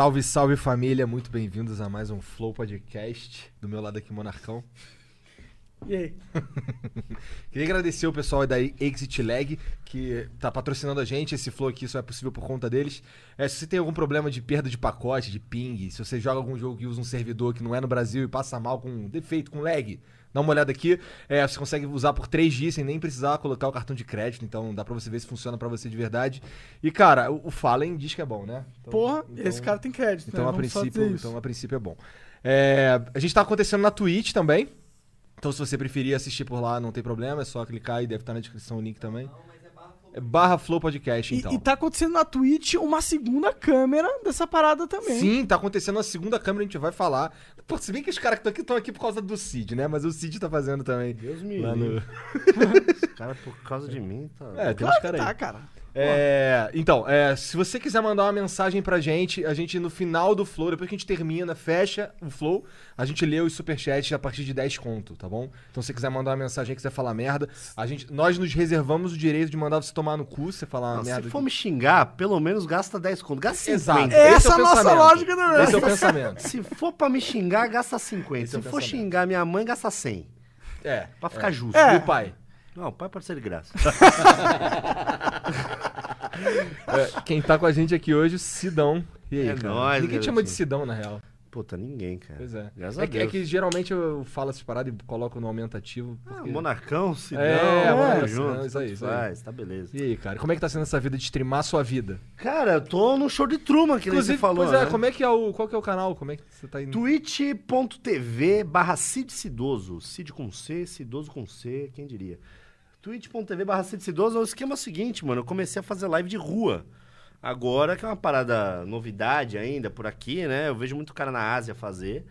Salve, salve família, muito bem-vindos a mais um Flow Podcast. Do meu lado aqui, Monarcão. E aí? Queria agradecer o pessoal da Exit Lag, que tá patrocinando a gente. Esse flow aqui só é possível por conta deles. É, se você tem algum problema de perda de pacote, de ping, se você joga algum jogo que usa um servidor que não é no Brasil e passa mal com defeito, com lag, dá uma olhada aqui. É, você consegue usar por 3 dias sem nem precisar colocar o cartão de crédito. Então dá pra você ver se funciona pra você de verdade. E, cara, o, o Fallen diz que é bom, né? Então- Porra, então- esse cara tem crédito, então, né? a Vamos princípio, então, a princípio é bom. É, a gente tá acontecendo na Twitch também. Então, se você preferir assistir por lá, não tem problema. É só clicar e deve estar na descrição o link também. É barra Flow Podcast, E- então. E, tá acontecendo na Twitch uma segunda câmera dessa parada também. Sim, tá acontecendo a segunda câmera, a gente vai falar. Pô, se bem que os caras que estão aqui estão aqui por causa do Cid, né? Mas o Cid tá fazendo também. Deus me Lá no... livre. Cara, por causa de mim, tá. É, tem Claro uns que caras aí. tá, cara. É, então, é, se você quiser mandar uma mensagem pra gente, a gente no final do Flow, depois que a gente termina, fecha o Flow, a gente lê os superchats a partir de 10 conto, tá bom? Então se você quiser mandar uma mensagem, quiser falar merda, a gente, nós nos reservamos o direito de mandar você tomar no cu, você falar Não, merda. se for me xingar, pelo menos gasta 10 conto. Gasta 50. Exato. É. Esse Essa é a nossa lógica também. Esse é o pensamento. Se for pra me xingar, gasta 50. Esse é Se o for pensamento. xingar minha mãe, gasta 100. É. Pra ficar é. justo. É. E o pai? Não, o pai pode ser de graça. É, quem tá com a gente aqui hoje, Sidão. E aí, É cara? nóis, Ninguém te chama de. Sidão, na real. Puta, ninguém, cara. Pois é. É que, é que geralmente eu falo essas paradas e coloco no aumentativo. Ah, porque- Monarcão, Sidão, É, tamo Monarcão, junto. isso aí, isso aí. faz, tá beleza. E aí, cara, como é que tá sendo essa vida de streamar a sua vida? Cara, eu tô no show de Truman, que nem você Inclusive, falou, pois é, né? como é que é o. Qual que é o canal? Como é que você tá indo? twitch.tv barra Cid Cidoso. Cid com C, Cidoso com C, quem diria? twitch.tv barra é o esquema seguinte, mano. Eu comecei a fazer live de rua. Agora, que é uma parada novidade ainda por aqui, né? Eu vejo muito cara na Ásia fazer.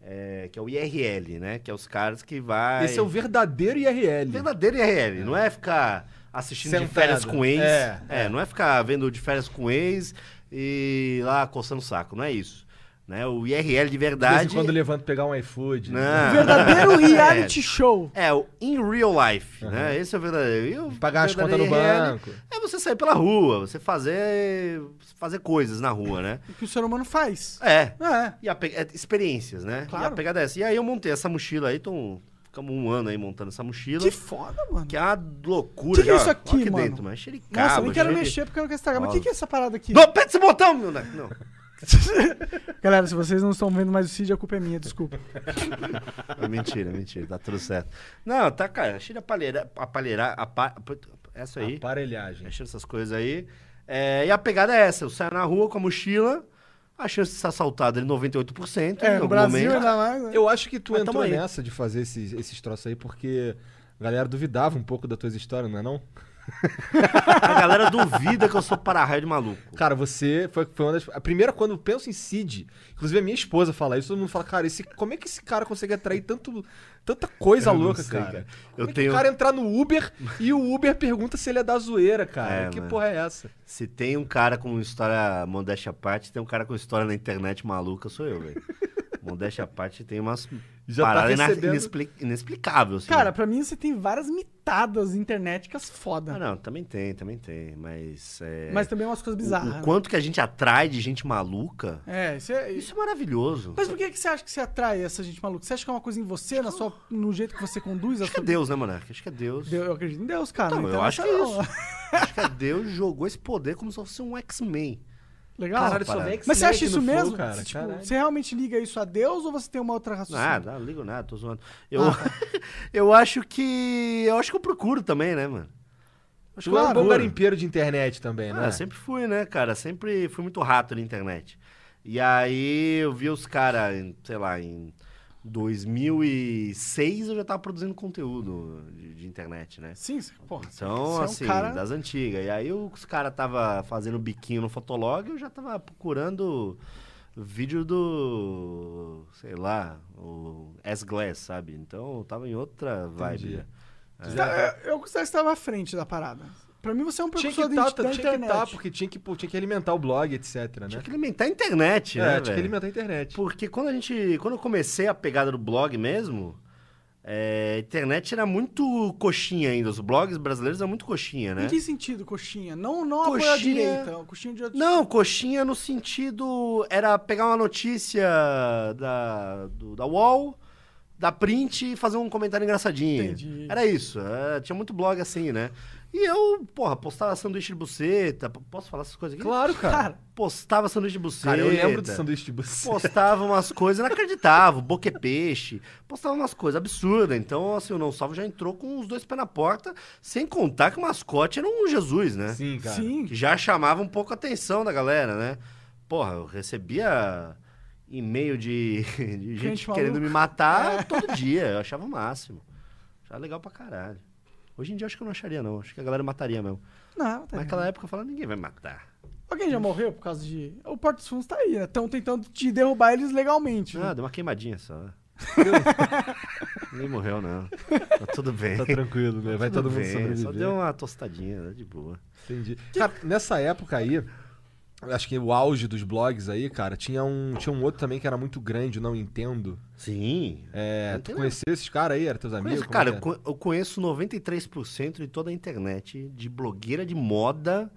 é, que é o IRL, né? Que é os caras que vai... Esse é o verdadeiro IRL. verdadeiro IRL. Não é ficar assistindo de Sentado. férias com ex. É, É, é. não é ficar vendo de férias com ex e lá coçando o saco. Não é isso. Né? O IRL de De verdade... em quando levanta pegar um iFood. Não. Verdadeiro reality show. É, o in real life, né? Esse é o verdadeiro. E o Pagar as contas no banco. É você sair pela rua, você fazer fazer coisas na rua, né? O que o ser humano faz. É. É. E a pe- é, experiências, né? Claro. E a pegada é essa. E aí eu montei essa mochila aí, tô, ficamos um ano aí montando essa mochila. Que foda, mano. Que é uma loucura. Que que é isso aqui, aqui mano? dentro, mano. É de Nossa, eu nem quero de- mexer porque eu não quero estragar. Mas o que, que é essa parada aqui? Não, aperta esse botão, meu né? Não. Galera, se vocês não estão vendo mais o Cid, a culpa é minha, desculpa. É mentira, mentira. Tá tudo certo. Não, tá, cara. Cheio de apalheira... apalheira apa, essa aí. Aparelhagem. Mexendo essas coisas aí. É, e a pegada é essa: eu saio na rua com a mochila, a chance de ser assaltado é de 98%. É, no Brasil momento. ainda mais. né? Eu acho que tu Mas entrou nessa de fazer esses, esses troços aí porque a galera duvidava um pouco das tuas histórias, não é não? A galera duvida que eu sou para-raio de maluco. Cara, você foi, foi uma das. A primeira, quando eu penso em Cid, inclusive a minha esposa fala isso, todo mundo fala, cara, esse, como é que esse cara consegue atrair tanto, tanta coisa Eu louca, sei, cara? cara. Eu é tenho- o cara entrar no Uber e o Uber pergunta se ele é da zoeira, cara? É, que mano. porra é essa? Se tem um cara com história modéstia à parte, tem um cara com história na internet maluca, sou eu, velho. modéstia à parte tem umas Já tá recebendo- inexpli- inexplicáveis. Assim. Cara, pra mim você tem várias mitadas internéticas foda. Ah, não, também tem, também tem. Mas. É... Mas também umas coisas o- bizarras. o, né? quanto que a gente atrai de gente maluca, É, isso é. isso é maravilhoso. Mas por que, que você acha que você atrai essa gente maluca? Você acha que é uma coisa em você, na sua, no jeito que você conduz a Acho que sua é Deus, né, Monarca? Acho que é Deus. Deus- Eu acredito em Deus, cara. Não, não eu acho que é não. Acho que é Deus jogou esse poder como se fosse um X-Men. Legal. Caralho, só parada. vem Mas você acha isso mesmo? Flow, cara? Você, tipo, você realmente liga isso a Deus ou você tem uma outra raciocínio? Nada, não ligo nada, tô zoando. Eu, eu acho que. Eu acho que eu procuro também, né, mano? Acho é um eu bom procuro. garimpeiro de internet também, né? Ah, sempre fui, né, cara? Sempre fui muito rato na internet. E aí eu vi os caras, sei lá, em 2006 eu já tava produzindo conteúdo de, de internet, né? Sim, porra. Então, é um assim, cara- das antigas. E aí os caras tava fazendo biquinho no Fotolog, eu já tava procurando vídeo do, sei lá, o S-Glass, sabe? Então eu tava em outra vibe. Entendi. Tá, é, Eu que você estava à frente da parada. Pra mim você é um Tinha que precursor da, tinha que internet. estar, porque tinha que, pô, tinha que alimentar o blog, etc, né? Tinha que alimentar a internet, É, né, tinha que velho? alimentar a internet. Porque quando a gente. Quando eu comecei a pegada do blog mesmo, É, a internet era muito coxinha ainda. Os blogs brasileiros eram muito coxinha, né? Em que sentido, coxinha? Não, não apoia a Coxinha- direita. Coxinha de Não, coxinha no sentido. Era pegar uma notícia da, do- da UOL, da print e fazer um comentário engraçadinho. Entendi. Era isso. é, tinha muito blog assim, né? E eu, porra, postava sanduíche de buceta. Posso falar essas coisas aqui? Claro, cara. Cara, Postava sanduíche de buceta. Cara, eu lembro do sanduíche de buceta. Postava umas coisas inacreditáveis, boque peixe. Postava umas coisas absurdas. Então, assim, o Não Salvo já entrou com os dois pés na porta, sem contar que o mascote era um Jesus, né? Sim, cara. sim. que já chamava um pouco a atenção da galera, né? Porra, eu recebia e-mail de, de gente Gente querendo me matar todo dia. Eu achava o máximo. Achava legal pra caralho. Hoje em dia eu acho que eu não acharia, não. Acho que a galera mataria mesmo. Não, tá Naquela época eu falava, ninguém vai matar. Alguém já morreu por causa de. O Porto dos Fundos tá aí, né? Estão tentando te derrubar eles legalmente. né? Ah, deu uma queimadinha só. ninguém morreu, não. Tá tudo bem. Tá tranquilo, né? Vai Tudo todo mundo bem, sobreviver. Só deu uma tostadinha, né? De boa. Entendi. Cara, nessa época aí, acho que o auge dos blogs aí, cara, tinha um, tinha um outro também que era muito grande, o Não Entendo. Sim. É, Não tu conheceu esses caras aí? Eram teus amigos? Conheço, cara, é eu é? conheço 93% de toda a internet, de blogueira de moda,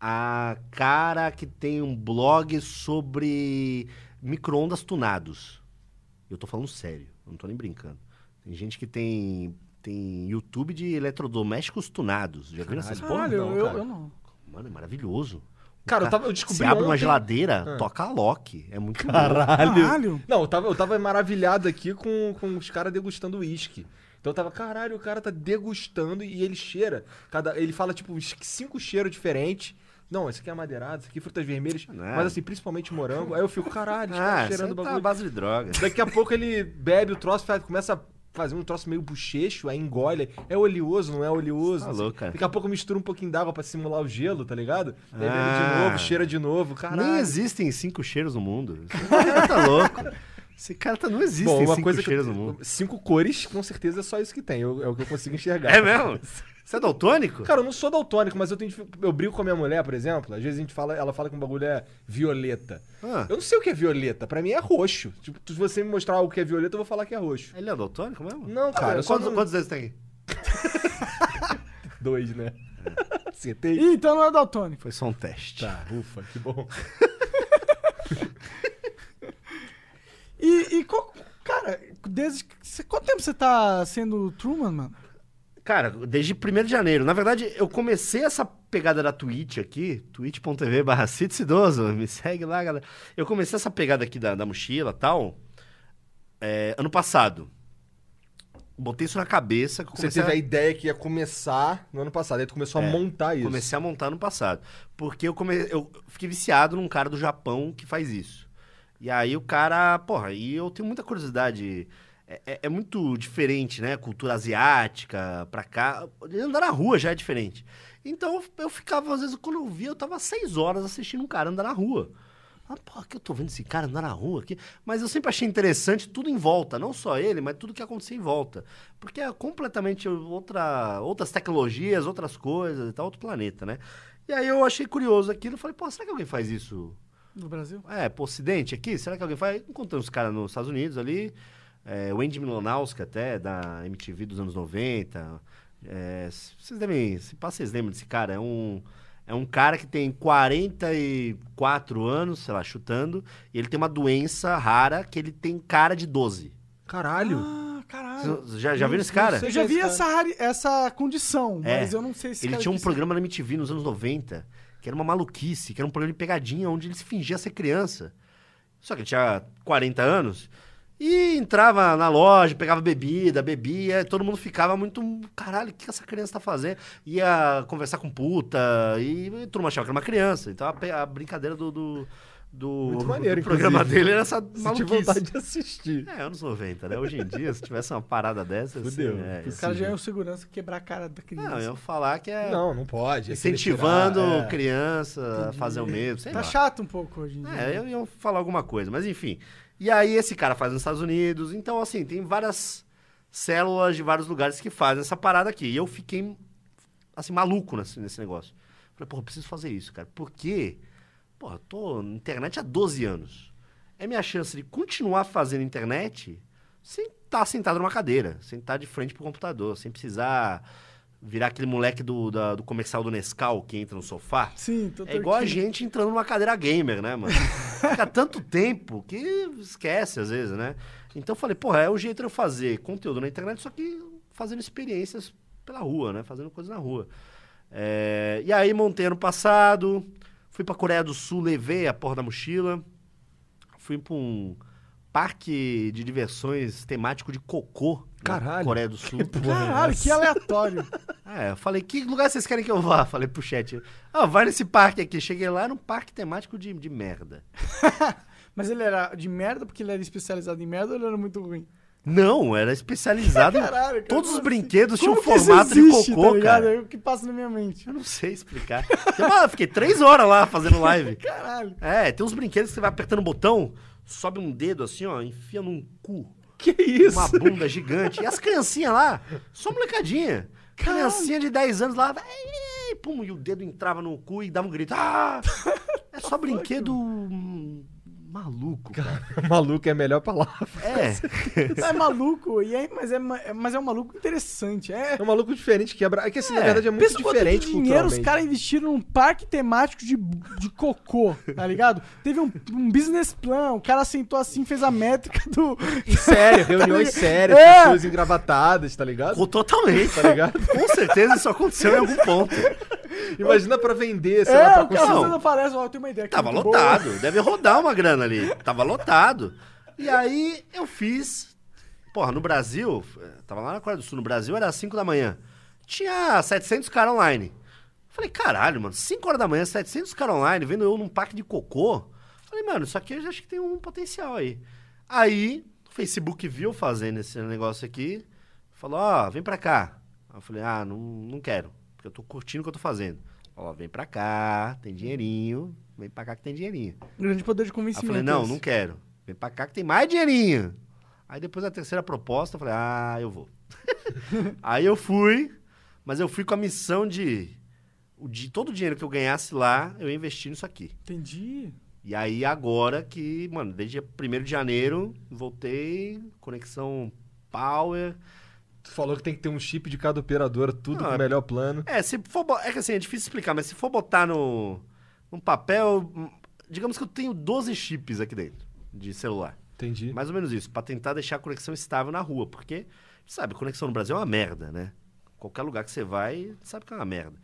a cara que tem um blog sobre micro-ondas tunados. Eu tô falando sério, eu não tô nem brincando. Tem gente que tem, tem YouTube de eletrodomésticos tunados. Já viram essas porra? Não, eu não. Mano, é maravilhoso. Cara, eu, tava, eu Você descobri abre uma ontem- geladeira, Ah. toca a Loki. É muito bom. Caralho. Não, eu tava, eu tava maravilhado aqui com, com os caras degustando uísque. Então eu tava, caralho, o cara tá degustando e ele cheira. Cada, ele fala, tipo, uns cinco cheiros diferentes. Não, esse aqui é amadeirado, esse aqui é frutas vermelhas. Nada. Mas assim, principalmente morango. Aí eu fico, caralho, Ah, você cheirando o tá bagulho. base de droga. Daqui a pouco ele bebe o troço, começa a fazer um troço meio bochecho, aí engole. É oleoso, não é oleoso. Tá sei. louco, cara. Daqui a pouco mistura um pouquinho d'água pra simular o gelo, tá ligado? Aí bebe Ah. de novo, cheira de novo, caralho. Nem existem cinco cheiros no mundo. Tá louco. Esse cara tá... não existem Bom, uma cinco coisa que cheiros eu- no mundo. Cinco cores, com certeza é só isso que tem. eu- é o que eu consigo enxergar. É mesmo? Você é daltônico? Cara, eu não sou daltônico, mas eu tenho eu brigo com a minha mulher, por exemplo. Às vezes a gente fala, ela fala que um bagulho é violeta. Ah, Eu não sei o que é violeta. Pra mim é roxo. Tipo, se você me mostrar algo que é violeta, eu vou falar que é roxo. ele é daltônico mesmo? Não, cara, só quantos, não- quantos dedos tem? Dois, né? Acertei. Ih, então não é daltônico. Foi só um teste. Tá, ufa, que bom. E, e qual- cara, desde quanto tempo você tá sendo Truman, mano? Cara, desde 1 de janeiro. Na verdade, eu comecei essa pegada da Twitch aqui, twitch.tv barra me segue lá, galera. Eu comecei essa pegada aqui da, da mochila e tal, é, ano passado. Botei isso na cabeça. Você teve a- a ideia que ia começar no ano passado, aí tu começou a É, montar isso. Comecei a montar no passado. Porque eu, come... eu fiquei viciado num cara do Japão que faz isso. E aí o cara, porra, e eu tenho muita curiosidade. É, é- é muito diferente, né? Cultura asiática, pra cá. Andar na rua já é diferente. Então eu- eu ficava, às vezes, quando eu via, eu tava seis horas assistindo um cara andar na rua. Ah, pô, que eu tô vendo esse cara andar na rua aqui. Mas eu sempre achei interessante tudo em volta. Não só ele, mas tudo que acontecia em volta. Porque é completamente outra, outras tecnologias, outras coisas e tal, outro planeta, né? E aí eu achei curioso aquilo. Falei, pô, será que alguém faz isso No Brasil? é, pro ocidente aqui? Será que alguém faz? Encontrei uns caras nos Estados Unidos ali. É, o Andy Milonowski até, da MTV dos anos 90. É, vocês devem... Se pá, vocês lembram desse cara. É um, é um cara que tem 44 anos, sei lá, chutando. E ele tem uma doença rara que ele tem cara de 12. Caralho. Ah, caralho. Já, já viram esse cara? Eu já vi essa, essa condição, É. mas eu não sei se Ele tinha um programa na MTV nos anos 90, que era uma maluquice, que era um programa de pegadinha, onde ele se fingia ser criança. Só que ele tinha 40 anos. E entrava na loja, pegava bebida, bebia, todo mundo ficava muito. Caralho, o que essa criança tá fazendo? Ia conversar com puta, e, e todo mundo achava que era uma criança. Então a, a brincadeira do. do, do- Muito maneiro, do programa dele era essa maluquice. vontade de assistir. É, anos 90, né? Hoje em dia, se tivesse uma parada dessa. assim, Fudeu. é, O cara já é o segurança quebrar a cara da criança. Não, eu ia falar que é. Não, não pode. é Incentivando tirar, é. criança a fazer o mesmo, sei tá lá. chato um pouco hoje em dia. É, eu ia falar alguma coisa, mas enfim. E aí esse cara faz nos Estados Unidos, então assim, tem várias células de vários lugares que fazem essa parada aqui. E eu fiquei, assim, maluco nesse, nesse negócio. Falei, porra, preciso fazer isso, cara. Porque, porra, tô na internet há 12 anos. É minha chance de continuar fazendo internet, sem estar sentado numa cadeira, sem estar de frente pro computador, sem precisar virar aquele moleque do, da- do comercial do Nescau que entra no sofá. Sim, tô É igual a gente entrando numa cadeira gamer, né, mano? Fica tanto tempo que esquece às vezes, né? Então eu falei, porra, é o jeito de eu fazer conteúdo na internet, só que fazendo experiências pela rua, né? Fazendo coisa na rua. É, E aí montei ano passado, fui pra Coreia do Sul, levei a porra da mochila, fui pra um parque de diversões temático de cocô na Caralho. Coreia do Sul. Caralho, que aleatório. É, eu falei, que lugar vocês querem que eu vá? Falei pro chat. Ah, vai nesse parque aqui. Cheguei lá, era um parque temático de, de merda. Mas ele era de merda porque ele era especializado em merda ou ele era muito ruim? Não, era especializado. em- Caralho, cara, Todos os como brinquedos tinham que formato existe, de cocô, tá cara. É o que passa na minha mente. Eu não sei explicar. Eu, ah, fiquei três horas lá fazendo live. Caralho. É, tem uns brinquedos que você vai apertando o botão, sobe um dedo assim, ó, enfia num cu. Que isso? Uma bunda gigante. E as criancinhas lá, só molecadinha. Criancinha de 10 anos lá, vai, pum, e o dedo entrava no cu e dava um grito. Ah! É só brinquedo hum, maluco, cara. Maluco é a melhor palavra. É. É maluco, e é, mas, é, ma- mas é um maluco interessante. É, É um maluco diferente, quebra. É que assim, na É, verdade, é muito Pensa quanto de diferente dinheiro os caras investiram num parque temático de, de cocô, tá ligado? Teve um, um business plan, o cara sentou assim, fez a métrica do... Sério, reuniões ligado? sérias, É. pessoas engravatadas, tá ligado? Totalmente. Tá ligado? Com certeza isso aconteceu em algum ponto. Imagina pra vender, sei É, lá, pra o cara às conseguir. vezes aparece, ó, eu tenho uma ideia aqui Tava boa. lotado. Deve rodar uma grana ali. Tava lotado. E aí eu fiz. Porra, no Brasil, tava lá na Coreia do Sul, no Brasil era 5 da manhã. Tinha 700 caras online. Falei, caralho, mano, 5 horas da manhã, 700 caras online, vendo eu num parque de cocô. Falei, mano, isso aqui eu já acho que tem um potencial aí. Aí, o Facebook viu fazendo esse negócio aqui, falou, ó, vem pra cá. Eu falei, ah, não, não quero, porque eu tô curtindo o que eu tô fazendo. Ó, vem pra cá, tem dinheirinho, vem pra cá que tem dinheirinho. Grande poder de Aí eu convencimento. falei, não, não quero. Vem pra cá que tem mais dinheirinho. Aí depois da terceira proposta, eu falei, ah, eu vou. Aí eu fui, mas eu fui com a missão de, de todo o dinheiro que eu ganhasse lá, eu ia investir nisso aqui. Entendi. E aí agora que, mano, desde 1 de janeiro, voltei, conexão power. Tu falou que tem que ter um chip de cada operadora, tudo Não, com o melhor plano. É, se for, bo- é que assim, é difícil explicar, mas se for botar no, num papel, hum, digamos que eu tenho 12 chips aqui dentro de celular. Entendi. Mais ou menos isso, pra tentar deixar a conexão estável na rua, porque, sabe, conexão no Brasil é uma merda, né? Qualquer lugar que você vai, sabe que é uma merda.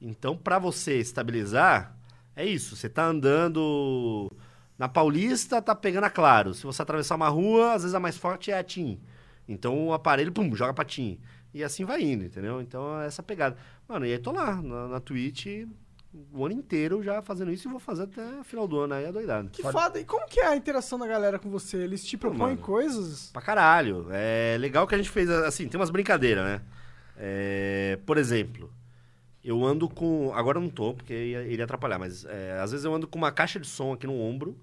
Então, pra você estabilizar, é isso, você tá andando na Paulista, tá pegando a Claro. Se você atravessar uma rua, às vezes a mais forte é a TIM. Então o aparelho, pum, joga pra TIM. E assim vai indo, entendeu? Então é essa pegada. Mano, e aí tô lá, na, na Twitch, o ano inteiro já fazendo isso e vou fazer até o final do ano aí, adoidado. Que foda. E como que é a interação da galera com você? Eles te propõem mano. coisas? Pra caralho. É legal que a gente fez, assim, tem umas brincadeiras, né? É, por exemplo, eu ando com. Agora eu não tô, porque ia, iria atrapalhar, mas é, às vezes eu ando com uma caixa de som aqui no ombro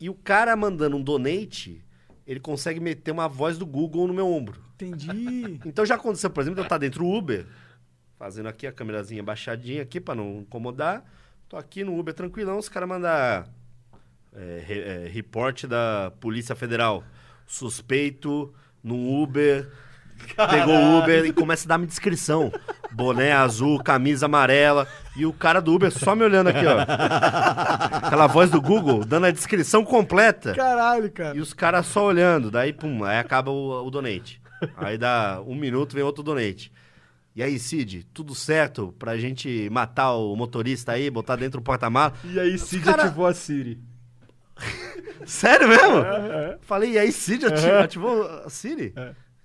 e o cara mandando um donate, ele consegue meter uma voz do Google no meu ombro. Entendi. Então já aconteceu, por exemplo, eu estar dentro do Uber, fazendo aqui a câmerazinha baixadinha aqui pra não incomodar. Tô aqui no Uber tranquilão, os caras mandam é, é, report da Polícia Federal. Suspeito no Uber, pegou o Uber e começa a dar-me descrição. Boné azul, camisa amarela. E o cara do Uber só me olhando aqui, ó. Aquela voz do Google, dando a descrição completa. Caralho, cara. E os caras só olhando, daí pum, aí acaba o, o donate. Aí dá um minuto, vem outro donate. E aí, Cid, tudo certo pra gente matar o motorista aí, botar dentro do porta-mala? E aí, Cid cara- ativou a Siri. Sério mesmo? Falei, e aí, Cid ati- ativou a Siri?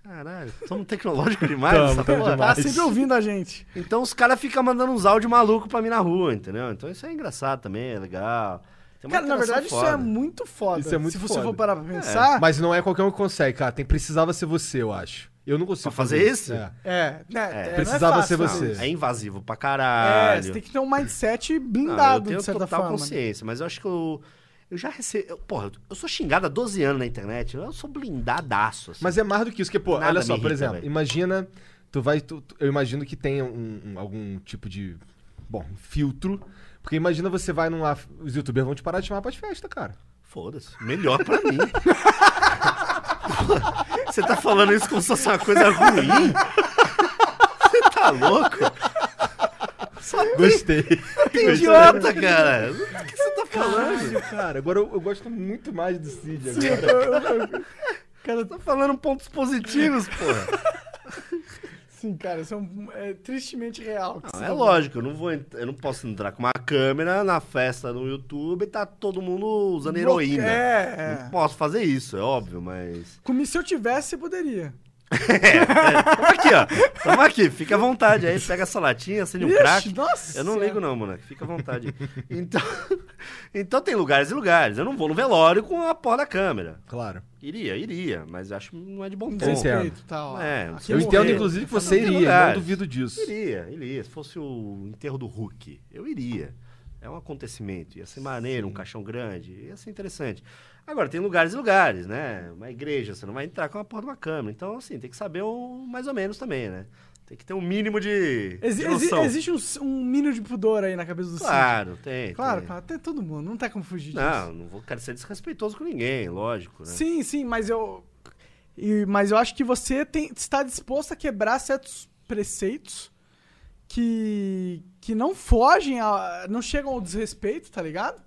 Caralho, somos tecnológico demais Tamo, essa tamo porra. demais. Tá sempre ouvindo a gente. Então os caras ficam mandando uns áudios malucos pra mim na rua, entendeu? Então isso é engraçado também, é legal. Cara, na verdade, isso foda. é muito foda. Isso é muito Se você foda. for parar pra pensar. Mas não é qualquer um que consegue, cara. Tem, precisava ser você, eu acho. Eu não consigo Pra fazer isso? É. É, né, é, Precisava não é fácil ser fazer você. isso. É invasivo pra É, caralho. você tem que ter um mindset Não, blindado, eu tenho de certa total forma. né? consciência, mas eu acho que eu, eu já recebi. eu- porra, eu sou xingado há 12 anos na internet. Eu sou blindadaço. Assim. Mas é mais do que isso, que, pô, Nada olha só, me por irrita, exemplo, velho. imagina, tu vai, tu- tu- eu imagino que tenha um, um- algum tipo de, bom, filtro, porque imagina você vai num, os youtubers vão te parar de chamar pra festa, cara. Foda-se. Melhor pra mim. Você tá falando isso como se fosse uma coisa ruim? Você tá louco? Gostei. Que idiota, cara. O que você tá falando? Caralho, cara. Agora eu, eu gosto muito mais do Cid agora. Cara, tá falando pontos positivos, porra. sim, cara, isso é, um- é tristemente real. Não, é tá lógico, eu não, vou, eu não posso entrar com uma câmera na festa no YouTube e tá todo mundo usando heroína. É, Não é. posso fazer isso, é óbvio, mas. Como se eu tivesse, você poderia. Tamo aqui, ó. Tamo aqui, fica à vontade. Aí pega essa latinha, acende um Ixi, crack. nossa Eu não ligo, não, moleque. Fica à vontade. Então, então tem lugares e lugares. Eu não vou no velório com a porra da câmera. Claro. Iria, iria, mas acho que não é de bom tom. Sim, tal. É, Aqui Se Eu morrer, entendo, inclusive, que você iria. lugares. Não duvido disso. Iria, iria. Se fosse o enterro do Hulk, eu iria. É um acontecimento. Ia ser maneiro, um caixão grande. Ia ser interessante. Agora, tem lugares e lugares, né? Uma igreja, você não vai entrar com a porra de uma câmera. Então, assim, tem que saber o mais ou menos também, né? Tem que ter um mínimo de, Exi- de exi- existe um, um mínimo de pudor aí na cabeça do. Claro, tem. Claro, tem. claro, tem todo mundo, não tem como fugir disso. Não, não vou quero ser desrespeitoso com ninguém, lógico, né? Sim, sim, mas eu. e- mas eu acho que você tem, está disposto a quebrar certos preceitos que, que não fogem, a, não chegam ao desrespeito, tá ligado?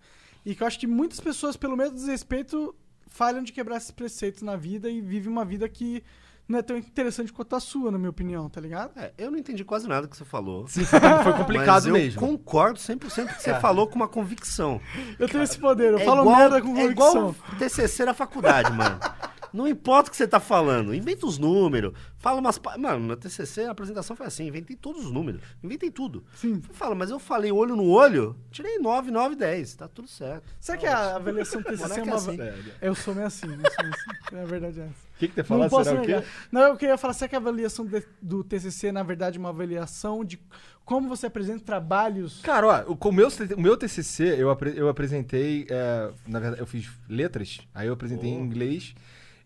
E que eu acho que muitas pessoas, pelo mesmo desrespeito, falham de quebrar esses preceitos na vida e vivem uma vida que não é tão interessante quanto a sua, na minha opinião, tá ligado? É, eu não entendi quase nada que você falou. Sim, foi, complicado mas eu mesmo. concordo 100% que você falou com uma convicção. Eu tenho esse poder, eu É falo igual- merda com É convicção. igual TCC na faculdade, mano. Não importa o que você tá falando, inventa os números, fala umas... pa- Mano, na TCC a apresentação foi assim, inventei todos os números, inventei tudo. Sim. Fala, mas eu falei olho no olho, tirei 9, 9, 10, tá tudo certo. Será que a avaliação TCC é é uma... assim. Eu sou meio assim, eu sou meio assim. É verdade é essa. O que, que você falou? Será o quê? Não, eu queria falar, será que a avaliação de- do TCC é, na verdade, uma avaliação de como você apresenta trabalhos? Cara, ó, o, com o meu, o meu TCC, eu, apre- eu apresentei, é, na verdade, eu fiz letras, aí eu apresentei em inglês,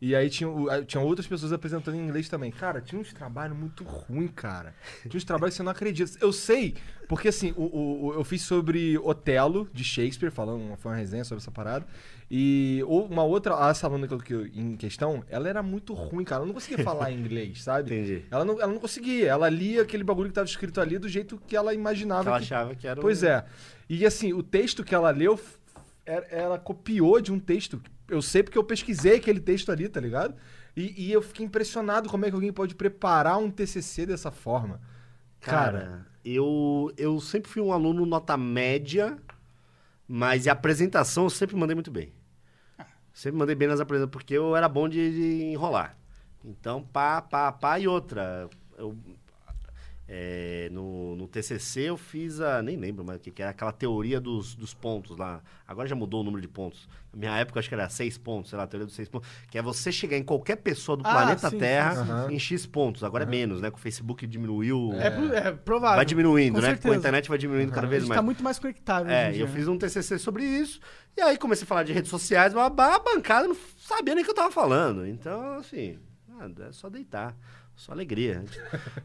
e aí tinha, o- aí tinha outras pessoas apresentando em inglês também. Cara, tinha uns trabalhos muito ruins, cara. Tinha uns trabalhos que você não acredita. Eu sei, porque assim, o, o- eu fiz sobre Otelo, de Shakespeare, falando, foi uma resenha sobre essa parada, e uma outra, essa aluna que eu, em questão, ela era muito ruim, cara, ela não conseguia falar inglês, sabe? Entendi. Ela não, ela não conseguia, ela lia aquele bagulho que tava escrito ali do jeito que ela imaginava Que ela que achava que era um- Pois é. E assim, o texto que ela leu, ela copiou de um texto. Eu sei porque eu pesquisei aquele texto ali, tá ligado? E, e eu fiquei impressionado como é que alguém pode preparar um TCC dessa forma. Cara, Cara, eu, eu sempre fui um aluno nota média, mas a apresentação eu sempre mandei muito bem. Sempre mandei bem nas apresentações, porque eu era bom de, de enrolar. Então, pá, pá, pá, e outra. Eu, é, no, no TCC eu fiz a. Nem lembro mais o que, que era, aquela teoria dos, dos pontos lá. Agora já mudou o número de pontos. Na minha época acho que era seis pontos, sei lá, a teoria dos seis pontos. Que é você chegar em qualquer pessoa do Ah, planeta sim, Terra sim, sim. Em X pontos. Agora é menos, né? Que o Facebook diminuiu. É, pro- é provável. Vai diminuindo, Com né? certeza. Com a internet vai diminuindo cada A vez mais. tá muito mais conectado. É, eu fiz né? um TCC sobre isso. E aí comecei a falar de redes sociais, babá, a bancada não sabia nem o que eu tava falando. Então, assim, ah, é só deitar. Só alegria.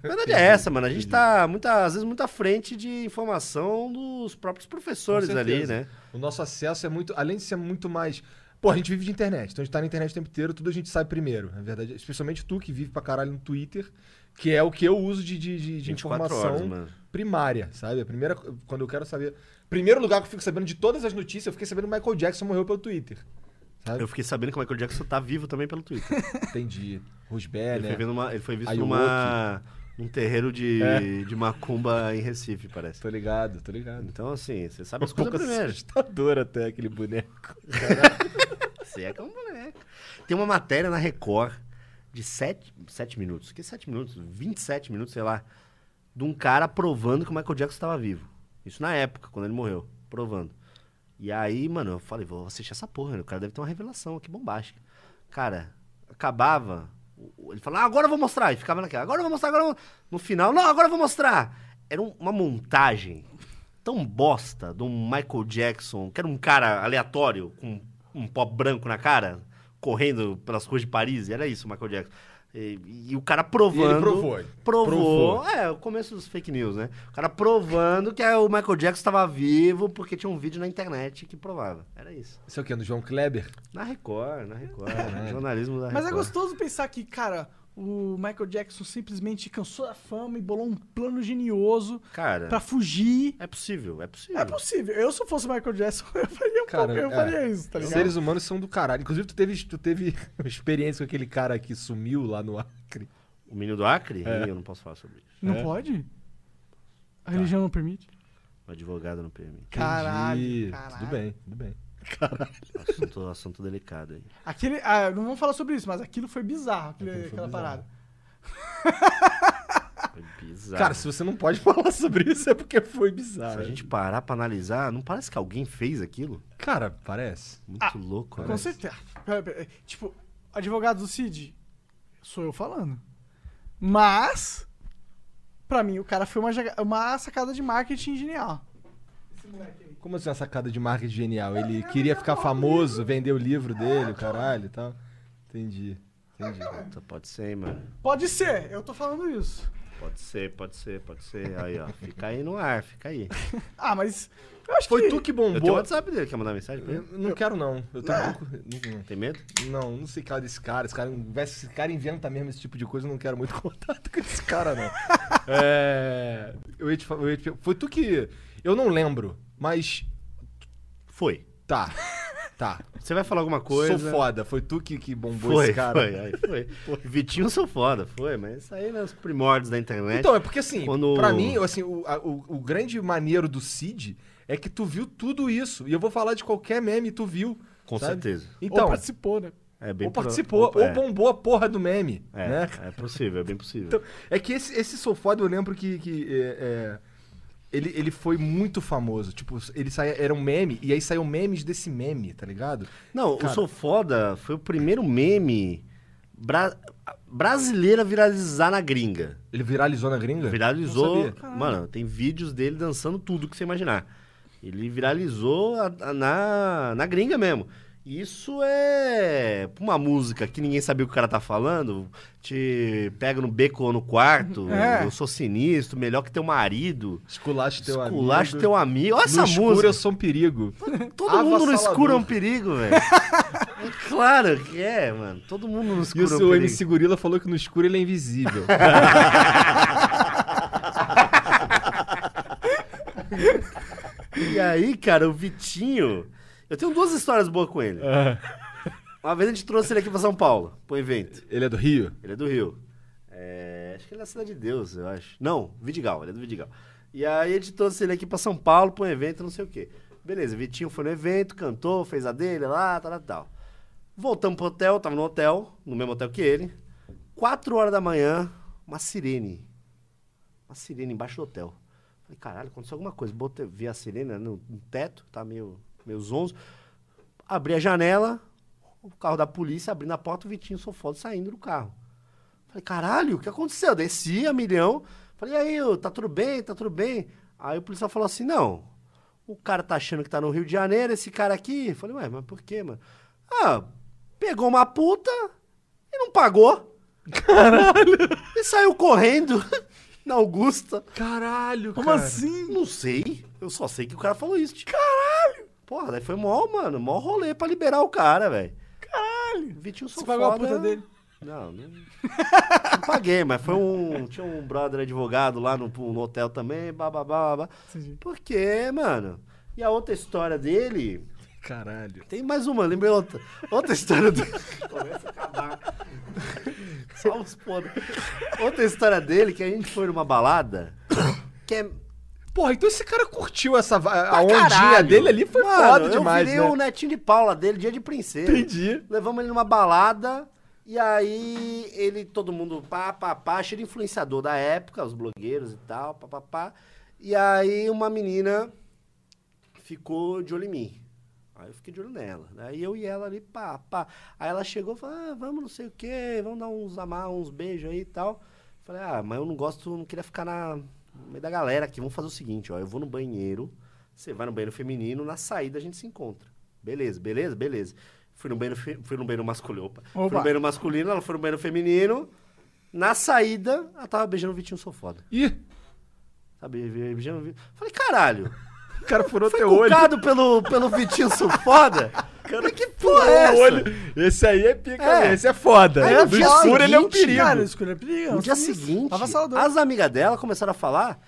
A verdade é essa, mano. A gente tá, muita, às vezes, muito à frente de informação dos próprios professores ali, né? o nosso acesso é muito. Além de ser muito mais. Pô, a gente vive de internet, então a gente tá na internet o tempo inteiro, tudo a gente sabe primeiro. Na verdade, especialmente tu que vive pra caralho no Twitter, que é o que eu uso de, de, de, de 24 informação horas, primária, sabe? A primeira. Quando eu quero saber. Primeiro lugar que eu fico sabendo de todas as notícias, eu fiquei sabendo que Michael Jackson morreu pelo Twitter. Sabe? Eu fiquei sabendo que o Michael Jackson tá vivo também pelo Twitter. Entendi. Rusbé, Ele, né? foi, uma- ele foi visto numa, num terreiro de, É. de macumba em Recife, parece. Tô ligado, tô ligado. Então, assim, você sabe as coisas primeiro. assustador até aquele boneco. Você é que é um moleque. Tem uma matéria na Record de 7, sete minutos. Que 7 minutos? 27 minutos, sei lá. De um cara provando que o Michael Jackson estava vivo. Isso na época, quando ele morreu. Provando. E aí, mano, eu falei, vou assistir essa porra. O cara deve ter uma revelação aqui bombástica. Cara, acabava. Ele falava, ah, agora eu vou mostrar. E ficava naquela, agora eu vou mostrar, agora eu vou... No final, não, agora eu vou mostrar. Era um- uma montagem tão bosta um Michael Jackson, que era um cara aleatório, com um pó branco na cara, correndo pelas ruas de Paris. Era isso, Michael Jackson. E, e o cara provando. E ele provou. Provou. Provou. É, o começo dos fake news, né? O cara provando que é, o Michael Jackson estava vivo porque tinha um vídeo na internet que provava. Era isso. Isso é o quê? Do João Kleber? Na Record, na Record. jornalismo da Mas é Record. gostoso pensar que, cara, o Michael Jackson simplesmente cansou da fama e bolou um plano genioso Cara, pra fugir. é possível, é possível. É possível. Eu, se eu fosse o Michael Jackson, eu faria, um Cara, pouco, eu é. faria isso, tá Os ligado? seres humanos são do caralho. Inclusive, tu teve, tu teve experiência com aquele cara que sumiu lá no Acre. O menino do Acre? É. Eu não posso falar sobre isso. Não É? pode? A religião não permite? O advogado não permite. Caralho, caralho. Tudo bem, tudo bem. Assunto, assunto delicado aí. Aquele, ah, não vamos falar sobre isso, mas aquilo foi bizarro, aquele- Aquilo foi aquela bizarro. parada. Foi bizarro. Cara, se você não pode falar sobre isso é porque foi bizarro. se a gente parar pra analisar, não parece que alguém fez aquilo? Cara, parece. Muito Ah, louco, né? Com certeza. Pera, pera, Tipo, advogado do Cid, sou eu falando. Mas, pra mim, o cara foi uma, jaga- uma sacada de marketing genial. Esse moleque. Como assim uma sacada de marketing genial? Ele queria ficar famoso, vender o livro dele, o caralho e tal. Entendi, entendi. Puta, Pode ser, hein, mano. Pode ser, eu tô falando isso. Pode ser, pode ser, pode ser. Aí, ó. Fica aí no ar, fica aí. Ah, mas eu acho Foi que... tu que Eu tenho o bombou. WhatsApp dele, quer mandar mensagem pra Eu ele? não quero, não. Eu tenho pouco- não- Tem medo? Não, não sei cara desse cara. Esse cara, esse cara inventa mesmo esse tipo de coisa, eu não quero muito contato com esse cara, não. É. Eu ia te, fa- eu ia te- Foi tu que. Eu não lembro, mas. Foi. Tá. Tá. Você vai falar alguma coisa? Sou foda. Foi tu que, que bombou Foi, esse cara. foi, aí foi. Vitinho sou foda, foi, mas isso aí nos primórdios da internet. Então, é porque assim, Quando- pra mim, assim, o, a- o, o grande maneiro do Cid é que tu viu tudo isso. E eu vou falar de qualquer meme, tu viu. Com sabe? certeza. Então, Ou participou, né? É bem ou pro- participou, Opa, ou é. bombou a porra do meme, É, né? é possível, é bem possível. Então, é que esse, esse Sou Foda, eu lembro que, que, é, é, ele, ele foi muito famoso. Tipo, ele saía, era um meme, e aí saiu memes desse meme, tá ligado? Não, Cara. o Sou Foda foi o primeiro meme bra- brasileiro a viralizar na gringa. Ele viralizou na gringa? Viralizou. Mano, tem vídeos dele dançando tudo que você imaginar. Ele viralizou a- a- na, na gringa mesmo. Isso é uma música que ninguém sabia o que o cara tá falando. Te pega no beco ou no quarto. É. Eu sou sinistro, melhor que teu marido. Esculacho teu Esculacho amigo. teu amigo. Olha No essa escuro música. eu sou um perigo. Todo mundo no escuro é um perigo, velho. claro que é, mano. Todo mundo no E escuro o é um seu perigo. MC Gorila falou que no escuro ele é invisível. E aí, cara, o Vitinho. Eu tenho duas histórias boas com ele. Uma vez a gente trouxe ele aqui pra São Paulo, pro evento. ele é do Rio? Ele é do Rio. É, acho que ele é da Cidade de Deus, eu acho. Não, Vidigal, ele é do Vidigal. E aí a gente trouxe ele aqui pra São Paulo pra um evento, não sei o quê. Beleza, Vitinho foi no evento, cantou, fez a dele lá, tal, tal, tal. Voltamos pro hotel, tava no hotel, no mesmo hotel que ele. Quatro horas da manhã, uma sirene. Uma sirene embaixo do hotel. Falei, caralho, aconteceu alguma coisa. Botei, vi a sirene né, no, no teto, tá meio, meio zonzo. Abri a janela, o carro da polícia abrindo a porta, o Vitinho Sofodo saindo do carro. Falei, caralho, o que aconteceu? Desci a milhão. Falei, e aí, tá tudo bem, tá tudo bem? Aí o policial falou assim, não, o cara tá achando que tá no Rio de Janeiro, esse cara aqui. Falei, ué, mas por quê, mano? Ah, pegou uma puta e não pagou. Caralho! E saiu correndo na Augusta. Caralho, Como cara. assim? Não sei. Eu só sei que o cara falou isso. Caralho! Porra, daí foi mó, mano, mó rolê pra liberar o cara, velho. Caralho. Vitinho Você pagou a puta dele? Não, não, não paguei, mas foi um. Tinha um brother advogado lá no, no hotel também, bababá. babá. Porque, mano. E a outra história dele. Caralho. Tem mais uma, lembrei outra. Outra história dele. Começa a acabar. Só os podres. Outra história dele que a gente foi numa balada. Que é. Porra, então esse cara curtiu essa. A ondinha caralho. dele ali foi Mano, foda demais, Eu virei né? o netinho de Paula dele, dia de princesa. Entendi. Levamos ele numa balada. E aí, ele, todo mundo, pá, pá, pá, cheio de influenciador da época, os blogueiros e tal, pá, pá, pá. E aí, uma menina ficou de olho em mim. Aí eu fiquei de olho nela. Aí eu e ela ali, pá, pá. Aí ela chegou e falou, ah, vamos não sei o quê, vamos dar uns amar, uns beijos aí e tal. Falei, ah, mas eu não gosto, não queria ficar na, no meio da galera aqui. Vamos fazer o seguinte, ó, eu vou no banheiro, você vai no banheiro feminino, na saída a gente se encontra. Beleza, beleza, beleza. Fui no banheiro, fe- fui no banheiro masculino. Opa. Fui Opa. no banheiro masculino, ela foi no banheiro feminino. Na saída, ela tava beijando o Vitinho Sou Foda. Ih, Sabe, beijando o Vitinho. Falei, caralho. O cara furou Foi teu olho. pelo, pelo Vitinho Sou Foda? Cara, que porra é essa? olho. Esse aí é pica, É. mesmo, esse é foda. Aí É, no do dia escuro ele é um seguinte, perigo. Cara, escuro é perigo. No dia seguinte, Avassalador. as amigas dela começaram a falar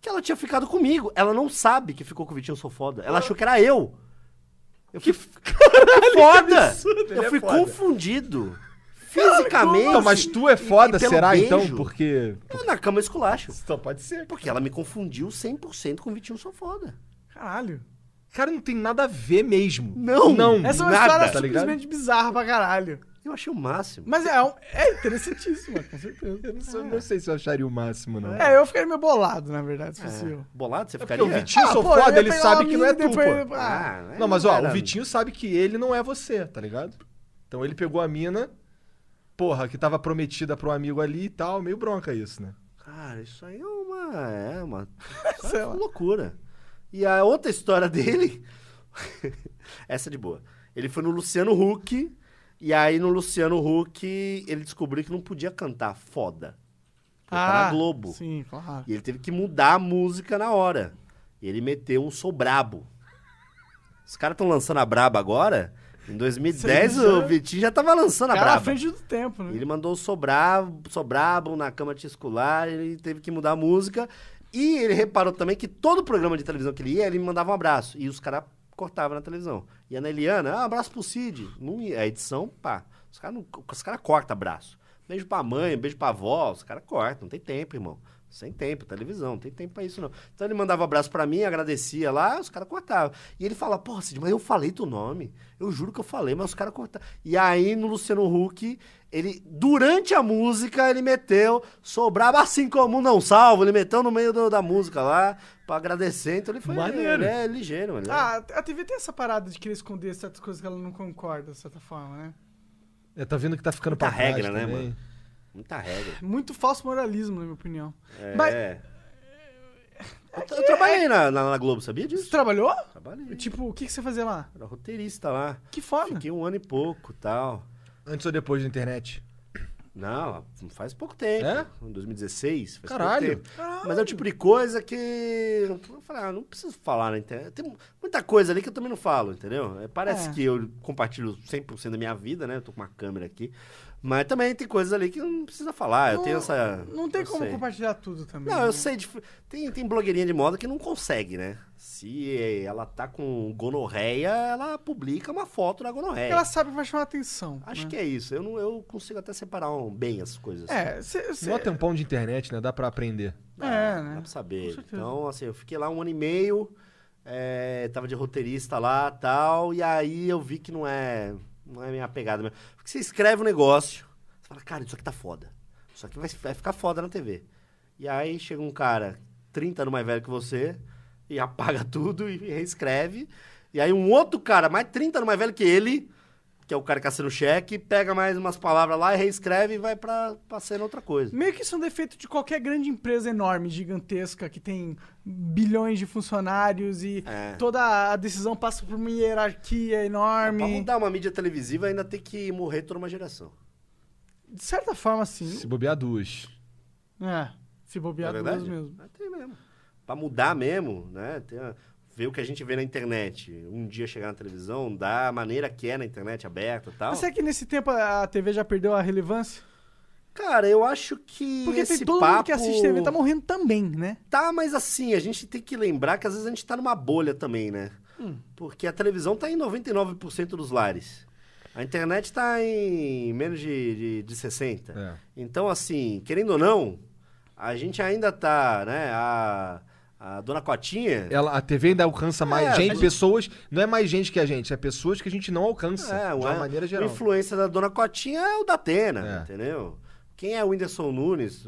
que ela tinha ficado comigo. Ela não sabe que ficou com o Vitinho Sou Foda. Ela achou que era eu. Eu fui... Que foda! absurdo, ele eu é fui foda. confundido. Fisicamente. Não, mas tu é foda, e pelo será beijo. então? Porque. Eu na cama esculacho. Só pode ser. Porque ela me confundiu 100% com o Vitinho Sou Foda. Caralho. Cara, não tem nada a ver mesmo. Não. Não. Essa é uma Nada, história tá ligado? simplesmente bizarra pra caralho. Eu achei o máximo. Mas é, um- é interessantíssima, com certeza. Eu não, sei, não sei se eu acharia o máximo, não. É, eu ficaria meio bolado, na verdade, se fosse eu. Bolado, você É porque ficaria? o Vitinho Ah, sou pô, eu foda, ele sabe que não é tu, depois- pô. Ah, né, Não, mas ó, era- o Vitinho sabe que ele não é você, tá ligado? Então ele pegou a mina, porra, que tava prometida pro amigo ali e tal, meio bronca isso, né? Cara, isso aí é uma. É uma. isso é uma loucura. E a outra história dele. essa é de boa. Ele foi no Luciano Huck. E aí no Luciano Huck ele descobriu que não podia cantar foda. Tá na Globo. Ah, Sim, claro. E ele teve que mudar a música na hora. E ele meteu um Sou Brabo. Os caras estão lançando a Braba agora. Em 2010 Sim, o já- Vitinho já tava lançando a Cara Braba. frente do tempo, né? Ele mandou Sou Brabo, Sou Brabo na cama tiscular, ele teve que mudar a música. E ele reparou também que todo programa de televisão que ele ia, ele me mandava um abraço. E os caras cortavam na televisão. E a Neliana, ah, abraço pro Cid. Não ia, a edição, pá. Os caras caras cortam abraço. Beijo pra mãe, beijo pra avó, os caras cortam, não tem tempo, irmão. Sem tempo, televisão, não tem tempo pra isso não. Então ele mandava abraço pra mim, agradecia lá, os caras cortavam. E ele fala, porra, Cid, mas eu falei teu nome. Eu juro que eu falei, mas os caras cortaram. E aí no Luciano Huck, ele, durante a música, ele meteu, sou brabo assim como não salvo. Ele meteu no meio do- da música lá, pra agradecer. Então ele foi, Maneiro. ele é ligeiro, ele é- Ah, a TV tem essa parada de querer esconder certas coisas que ela não concorda, de certa forma, né? É, tá vendo que tá ficando Muita pra trás regra, né, também. mano? Muita regra. Muito falso moralismo, na minha opinião. É. Mas- Eu, eu trabalhei na, na, na Globo, sabia Você disso? trabalhou? Trabalhei. Tipo, o que, que você fazia lá? Era roteirista lá. Que foda. Fiquei um ano e pouco tal. Antes ou depois da internet? Não, faz pouco tempo. É? Em 2016. Faz Caralho. pouco tempo. Mas é o tipo de coisa que. Eu falei, ah, não preciso falar na internet. Tem muita coisa ali que eu também não falo, entendeu? É, Parece É. que eu compartilho 100% da minha vida, né? Eu tô com uma câmera aqui. Mas também tem coisas ali que não precisa falar. eu tenho essa. Não tem como sei. compartilhar tudo também. Não, né? eu sei. de- Tem, tem blogueirinha de moda que não consegue, né? Se ela tá com gonorreia, ela publica uma foto da gonorreia. Ela sabe que vai chamar atenção. Acho né? que é isso. Eu, não, eu consigo até separar um- bem as coisas. É, cê, cê- Mó tempão de internet, né? Dá pra aprender. Dá, É, né? Dá pra saber. Então, assim, eu fiquei lá um ano e meio, é, tava de roteirista lá tal, e aí eu vi que não é, não é minha pegada mesmo. Porque você escreve um negócio, você fala, cara, isso aqui tá foda. Isso aqui vai, vai ficar foda na TV. E aí chega um cara 30 anos mais velho que você e apaga tudo e reescreve. E aí um outro cara, mais 30 anos mais velho que ele, que é o cara que assina o cheque, pega mais umas palavras lá e reescreve e vai pra, pra ser outra coisa. Meio que isso é um defeito de qualquer grande empresa enorme, gigantesca, que tem bilhões de funcionários e É. toda a decisão passa por uma hierarquia Pra enorme. mudar uma mídia televisiva ainda tem que morrer toda uma geração. De certa forma, sim. Se bobear duas. É, se bobear é duas mesmo. Mas tem mesmo. Pra mudar mesmo, né? Tem a- ver o que a gente vê na internet. Um dia chegar na televisão, da maneira que é na internet aberta e tal. Mas será que nesse tempo a TV já perdeu a relevância? Cara, eu acho que Porque esse tem todo papo... mundo que assiste TV tá morrendo também, né? Tá, mas assim, a gente tem que lembrar que às vezes a gente tá numa bolha também, né? Hum. Porque a televisão tá em 99% dos lares. A internet tá em menos de, de, de 60%. É. Então, assim, querendo ou não, a gente ainda tá, né? A, a dona Cotinha. Ela, a TV ainda alcança mais É, gente, mas- pessoas. Não é mais gente que a gente, é pessoas que a gente não alcança. É, de uma uma, maneira a geral. influência da dona Cotinha é o da Atena, É. entendeu? Quem é o Whindersson Nunes?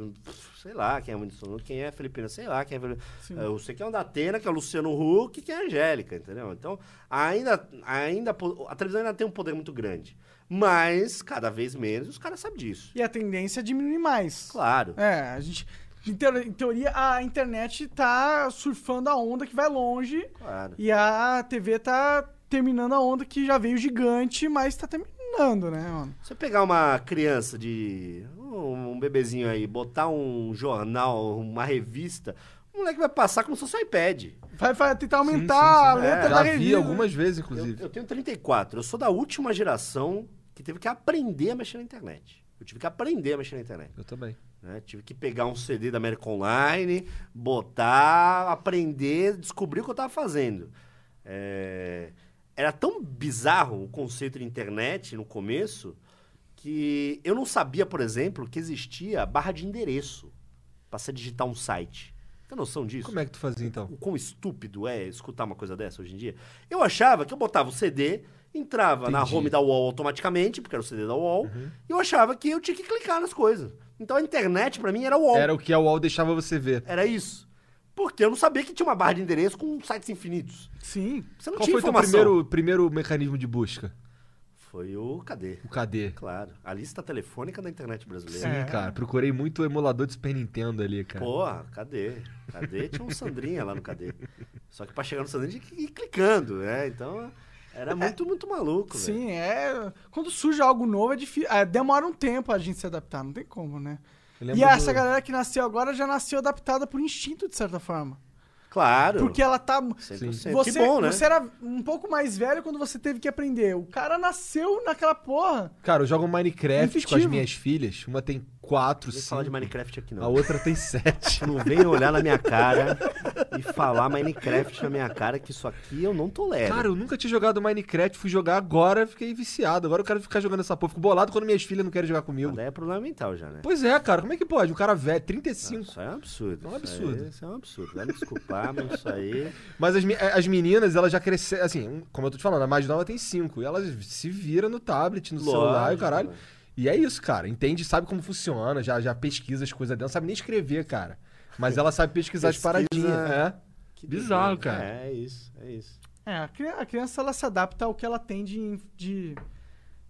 Sei lá quem é o Whindersson Nunes. Quem é a Filipina? Sei lá quem é a Filipina. Sim. Eu sei que é o da Atena, que é o Luciano Huck, que é a Angélica, entendeu? Então, ainda, ainda, a televisão ainda tem um poder muito grande. Mas, cada vez menos, os caras sabem disso. E a tendência é diminuir mais. Claro. É, a gente. Em, teo- em teoria, a internet tá surfando a onda que vai longe Claro. e a TV tá terminando a onda que já veio gigante, mas tá terminando, né, mano? Você pegar uma criança de. um, bebezinho aí, botar um jornal, uma revista, o moleque vai passar como se fosse um iPad. Vai, vai tentar Sim, aumentar sim, sim. a letra É, da Já vi revista. algumas vezes, Eu, inclusive. eu tenho 34. Eu sou da última geração que teve que aprender a mexer na internet. Eu tive que aprender a mexer na internet. Eu também. Né? Tive que pegar um CD da América Online, botar, aprender, descobrir o que eu estava fazendo. É, Era tão bizarro o conceito de internet no começo que eu não sabia, por exemplo, que existia barra de endereço para você digitar um site. Tem noção disso? Como é que tu fazia então? o quão estúpido é escutar uma coisa dessa hoje em dia. Eu achava que eu botava o CD, entrava na Entendi. home da UOL automaticamente, porque era o CD da UOL, Uhum. e eu achava que eu tinha que clicar nas coisas. Então a internet pra mim era UOL. Era o que a UOL deixava você ver. Era isso. Porque eu não sabia que tinha uma barra de endereço com sites infinitos. Sim. Você não Qual tinha foi o teu informação. primeiro, primeiro mecanismo de busca? Foi o KD. O KD. Claro. A lista telefônica da internet Sim, brasileira. É. cara. Procurei muito o emulador de Super Nintendo ali, cara. Porra, cadê? Cadê? Tinha um Sandrinha lá no Cadê. Só que pra chegar no Sandrinha tinha que ir clicando, né? Então, era muito, muito maluco. Sim, é. Quando surge algo novo, é difícil. é, demora um tempo a gente se adaptar, não tem como, né? E essa do- galera que nasceu agora já nasceu adaptada por instinto, de certa forma. Claro. Porque ela tá. 100%. Você, que bom, né? você era um pouco mais velho quando você teve que aprender. O cara nasceu naquela porra. Cara, eu jogo Minecraft com as minhas filhas. Uma tem quatro, cinco. falar de Minecraft aqui, A não. outra tem sete. Não venha olhar na minha cara e falar Minecraft na minha cara, que isso aqui eu não tolero. Cara, eu nunca tinha jogado Minecraft, fui jogar agora, fiquei viciado. Agora eu quero ficar jogando essa porra. Fico bolado quando minhas filhas não querem jogar Mas comigo. daí é problema mental já, né? Pois é, cara, como é que pode? O cara velho, Não, 35. Isso é um absurdo. É um Isso absurdo. aí- Isso é um absurdo. Vai me desculpar, mas isso aí. Mas as, mi- as meninas, elas já cresceram, assim, um- como eu tô te falando, a mais nova tem 5. E elas se viram no tablet, no celular e o caralho. mano. E é isso, cara. Entende, sabe como funciona, já, já pesquisa as coisas dela, não sabe nem escrever, cara. Mas ela sabe pesquisar as Pesquisa- paradinhas. É. Que Bizarro, cara. É, é isso, é isso. É, a cri- a criança ela se adapta ao que ela tem de. de...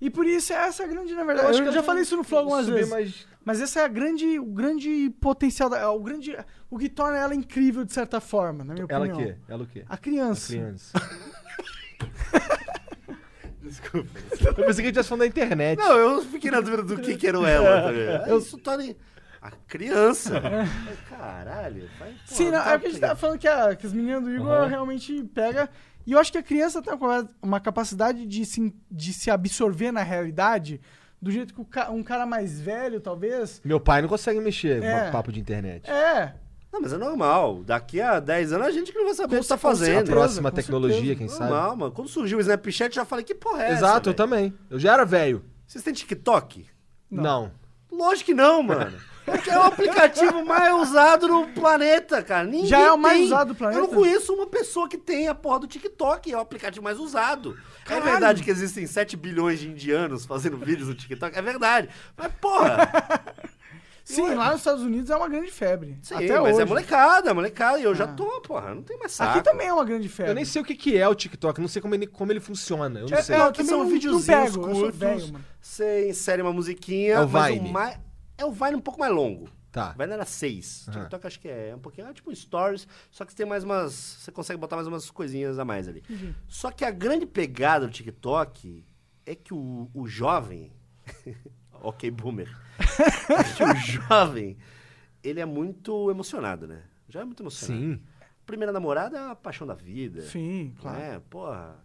E por isso essa é a grande, na verdade. Eu, acho já que eu falei isso no Flow algumas vezes. mais- Mas esse é a grande, o grande potencial, da, o grande, o que torna ela incrível de certa forma, na minha Ela opinião. o quê? Ela o quê? A A criança. Desculpa. Eu pensei que a gente estivesse falando da internet. Não, eu fiquei na dúvida do que, que era o ela. tá ligado? Eu- tá ali. A criança. Caralho. Vai, porra, Sim, não, tá é porque a gente tá pegando. falando que, a, que as meninas do Igor Aham. realmente pega. E eu acho que a criança tem uma, uma capacidade de se, de se absorver na realidade do jeito que o ca- um cara mais velho, talvez. Meu pai não consegue mexer É. no papo de internet. É. Não, mas é normal. Daqui a 10 anos a gente que não vai saber o que tá Com A fazendo. certeza. próxima com tecnologia, certeza. quem sabe? Normal, mano. Quando surgiu o Snapchat, eu já falei, que porra é essa? Exato, eu também. Eu já era velho. Vocês têm TikTok? Não. Lógico que não, mano. Porque é o aplicativo mais usado no planeta, cara. Ninguém Já é o mais tem. usado do planeta? Eu não conheço uma pessoa que tem a porra do TikTok. É o aplicativo mais usado. Caralho. É verdade que existem 7 bilhões de indianos fazendo vídeos no TikTok? É verdade. Mas, porra. Sim, lá nos Estados Unidos é uma grande febre. Sim, Até mas hoje. é molecada, molecada. E eu já Ah. tô, porra. Não tem mais saco. Aqui também é uma grande febre. Eu nem sei o que, que é o TikTok, não sei como ele, como ele funciona. Eu não É, sei. é, também são não- não videozinhos curtos. velho, mano. Você insere uma musiquinha. É o mas Vine. mais... É o Vine um pouco mais longo. Tá. Vine era 6. Aham. TikTok acho que é um pouquinho. É tipo stories. Só que tem mais umas. Você consegue botar mais umas coisinhas a mais ali. Só que a grande pegada do TikTok é que o, o jovem. ok, boomer. que o jovem. Ele é muito emocionado, né? Já é muito emocionado. Sim. Primeira namorada é a paixão da vida. Sim, claro. É, porra.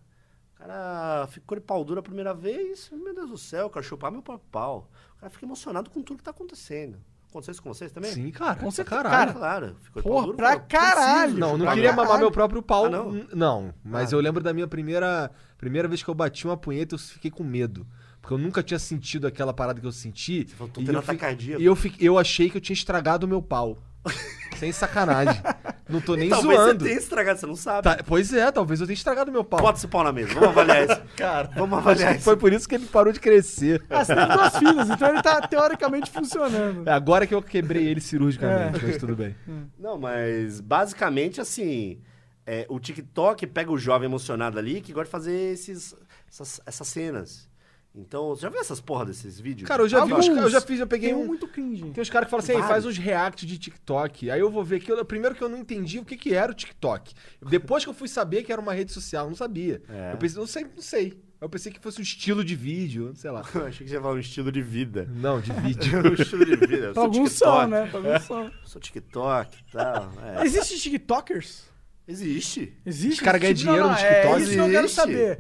O cara ficou de pau duro a primeira vez, meu Deus do céu, eu quero chupar meu próprio pau. O cara fica emocionado com tudo que tá acontecendo. Aconteceu isso com vocês também? Sim, cara. Com certeza, caralho. Claro. Ficou de Porra, pau duro. pra falou, caralho. Não, não queria mamar meu próprio pau. Ah, não? Não, mas Ah. eu lembro da minha primeira primeira vez que eu bati uma punheta, eu fiquei com medo. Porque eu nunca tinha sentido aquela parada que eu senti. falou, tô e tendo eu, fi- atacardia. e eu, fi- eu achei que eu tinha estragado o meu pau. Sem sacanagem. Não tô nem Talvez zoando. você tenha estragado, você não sabe. Tá, pois é, talvez eu tenha estragado o meu pau. Bota esse pau na mesa, vamos avaliar isso. Cara, Vamos avaliar isso. foi por isso que ele parou de crescer. Ah, você tem duas filhas, então ele tá teoricamente funcionando. É agora que eu quebrei ele cirurgicamente, mas tudo bem. Não, mas basicamente assim, é, o TikTok pega o jovem emocionado ali que gosta de fazer esses, essas, essas cenas. Então, você já viu essas porra desses vídeos? Cara, eu já vi, uns, Alguns. eu já fiz, eu peguei Tem um muito cringe. Tem uns caras que falam assim, "Ei, faz Vários. uns react de TikTok. Aí eu vou ver que eu, primeiro que eu não entendi o que, que era o TikTok. Depois que eu fui saber que era uma rede social, eu não sabia. É. Eu pensei, não sei, não sei. Eu pensei que fosse um estilo de vídeo, sei lá. Eu achei que você ia falar um estilo de vida. Não, de vídeo. um estilo de vida. Eu Pra sou alguns TikTok. são, né? Pra alguns são. Sou TikTok e tal. É. Existe TikTokers? Existe. Existe? Os caras ganham dinheiro não, no TikTok? É isso que eu quero Existe. saber.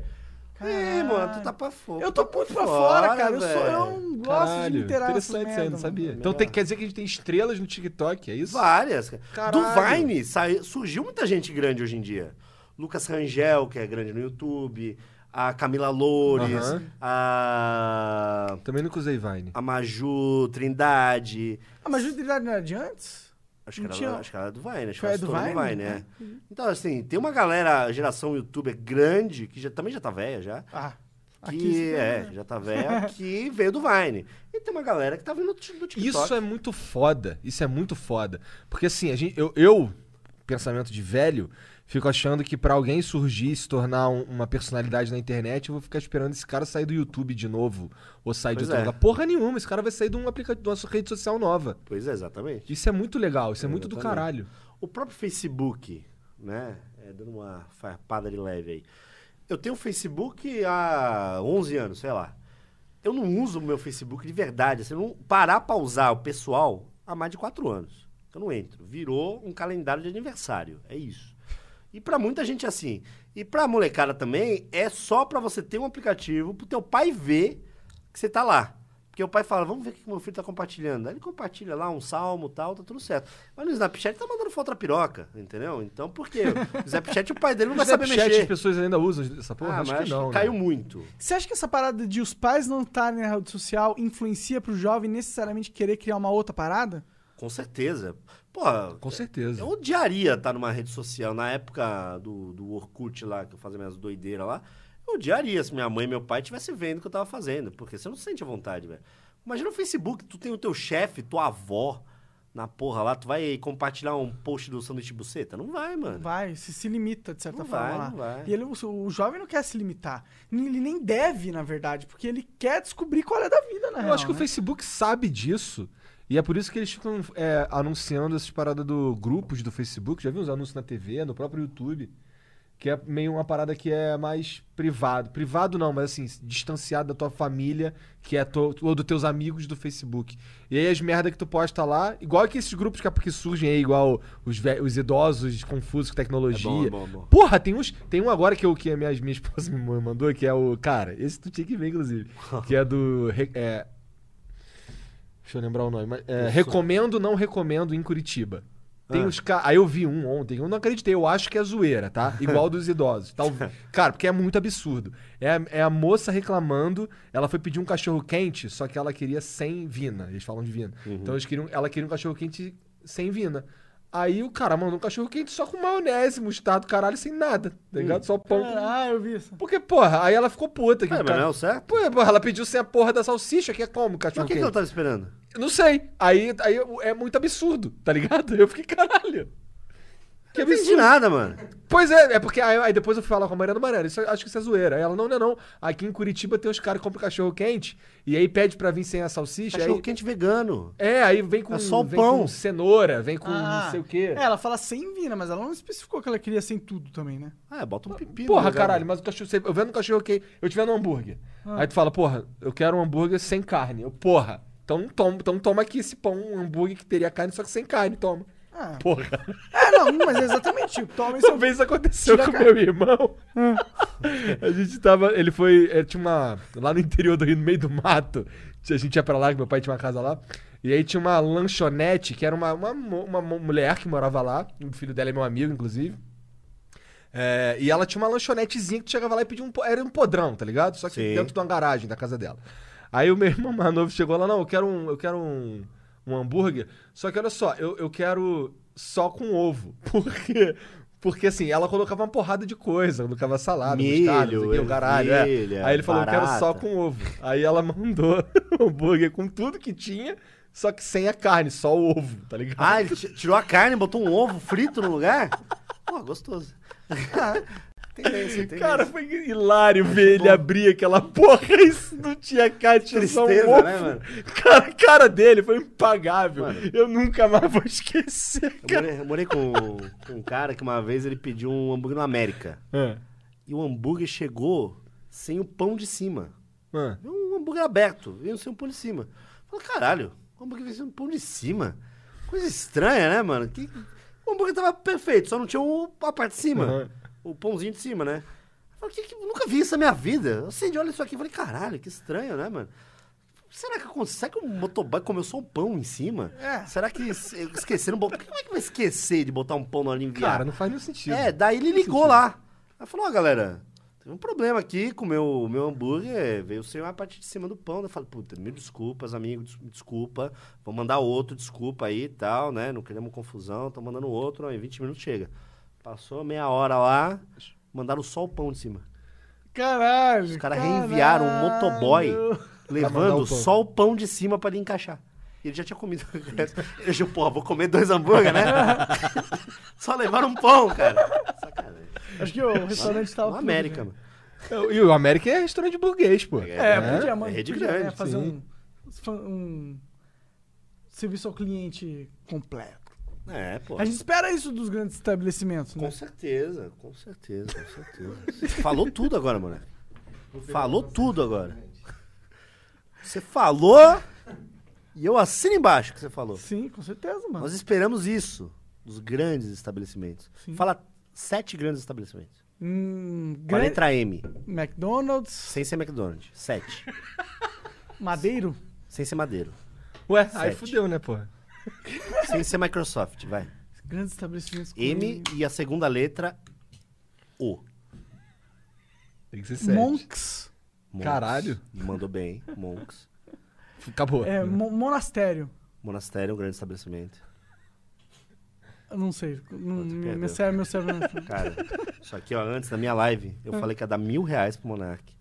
É, mano, tu tá pra fora. Eu tô tá muito pra fora, cara. Eu, sou, eu não gosto de me inteirar nessas interessante isso aí, merda, não sabia. mano. Então tem, quer dizer que a gente tem estrelas no TikTok, é isso? Várias. cara. Caralho. Do Vine sai- surgiu muita gente grande hoje em dia. Lucas Rangel, que é grande no YouTube. A Camila Loures. A. Também nunca usei Vine. A Maju Trindade. Ah, mas Jubilidade não era de antes? Acho que, era, tinha- acho que era do Vine, acho que ela do Vine? Vine, é. Então, assim, tem uma galera, geração youtuber grande, que já, também já tá velha já. Ah, Que aqui é, né? já tá velha, que veio do Vine. E tem uma galera que tá vindo do TikTok. Isso é muito foda. Isso é muito foda. Porque assim, a gente, eu, eu, pensamento de velho, fico achando que pra alguém surgir e se tornar um- uma personalidade na internet, eu vou ficar esperando esse cara sair do YouTube de novo. Ou sair de Pois outro é. lugar. Porra nenhuma, esse cara vai sair de um aplicativo, de uma rede social nova. Pois é, exatamente. Isso é muito legal, isso é, muito do Exatamente. caralho. O próprio Facebook, né? É, dando uma farpada de leve aí. Eu tenho Facebook há 11 anos, sei lá. Eu não uso o meu Facebook de verdade. Assim, eu não parar pra usar o pessoal há mais de 4 anos. Eu não entro. Virou um calendário de aniversário. É isso. E pra muita gente é assim. E pra molecada também, é só pra você ter um aplicativo pro teu pai ver que você tá lá. Porque o pai fala, vamos ver o que meu filho tá compartilhando. Aí ele compartilha lá um salmo e tal, tá tudo certo. Mas no Snapchat tá mandando foto da piroca, entendeu? Então por quê? O Snapchat o pai dele não vai saber Snapchat mexer. as pessoas ainda usam essa porra? ah, acho mas que não. né? caiu muito. Você acha que essa parada de os pais não estarem na rede social influencia pro jovem necessariamente querer criar uma outra parada? Com certeza. Porra, Com certeza. eu odiaria estar numa rede social. Na época do, do Orkut lá, que eu fazia minhas doideiras lá, eu odiaria se minha mãe e meu pai estivessem vendo o que eu tava fazendo. Porque você não se sente à vontade, velho. Imagina o Facebook, tu tem o teu chefe, tua avó na porra lá, tu vai compartilhar um post do sanduíche de buceta? Não vai, mano. Vai, se, se limita de certa Não forma vai, lá. não vai. E ele, o, o jovem não quer se limitar. Ele nem deve, na verdade, porque ele quer descobrir qual é da vida, na Eu real. acho que o né? Facebook sabe disso. E é por isso que eles ficam é, anunciando essas paradas do grupos do Facebook. Já viu uns anúncios na TV, no próprio YouTube? Que é meio uma parada que é mais privado. Privado não, mas assim, distanciado da tua família, que é to, ou dos teus amigos do Facebook. E aí as merda que tu posta lá, igual que esses grupos que, que surgem aí, igual os, os idosos confusos com tecnologia. É bom, é bom, é bom. Porra, tem uns. Tem um agora que, eu, que a minha, minha esposa me mandou, que é o. Cara, esse tu tinha que ver, inclusive. que é do. é, deixa eu lembrar o nome. mas, é, recomendo, não recomendo em Curitiba. Tem Ah. os ca- Aí eu vi um ontem, eu não acreditei, eu acho que é zoeira, tá? Igual dos idosos. Tal... Cara, porque é muito absurdo. É a, é a moça reclamando, ela foi pedir um cachorro quente, só que ela queria sem vina. Eles falam de vina. Então eles queriam, ela queria um cachorro quente sem vina. Aí o cara mandou um cachorro quente só com maionese, mostarda, caralho, sem nada, tá ligado? Só pão. com- Ah, eu vi isso. Porque, porra, aí ela ficou puta. Que Ah, o mas cara- não é o certo? Pô, porra, ela pediu sem a porra da salsicha, que é como Mas cachorro o que, que quente? ela tava esperando? Não sei. Aí, aí é muito absurdo, tá ligado? Eu fiquei, caralho. Que Não entendi absurdo. nada, mano. Pois é, é porque aí, aí depois eu fui falar com a Mariana Mariana, isso, acho que isso é zoeira. Aí ela, não, não, não. Aqui em Curitiba tem uns caras que compram cachorro quente e aí pede pra vir sem a salsicha. Cachorro aí- quente vegano. É, aí vem com, É só o vem pão. com cenoura, vem com Ah, não sei o quê. É, ela fala sem vina, mas ela não especificou que ela queria sem tudo também, né? Ah, bota um pepino. Porra, lugar. caralho, mas o cachorro. Eu vendo um cachorro quente, eu tiver no hambúrguer. Ah. Aí tu fala, porra, eu quero um hambúrguer sem carne. Eu, porra, então toma, então toma aqui esse pão, um hambúrguer que teria carne, só que sem carne, toma. Ah, Porra. é, não, mas é exatamente. Toma esse Uma vez isso aconteceu com meu irmão. a gente tava. Ele foi. é, tinha uma. Lá no interior do Rio, no meio do mato. A gente ia pra lá, que meu pai tinha uma casa lá. E aí tinha uma lanchonete, que era uma, uma, uma mulher que morava lá. O filho dela é meu amigo, inclusive. É, e ela tinha uma lanchonetezinha que tu chegava lá e pedia um. Era um podrão, tá ligado? Só que Sim. dentro de uma garagem da casa dela. Aí o meu irmão mais novo chegou lá, não, eu quero um. Eu quero um, um hambúrguer. Só que olha só, eu, eu quero só com ovo. Por quê? Porque assim, ela colocava uma porrada de coisa, colocava salada, Milho, mostarda, o caralho. é. Aí ele falou, eu quero só barata. com ovo. Aí ela mandou o hambúrguer com tudo que tinha, só que sem a carne, só o ovo, tá ligado? Ah, ele ti- tirou a carne, botou um ovo frito no lugar? Pô, gostoso. Tendência, tendência. Cara, foi hilário ver ele abrir aquela porra e isso não tinha tinha só um Tristeza, ovo. né, mano? Cara, a cara dele foi impagável. Mano. Eu nunca mais vou esquecer, Eu morei, eu morei com, com um cara que uma vez ele pediu um hambúrguer no América. É. E o hambúrguer chegou sem o pão de cima. Ah, Um hambúrguer aberto, sem o pão de cima. Falei, caralho, o hambúrguer veio sem o pão de cima. Coisa estranha, né, mano? Que... O hambúrguer tava perfeito, só não tinha o... a parte de cima. Uhum. O pãozinho de cima, né? Falei, que, que... nunca vi isso na minha vida. Eu acendi, olha isso aqui. Falei, caralho, que estranho, né, mano? Será que aconteceu? Será que o motoboy comeu só um pão em cima? É. Será que es- esqueceram? de Como é que vai esquecer de botar um pão no aliviar? cara, não faz nenhum sentido. É, daí ele ligou lá. Aí falou, ó, galera, teve um problema aqui com o meu, meu hambúrguer, veio sem a parte de cima do pão. Eu falei, puta, mil desculpas, amigo, des- desculpa. Vou mandar outro, desculpa aí e tal, né? Não queremos confusão, tô mandando outro, em 20 minutos chega. Passou meia hora lá, mandaram só o pão de cima. Caralho. Os caras reenviaram um motoboy levando o só o pão de cima pra ele encaixar. E ele já tinha comido. Ele achou, porra, vou comer dois hambúrguer, né? só levaram um pão, cara. Sacanagem. Acho que o restaurante tava. No tudo, América, né? mano. E o América é restaurante burguês, pô. É, É, podia, é mano. rede podia, grande, né, fazer um, um serviço ao cliente completo. É, pô. A gente espera isso dos grandes estabelecimentos, né? Com certeza, com certeza, com certeza. Você falou tudo agora, moleque. Falou tudo agora. Você falou e eu assino embaixo o que você falou. Sim, com certeza, mano. Nós esperamos isso dos grandes estabelecimentos. Sim. Fala sete grandes estabelecimentos. Hum, Com a grande- letra M. McDonald's, Sem ser McDonald's. Sete. Madeiro. Sem ser Madeiro. Ué, aí Sete. fudeu, né, pô? Sem ser Microsoft, vai. Grandes estabelecimentos. com M e a segunda letra O. Tem que ser sete. Monks. Monks. Caralho. Mandou bem. Monks. Acabou. É, mo- monastério. Monastério é um grande estabelecimento. Eu não sei. Não, Puta, meu, perdeu. meu cérebro, meu cérebro não. Cara, isso aqui, ó, antes da minha live, eu falei que ia dar mil reais pro Monark.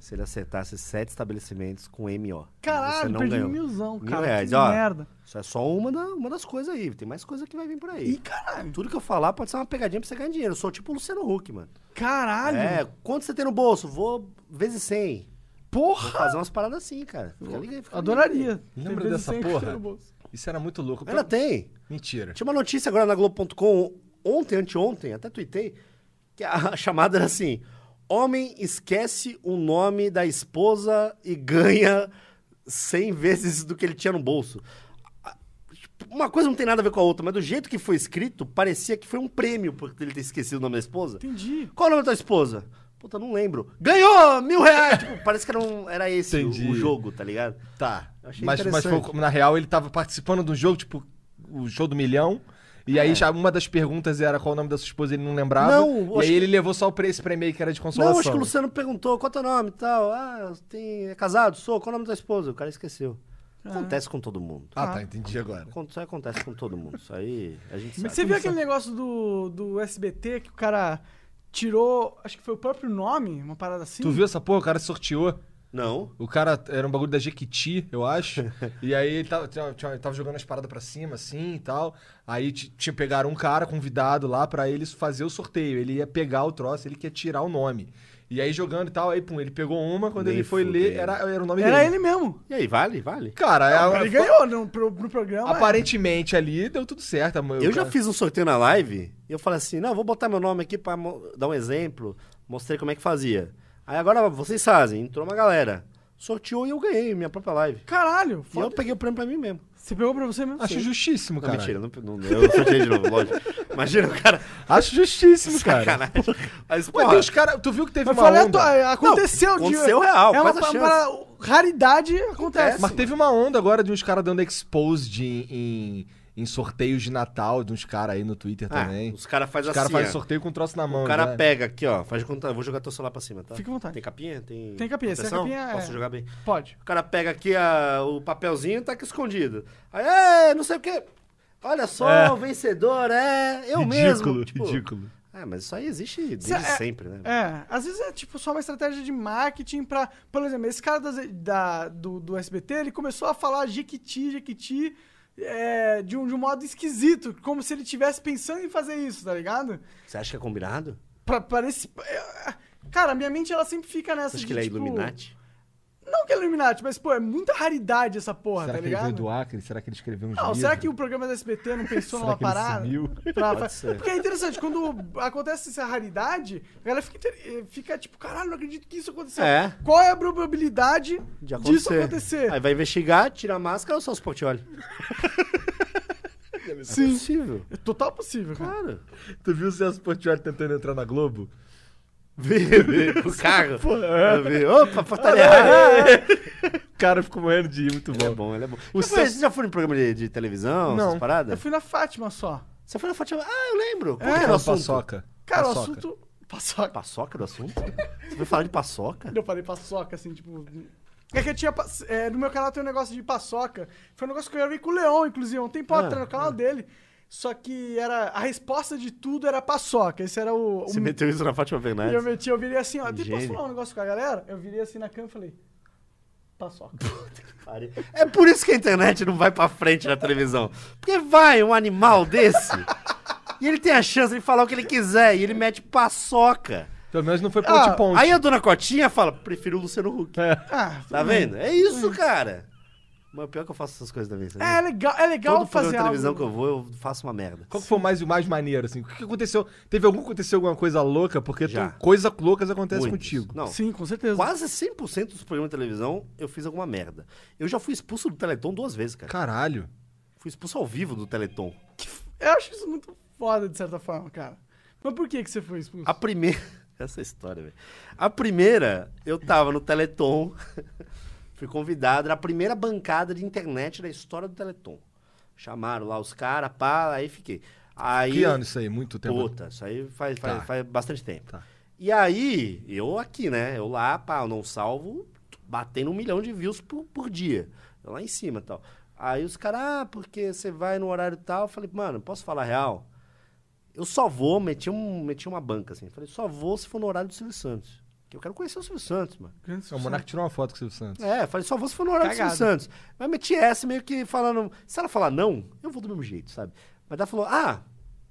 Se ele acertasse sete estabelecimentos com MO. Você Caralho, não perdi ganhou. milzão, Mil cara. reais, que ó. merda. Isso é só uma, da- uma das coisas aí. Tem mais coisa que vai vir por aí. Ih, caralho. Tudo que eu falar pode ser uma pegadinha pra você ganhar dinheiro. Eu sou tipo o Luciano Huck, mano. Caralho. É, quanto você tem no bolso? Vou vezes 100. Vou Porra. fazer umas paradas assim, cara. Fica ligado. fica Adoraria. Lembra Tem vezes dessa porra? no bolso. Isso era muito louco. Ainda tem. Mentira. Tinha uma notícia agora na Globo.com, ontem, anteontem, até tuitei, que a chamada era assim: Homem esquece o nome da esposa e ganha 100 vezes do que ele tinha no bolso. Uma coisa não tem nada a ver com a outra, mas do jeito que foi escrito, parecia que foi um prêmio por ele ter esquecido o nome da esposa. Entendi. Qual é o nome da tua esposa? Puta, não lembro. Ganhou mil reais! Tipo, parece que era, um- era esse o, o jogo, tá ligado? Tá. Eu achei Mas, mas foi, na real ele tava participando de um jogo, tipo, o show do milhão. E É. aí já uma das perguntas era qual o nome da sua esposa, ele não lembrava. Não, e aí ele levou só o pre- esse prêmio que era de consolação. Não, acho que o Luciano perguntou qual é teu nome e tal. Ah, tem, é casado? Sou. Qual é o nome da tua esposa? O cara esqueceu. Acontece com todo mundo. Ah, tá, entendi agora. Isso aí acontece com todo mundo. Isso aí a gente sabe. Mas você viu aquele negócio do, do SBT que o cara tirou, acho que foi o próprio nome, uma parada assim? Tu viu essa porra? O cara sorteou. Não. O cara era um bagulho da Jequiti, eu acho. e aí ele tava, tinha- tinha- tava jogando as paradas pra cima, assim e tal. Aí ti- tinha pegaram um cara convidado lá pra eles fazer o sorteio. Ele ia pegar o troço, ele quer tirar o nome. E aí jogando e tal, aí pum, ele pegou uma, quando Nem ele foi ler, era, era o nome Era dele. ele mesmo. E aí, vale? Vale? Cara, é a- ele ganhou no, pro, no programa. aparentemente ali deu tudo certo. Eu já cara- fiz um sorteio na live e eu falei assim: não, vou botar meu nome aqui pra mo- dar um exemplo. Mostrei como é que fazia. Aí agora vocês fazem. Entrou uma galera. Sorteou e eu ganhei minha própria live. Caralho, E eu foda. peguei o prêmio pra mim mesmo. Você pegou pra você mesmo? Acho Sim. justíssimo, Não, cara. mentira, não, não, eu sorteei de novo, lógico. Imagina o cara. Acho justíssimo, cara. Sacanagem. Mas, Mas porra, tem os cara, tu viu que teve Mas uma falei, onda? atu- aconteceu. Não, de- aconteceu real, É uma, faz a uma- chance. uma raridade, acontece. Mas teve uma onda agora de uns caras dando exposed em, em, em sorteios de Natal, de uns caras aí no Twitter Ah, também. os caras fazem Os caras assim. fazem ó. sorteio com um troço na mão. O cara já. pega aqui, ó. Faz conta. Vou jogar teu celular pra cima, tá? Fica à vontade. Tem capinha? Tem, Tem capinha, se é capinha, é- Posso jogar bem? Pode. O cara pega aqui a- o papelzinho tá aqui escondido. Aí, é, não sei o quê. Olha só, É. o vencedor, é eu ridículo, mesmo. Tipo, ridículo. É, mas isso aí existe desde é- sempre, né? É, às vezes é tipo só uma estratégia de marketing pra. Por exemplo, esse cara das- da- do, do SBT, ele começou a falar Jequiti, Jequiti, é, de, um, de um modo esquisito, como se ele estivesse pensando em fazer isso, tá ligado? Você acha que é combinado? Pra, parece. é, Cara, minha mente ela sempre fica nessa de, que ele é tipo, Illuminati? Não que é Illuminati, mas, pô, é muita raridade essa porra, Será tá que ele veio ligado? do Acre? Será que ele escreveu uns Não, será que o programa da SBT não pensou Será numa que ele parada? sumiu? Pra- Pode ser. Porque é interessante, quando acontece essa raridade, a galera fica, inter- fica tipo, caralho, não acredito que isso aconteceu. É. Qual é a probabilidade De disso acontecer? Aí vai investigar, tira a máscara ou só os Portioli? Sim. É possível. É total possível, cara. Claro. Tu viu o Celso Portioli tentando entrar na Globo? Vê, o carro. é. Vê. Opa, portaria errada. O cara ficou morrendo de ir, muito Ele é bom. bom, ele é bom. O seu- Você já foi em programa de, de televisão, Não. essas Eu fui na Fátima só. Você foi na Fátima? Ah, eu lembro. Qual É, que era o assunto? paçoca. Cara, o Paçoca. assunto. Paçoca. Paçoca do assunto? Você foi falar de paçoca? Eu falei paçoca, assim, tipo. É que eu tinha. é, no meu canal tem um negócio de paçoca. Foi um negócio que eu gravei com o Leon, inclusive, um tempo Ah, atrás, no canal dele. Só que era. A resposta de tudo era paçoca. Esse era o. o Você meteu isso na Fátima E eu Bernardes? meti, eu virei assim, ó. Posso Gênio. falar um negócio com a galera? Eu virei assim na cama e falei. Paçoca. É por isso que a internet não vai pra frente na televisão. Porque vai um animal desse e ele tem a chance de falar o que ele quiser e ele mete paçoca. Pelo menos não foi Ah, ponte ponte. Aí a dona Cotinha fala, prefiro o Luciano Huck. É. Ah, Tá vendo? É isso, cara. Mas pior que eu faço essas coisas também, sabe? é legal, é legal Todo fazer programa de televisão algo. que eu vou, eu faço uma merda. Qual que foi o mais, o mais maneiro, assim? O que aconteceu? Teve algum aconteceu alguma coisa louca? Porque Já. tu- coisas loucas acontecem Muitos. contigo. Não, Sim, com certeza. quase 100% dos programas de televisão eu fiz alguma merda. Eu já fui expulso do Teleton duas vezes, cara. Caralho. Fui expulso ao vivo do Teleton. Eu acho isso muito foda, de certa forma, cara. Mas por que, que você foi expulso? A primeira. Essa história, velho. A primeira, eu tava no Teleton. fui convidado, era a primeira bancada de internet da história do Teleton. Chamaram lá os caras, pá, aí fiquei. Aí, Que ano isso aí? Muito tempo. Puta, isso aí faz, faz, Tá. faz bastante tempo. Tá. E aí, eu aqui, né? Eu lá, pá, eu não salvo, batendo um milhão de views por, por dia. Eu lá em cima e tal. Aí os caras, ah, porque você vai no horário tal. Eu falei, mano, posso falar real? Eu só vou, meti, um, meti uma banca assim. Falei, só vou se for no horário do Silvio Santos. Que eu quero conhecer o Silvio Santos, mano. O. Monark tirou uma foto com o Silvio Santos. É, falei, só vou se for no horário do Silvio Santos. Mas meti essa meio que falando. Se ela falar não, eu vou do mesmo jeito, sabe? Mas ela falou, ah,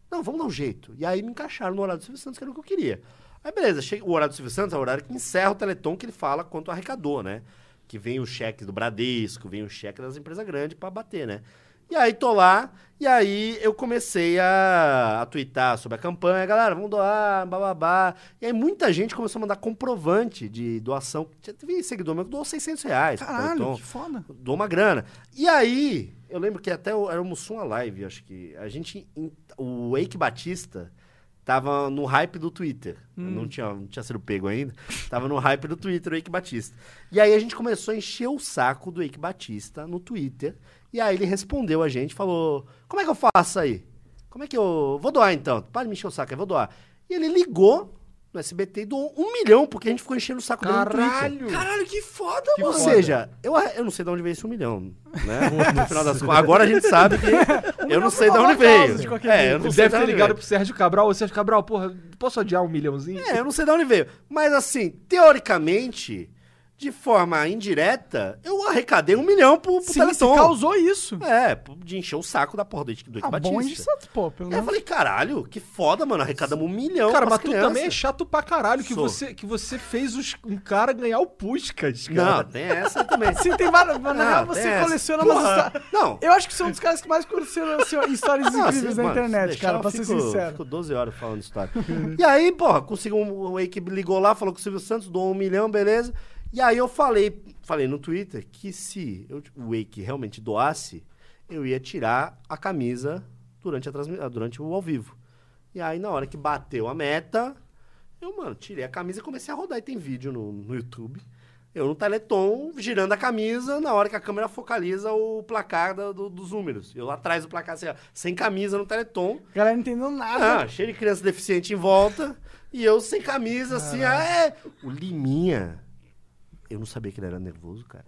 não, vamos dar um jeito. E aí me encaixaram no horário do Silvio Santos, que era o que eu queria. Aí beleza, chega, o horário do Silvio Santos é o horário que encerra o Teleton, que ele fala quanto arrecadou, né? Que vem os cheques do Bradesco, vem o cheque das empresas grandes pra bater, né? E aí tô lá, e aí eu comecei a, a twittar sobre a campanha, galera, vamos doar, bababá. E aí muita gente começou a mandar comprovante de doação. Teve seguidor meu que doou 600 reais. Caralho, que foda. dou uma grana. E aí, eu lembro que até era o Mussum a live, acho que a gente, o Eike Batista tava no hype do Twitter. Não, tinha, não tinha sido pego ainda. Tava no hype do Twitter, o Eike Batista. E aí a gente começou a encher o saco do Eike Batista no Twitter. E aí ele respondeu a gente, falou: Como é que eu faço aí? Como é que eu. Vou doar então. Para de me encher o saco, eu vou doar. E ele ligou no SBT e doou um milhão, porque a gente ficou enchendo o saco dele no Twitter. Caralho! Caralho, que foda, Que Ou mano. foda. seja, eu, eu não sei de onde veio esse um milhão, né? No final das contas. Agora a gente sabe que eu milhão não sei de onde causa, veio. de É, jeito. eu não deve de ter onde ligado veio. pro Sérgio Cabral. Ô, Sérgio Cabral, porra, posso adiar um milhãozinho? É, eu não sei de onde veio. Mas assim, teoricamente, de forma indireta, eu arrecadei um milhão pro, pro Sim, você Teleton. causou isso. É, de encher o saco da porra do Ike do Ah, bom de Batista. Santos, pô, pelo aí eu menos. falei, caralho, que foda, mano. Arrecadamos um milhão. Cara, mas tu crianças. também é chato pra caralho que Sou. você, que você fez os- um cara ganhar o Puskas, Não, cara. tem essa também. Sim, tem várias. Mas na Ah, real, você essa. coleciona umas histórias. Não. Eu acho que você é um dos caras que mais colecionam assim, histórias Não, incríveis assim, na mano, internet, deixar, cara, pra ser fico- sincero. Fico 12 horas falando história. e aí, porra, consegui um, o Eike ligou lá, falou que o Silvio Santos doou um milhão, beleza. E aí eu falei, falei no Twitter que se eu, o Eike realmente doasse, eu ia tirar a camisa durante, a durante o ao vivo. E aí, na hora que bateu a meta, eu, mano, tirei a camisa e comecei a rodar. E tem vídeo no, no YouTube. Eu no Teleton, girando a camisa, na hora que a câmera focaliza o placar da- do- dos números. Eu lá atrás do placar, assim, ó, sem camisa no Teleton. A galera não entendeu nada. Ah, cheio de criança deficiente em volta. E eu sem camisa, assim, ah, é. O Liminha. Eu não sabia que ele era nervoso, cara.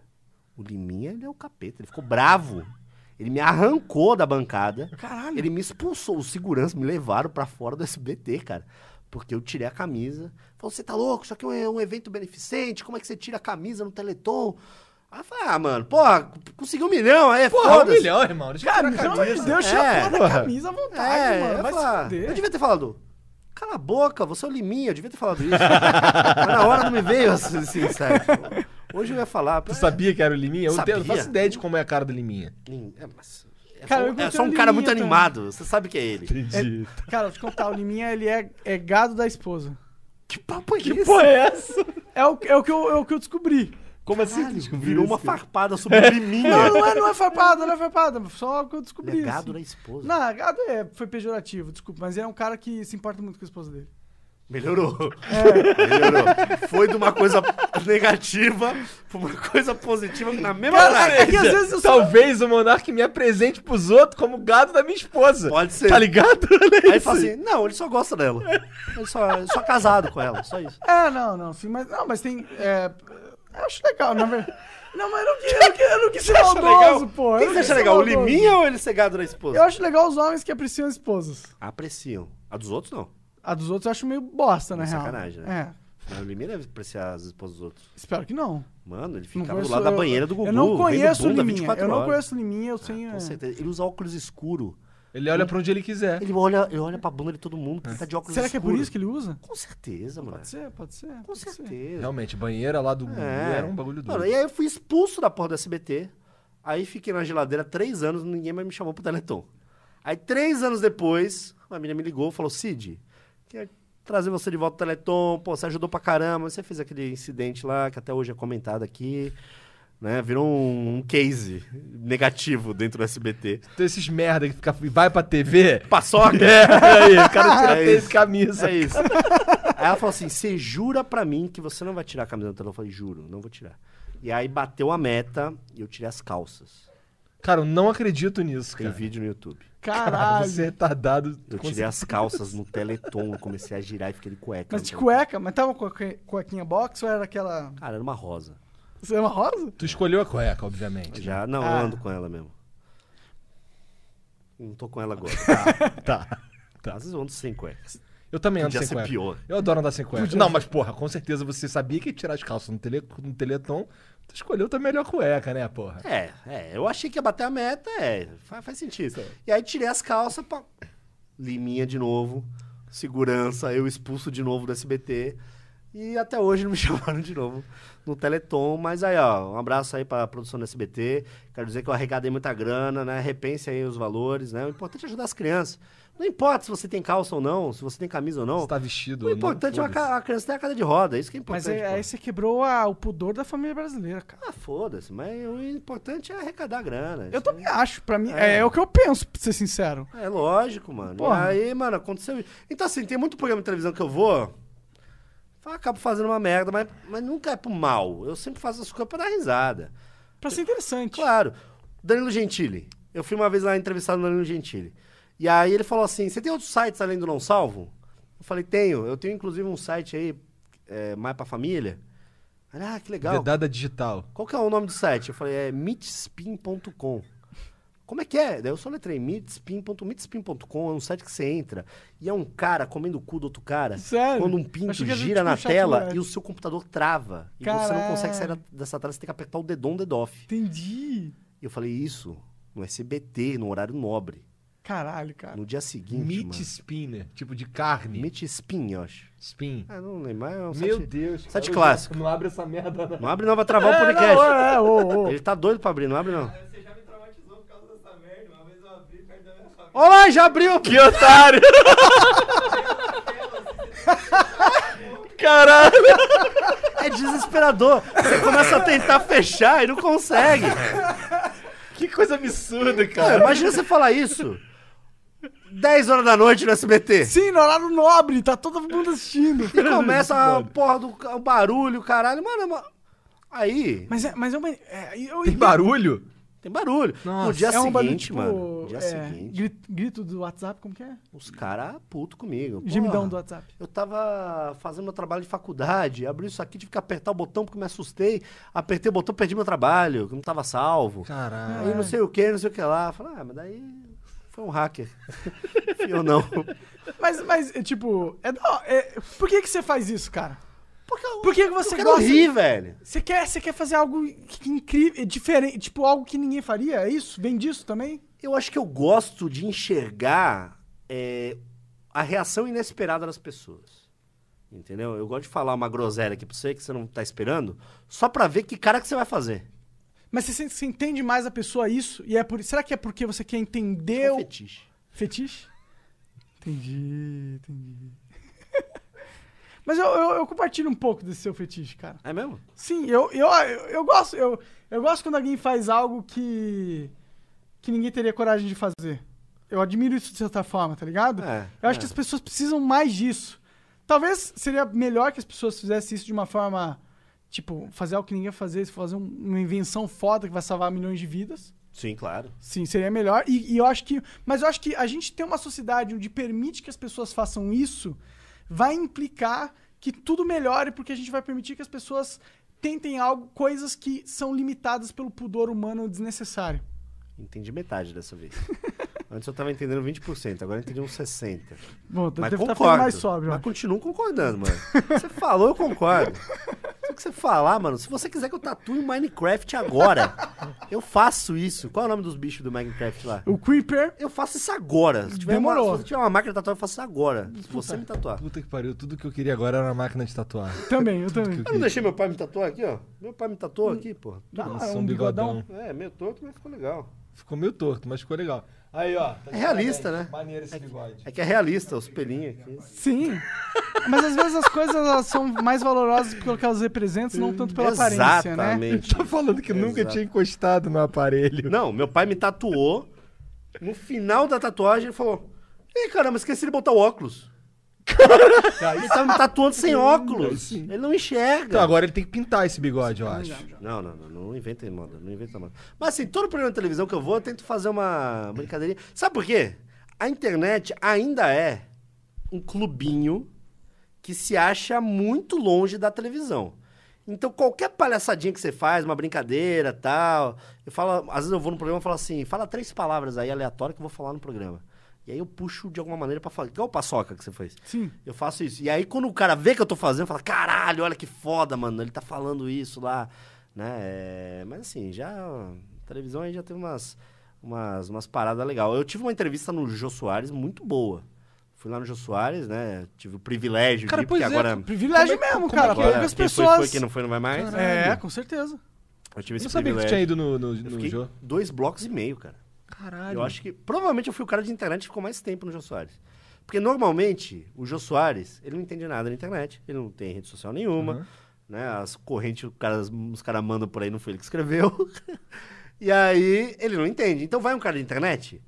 O Liminha, ele é o capeta. Ele ficou bravo. Ele me arrancou da bancada. Caralho. Ele me expulsou. Os seguranças me levaram pra fora do SBT, cara. Porque eu tirei a camisa. Falou, você tá louco? Isso aqui é um, um evento beneficente. Como é que você tira a camisa no Teleton? Aí eu falei, ah, mano, porra, consegui um milhão, aí é Porra, um milhão, irmão. Deixa Cara, pelo amor de camisa. Deus, tira É, a porra da camisa à vontade, É, mano. eu, falar, fuder. eu devia ter falado, cala a boca, você é o Liminha, eu devia ter falado isso. Mas na hora não me veio assim, assim sabe? Hoje eu ia falar. Tu sabia que era o Liminha? Eu não tenho- não Sabia. faço ideia de como é a cara do Liminha. É, mas é Cara, só, eu é só um o cara Liminha muito também. animado. Você sabe que é ele. Entendi. Cara, vou te contar, o Liminha, ele é, é gado da esposa. Que papo é Que esse? porra é essa? É o, é o, que, eu, é o que eu descobri. Como assim Caralho, descobriu virou isso, uma cara? farpada sobre o Liminha. Não, não é, não é farpada, não é farpada. Só o que eu descobri. Legado assim. da esposa. Não, gado é, foi pejorativo, desculpa. Mas é um cara que se importa muito com a esposa dele. Melhorou. Melhorou. Foi de uma coisa negativa pra uma coisa positiva na mesma Cara, hora. é que às vezes eu sou- Talvez o Monark me apresente pros outros como gado da minha esposa. Pode ser. Tá ligado? Aí fala assim, não, ele só gosta dela. Ele só, ele só é casado com ela, só isso. É, não, não, sim, mas, não, mas tem. É, eu acho legal, na verdade. Não, mas eu não, quis- eu não, quis- eu não quis ser maldoso, legal? pô. Quem não você acha legal, o. Liminha ou ele ser gado da esposa? Eu acho legal os homens que apreciam esposas. Apreciam. A dos outros, não. A dos outros eu acho meio bosta, na É real. sacanagem, né? Mas o Liminha deve apreciar as esposas dos outros. É, espero que não. Mano, ele ficava do conheço- lado da eu- banheira do Gugu. Eu não conheço o Liminha. 24 Eu não horas. conheço o Liminha, eu sei. Com é. certeza. Ele usa óculos escuro. Ele olha pra onde ele quiser. Ele olha, ele olha pra bunda de todo mundo, porque ele tá de óculos Será que é por isso que ele usa? Com certeza, mano. Pode ser, pode ser. Com pode ser. certeza. Realmente, banheira lá do Gugu É. era um bagulho doido. Mano, e aí eu fui expulso da porra do SBT. Aí fiquei na geladeira três anos, ninguém mais me chamou pro Teleton. Aí três anos depois, uma menina me ligou e falou, Cid, quer trazer você de volta pro Teleton, pô, você ajudou pra caramba, você fez aquele incidente lá, que até hoje é comentado aqui, né? Virou um, um case negativo dentro do SBT. Então esses merda que fica, vai pra TV. Paçoca! É, aí, o cara tira É tênis isso. camisa. É isso. aí ela falou assim: você jura pra mim que você não vai tirar a camisa do telão? Eu falei, juro, não vou tirar. E aí bateu a meta e eu tirei as calças. Cara, eu não acredito nisso, Tem cara. vídeo no YouTube. Cara, Caralho. você é retardado. Eu tirei as calças no Teleton, comecei a girar e fiquei de cueca. Mas de cueca? Mas tava com a cue- cuequinha box ou era aquela. Cara, era uma rosa. Você é uma rosa? Tu escolheu a cueca, obviamente. Já, não, Ah. eu ando com ela mesmo. Não tô com ela agora. Tá. Às vezes eu ando sem cueca. Eu também ando Podia sem ser cueca. pior. Eu adoro andar sem cueca. Não, mas porra, com certeza você sabia que ia tirar as calças no, tele, no Teleton. Tu escolheu tua melhor cueca, né, porra? É, é, eu achei que ia bater a meta, é, faz, faz sentido. E aí tirei as calças, pá, liminha de novo, segurança, eu expulso de novo do SBT. E até hoje não me chamaram de novo no Teleton. Mas aí, ó, um abraço aí pra produção do SBT. Quero dizer que eu arrecadei muita grana, né? Repense aí os valores, né? O importante é ajudar as crianças. Não importa se você tem calça ou não, se você tem camisa ou não. Você tá vestido O ou não, importante é uma a criança ter a cadeira de roda, isso que é Mas importante. é- pô. aí você quebrou a- o pudor da família brasileira, cara. Ah, foda-se, mas o importante é arrecadar a grana. Eu também acho, pra mim. É. É, é o que eu penso, pra ser sincero. É lógico, mano. Porra. E aí, mano, aconteceu isso. Então, assim, tem muito programa de televisão que eu vou. Acabo fazendo uma merda, mas, mas nunca é pro mal. Eu sempre faço as coisas pra dar risada. Pra ser interessante. Claro. Danilo Gentili. Eu fui uma vez lá entrevistar o Danilo Gentili. E aí ele falou assim: Você tem outros sites além do Não Salvo? Eu falei: Tenho. Eu tenho inclusive um site aí, é, mais pra família. Ele, Ah, que legal. Vedada digital. Qual que é o nome do site? Eu falei, é meetspin.com. Como é que é? Daí eu só letrei meetspin.meetspin.com, é um site que você entra e é um cara comendo o cu do outro cara. Sério? Quando um pinto gira tipo na tela e o seu computador trava. E você não Caralho. consegue sair dessa tela, você tem que apertar o dedão dedoff. Entendi. E eu falei, isso no SBT, no horário nobre. Caralho, cara. No dia seguinte, Meat mano. spinner, tipo de carne. Meet Spin, eu acho. Spin. Ah, não lembro, é um Meu site... Deus. site cara, clássico. Não abre essa merda, não. Não abre não, vai travar o É, podcast. não, é, ô, ô. Ele tá doido pra abrir, não abre não. Você já me traumatizou por causa dessa merda. Uma vez eu abri família. Olá, já abriu! Que otário! Caralho! É desesperador. Você começa a tentar fechar e não consegue. Que coisa absurda, Cara, imagina você falar isso. 10 horas da noite no SBT. Sim, no horário nobre, tá todo mundo assistindo. E começa a porra do o barulho, caralho. Mano, é uma- aí Mas é, mas é uma. É, eu, Tem barulho? Tem barulho. no Nossa, dia é um barulho, seguinte, tipo, mano. No dia é, seguinte. Grito, grito do WhatsApp, como que é? Os caras puto comigo. Gemidão Porra, do WhatsApp. Eu tava fazendo meu trabalho de faculdade, abri isso aqui, tive que apertar o botão porque me assustei. Apertei o botão, perdi meu trabalho, que não tava salvo. Caralho. Aí não sei o que, não sei o que lá. Falei, ah, mas daí foi um hacker. Fui eu não. Mas, mas, tipo, é, é- por que que você faz isso, cara? Porque eu, Por que que você eu quero gosta- rir, velho. Você quer, você quer fazer algo que- incrível, diferente, tipo, algo que ninguém faria? É isso? Vem disso também? Eu acho que eu gosto de enxergar é, a reação inesperada das pessoas. Entendeu? Eu gosto de falar uma groselha aqui pra você que você não tá esperando, só pra ver que cara que você vai fazer. Mas você, você entende mais a pessoa isso? E é por, será que é porque você quer entender É um o fetiche. fetiche? Entendi, entendi. Mas eu, eu, eu compartilho um pouco desse seu fetiche, cara. É mesmo? Sim, eu, eu, eu, eu gosto. Eu, eu gosto quando alguém faz algo que. que ninguém teria coragem de fazer. Eu admiro isso de certa forma, tá ligado? É, eu acho é. que as pessoas precisam mais disso. Talvez seria melhor que as pessoas fizessem isso de uma forma. Tipo, fazer algo que ninguém ia fazer, fazer um- uma invenção foda que vai salvar milhões de vidas. Sim, claro. Sim, seria melhor. E, e eu acho que. Mas eu acho que a gente ter uma sociedade onde permite que as pessoas façam isso vai implicar que tudo melhore, porque a gente vai permitir que as pessoas tentem algo, coisas que são limitadas pelo pudor humano desnecessário. Entendi metade dessa vez. Antes eu tava entendendo 20%, agora eu entendi uns 60%. Bom, Mas deve estar concordo. ficando mais sóbrio. mas continuo concordando, mano. Você falou, eu concordo. O que você falar, mano, se você quiser que eu tatue Minecraft agora, eu faço isso. Qual é o nome dos bichos do Minecraft lá? O Creeper. Eu faço isso agora. Se tiver, uma, Demorou. se você tiver uma máquina de tatuar, eu faço isso agora. Se você me tatuar. Puta que pariu, tudo que eu queria agora era uma máquina de tatuar. Também, eu também. Eu não deixei meu pai me tatuar aqui, ó. Meu pai me tatuou aqui, pô. Não, Nossa, é um um bigodão. É, meio torto, mas ficou legal. Ficou meio torto, mas ficou legal. Aí, ó. tá É realista, parabéns. né? Maneiro esse bigode. É que é realista, os pelinhos aqui. Sim. Mas às vezes as coisas elas são mais valorosas pelo que elas representam, não tanto pela aparência, né? Exatamente. Tá falando que nunca Exato. tinha encostado no aparelho. Não, meu pai me tatuou. No final da tatuagem, ele falou: Ih, caramba, esqueci de botar o óculos. ele tava me tatuando sem óculos. Ele não enxerga. Então agora ele tem que pintar esse bigode, eu acho. Não, não, não, não inventa moda, não inventa moda. Mas assim, todo programa de televisão que eu vou, eu tento fazer uma brincadeirinha. Sabe por quê? A internet ainda é um clubinho que se acha muito longe da televisão. Então, qualquer palhaçadinha que você faz, uma brincadeira tal, eu falo, às vezes eu vou no programa e falo assim, fala três palavras aí aleatórias que eu vou falar no programa. E aí eu puxo de alguma maneira pra falar, igual o paçoca que você fez. Sim. Eu faço isso. E aí, quando o cara vê que eu tô fazendo, fala: caralho, olha que foda, mano. Ele tá falando isso lá. Né? É, Mas assim, já. A televisão aí já teve umas, umas, umas paradas legais. Eu tive uma entrevista no Jô Soares muito boa. Fui lá no Jô Soares, né? Tive o privilégio Cara, de ir, porque é, agora. Privilégio Como é mesmo, como é cara. que Porque agora as quem pessoas. foi, foi, quem não foi, não vai mais. É, com certeza. Eu tive Eu esse não sabia que tu privilégio. tinha ido no, no, no jogo. dois blocos e meio, cara. Caralho. Eu acho que. Provavelmente eu fui o cara de internet que ficou mais tempo no Jô Soares. Porque normalmente o Jô Soares, ele não entende nada na internet, ele não tem rede social nenhuma, Uhum. né? As correntes os caras, os caras mandam por aí, não foi ele que escreveu. e aí ele não entende. Então vai um cara de internet,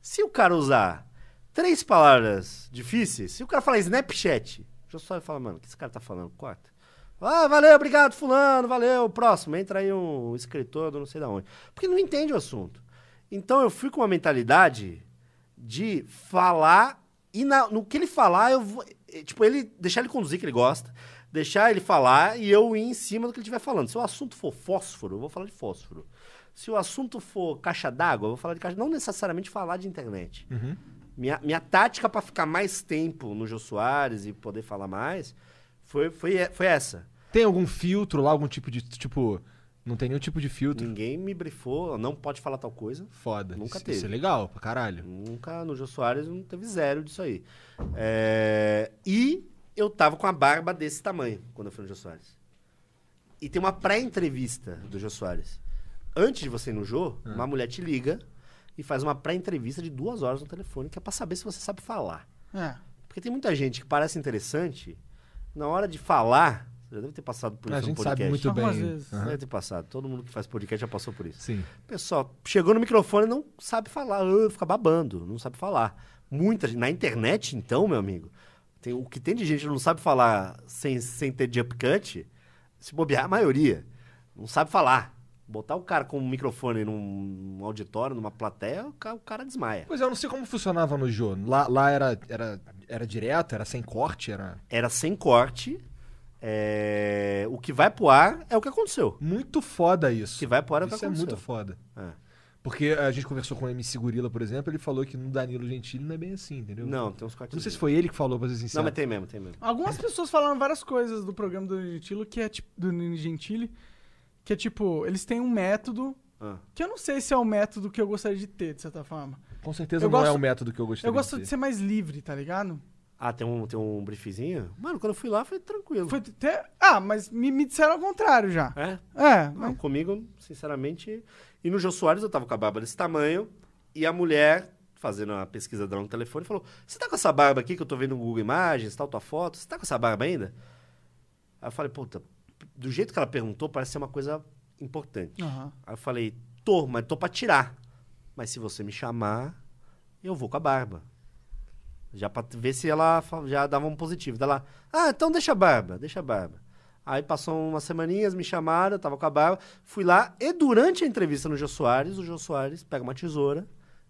se o cara usar três palavras difíceis, se o cara falar Snapchat, o Jô Soares fala, mano, o que esse cara tá falando? Corta. Ah, valeu, obrigado, fulano, valeu, próximo. Entra aí um escritor do não sei da onde. Porque ele não entende o assunto. Então eu fui com uma mentalidade de falar e na- no que ele falar, eu vou. eh, Tipo, ele. Deixar ele conduzir que ele gosta, deixar ele falar e eu ir em cima do que ele estiver falando. Se o assunto for fósforo, eu vou falar de fósforo. Se o assunto for caixa d'água, eu vou falar de caixa. Não necessariamente falar de internet. Uhum. Minha, minha tática para ficar mais tempo no Jô Soares e poder falar mais foi, foi, foi essa. Tem algum filtro lá, algum tipo de. Tipo. Não tem nenhum tipo de filtro. Ninguém me brifou, não pode falar tal coisa. Foda. Nunca isso, teve. Isso é legal pra caralho. Nunca no Jô Soares não teve zero disso aí. É, E eu tava com a barba desse tamanho quando eu fui no Jô Soares. E tem uma pré-entrevista do Jô Soares. Antes de você ir no Jô, Ah. uma mulher te liga e faz uma pré-entrevista de duas horas no telefone, que é pra saber se você sabe falar. É. Porque tem muita gente que parece interessante, na hora de falar, já deve ter passado por A isso no gente podcast. sabe muito Algumas bem. vezes. Aham. Deve ter passado. Todo mundo que faz podcast já passou por isso. Sim. Pessoal, chegou no microfone e não sabe falar, ah, fica babando, não sabe falar. Muita gente. Na internet, então, meu amigo, tem, o que tem de gente que não sabe falar sem, sem ter jump cut, se bobear, a maioria. Não sabe falar. Botar o cara com um microfone num auditório, numa plateia, o cara, o cara desmaia. Pois é, eu não sei como funcionava no Jô. Lá, lá era, era, era direto, era sem corte, era Era sem corte. É, O que vai pro ar é o que aconteceu. muito foda isso. O que vai pro ar é o que Isso é aconteceu. muito foda. É. Porque a gente conversou com o MC Gorila, por exemplo, ele falou que no Danilo Gentili não é bem assim, entendeu? Não, tem uns cortes. Não sei se foi ele que falou, pra ser sincero. Não, mas tem mesmo, tem mesmo. Algumas pessoas falaram várias coisas do programa do Gentili, que é tipo. Do Gentili, que é tipo, eles têm um método. Ah. Que eu não sei se é o método que eu gostaria de ter, de certa forma. Com certeza Eu não é gosto- o método que eu gostaria Eu gosto de ser mais livre, tá ligado? Ah, tem um, tem um briefzinho? Mano, quando eu fui lá foi tranquilo. Foi até... Ah, mas me, me disseram ao contrário já. É? É, Não, mas... comigo, sinceramente. E no Jô Soares eu tava com a barba desse tamanho e a mulher, fazendo a pesquisa dela no telefone, falou: Você tá com essa barba aqui que eu tô vendo no Google Imagens, tal, tua foto? Você tá com essa barba ainda? Aí eu falei: Puta, do jeito que ela perguntou, parece ser uma coisa importante. Aham. Aí eu falei: Tô, mas tô pra tirar. Mas se você me chamar, eu vou com a barba. Já pra ver se ela já dava um positivo. Daí Ela, ah, então deixa a barba, deixa a barba. Aí passou umas semaninhas, me chamaram, eu tava com a barba. Fui lá e durante a entrevista no Jô Soares, o Jô Soares pega uma tesoura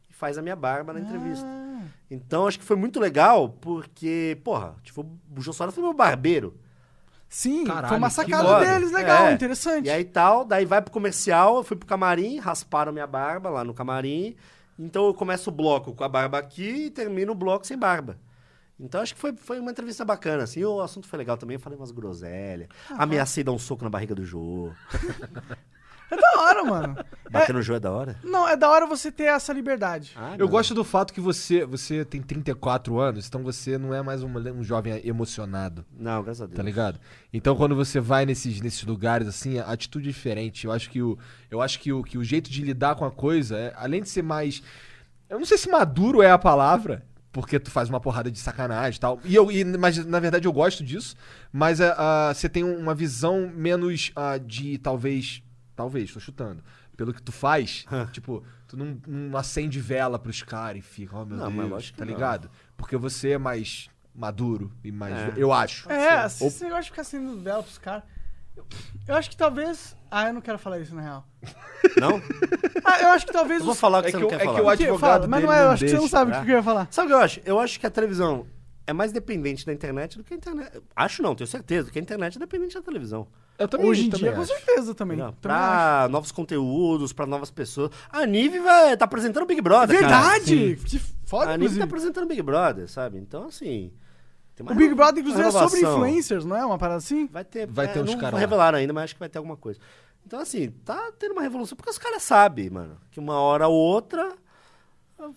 e faz a minha barba na entrevista. Ah, Então acho que foi muito legal, porque, porra, tipo, o Jô Soares foi meu barbeiro. sim, Caralho, foi uma sacada deles, legal, É. interessante. E aí tal, daí vai pro comercial, eu fui pro camarim, rasparam minha barba lá no camarim. Então eu começo o bloco com a barba aqui e termino o bloco sem barba. Então acho que foi, foi uma entrevista bacana, assim. O assunto foi legal também, eu falei umas groselhas. Ameacei dar um soco na barriga do Jô. É da hora, mano. Bater no Jô é da hora? Não, é da hora você ter essa liberdade. Ah, Eu não. gosto do fato que você, você tem 34 anos, então você não é mais um, um jovem emocionado, Não, graças a Deus. tá ligado? Então quando você vai nesses, nesses lugares assim, a atitude é diferente. Eu acho que o, eu acho que o, que o jeito de lidar com a coisa, é, além de ser mais. Eu não sei se maduro é a palavra, porque tu faz uma porrada de sacanagem e tal. E eu, e, mas na verdade eu gosto disso, mas ah, ah, você tem uma visão menos ah, de talvez. Talvez, tô chutando. Pelo que tu faz, tipo, tu não, não acende vela pros caras e fica, oh meu Não, Deus, lógico tá que não. ligado? Porque você é mais maduro e mais. É. Eu acho. É, se esse negócio de ficar sendo vela pros caras. Eu, eu acho que talvez. Ah, eu não quero falar isso, na real. Não? Ah, eu acho que talvez Eu vou falar o que É você que não eu- quer é que falar. eu acho- Que- advogado fala, mas não é, eu acho que você não sabe o né? que eu ia falar. Sabe o que eu acho? Eu acho que a televisão é mais dependente da internet do que a internet. Acho não, tenho certeza, que a internet é dependente da televisão. Eu também Hoje em também dia, com certeza também. Entendeu? também acho. Novos conteúdos, pra novas pessoas. A Nive vai tá apresentando o Big Brother, cara. Verdade! Que foda, A Nive tá apresentando o Big Brother, sabe? Então, assim... tem uma O Big Brother, inclusive, é sobre influencers, não é? Uma parada assim? Vai ter, Vai ter é, uns não caras lá. revelaram ainda, mas acho que vai ter alguma coisa. Então, assim, tá tendo uma revolução, porque os caras sabem, mano, que uma hora ou outra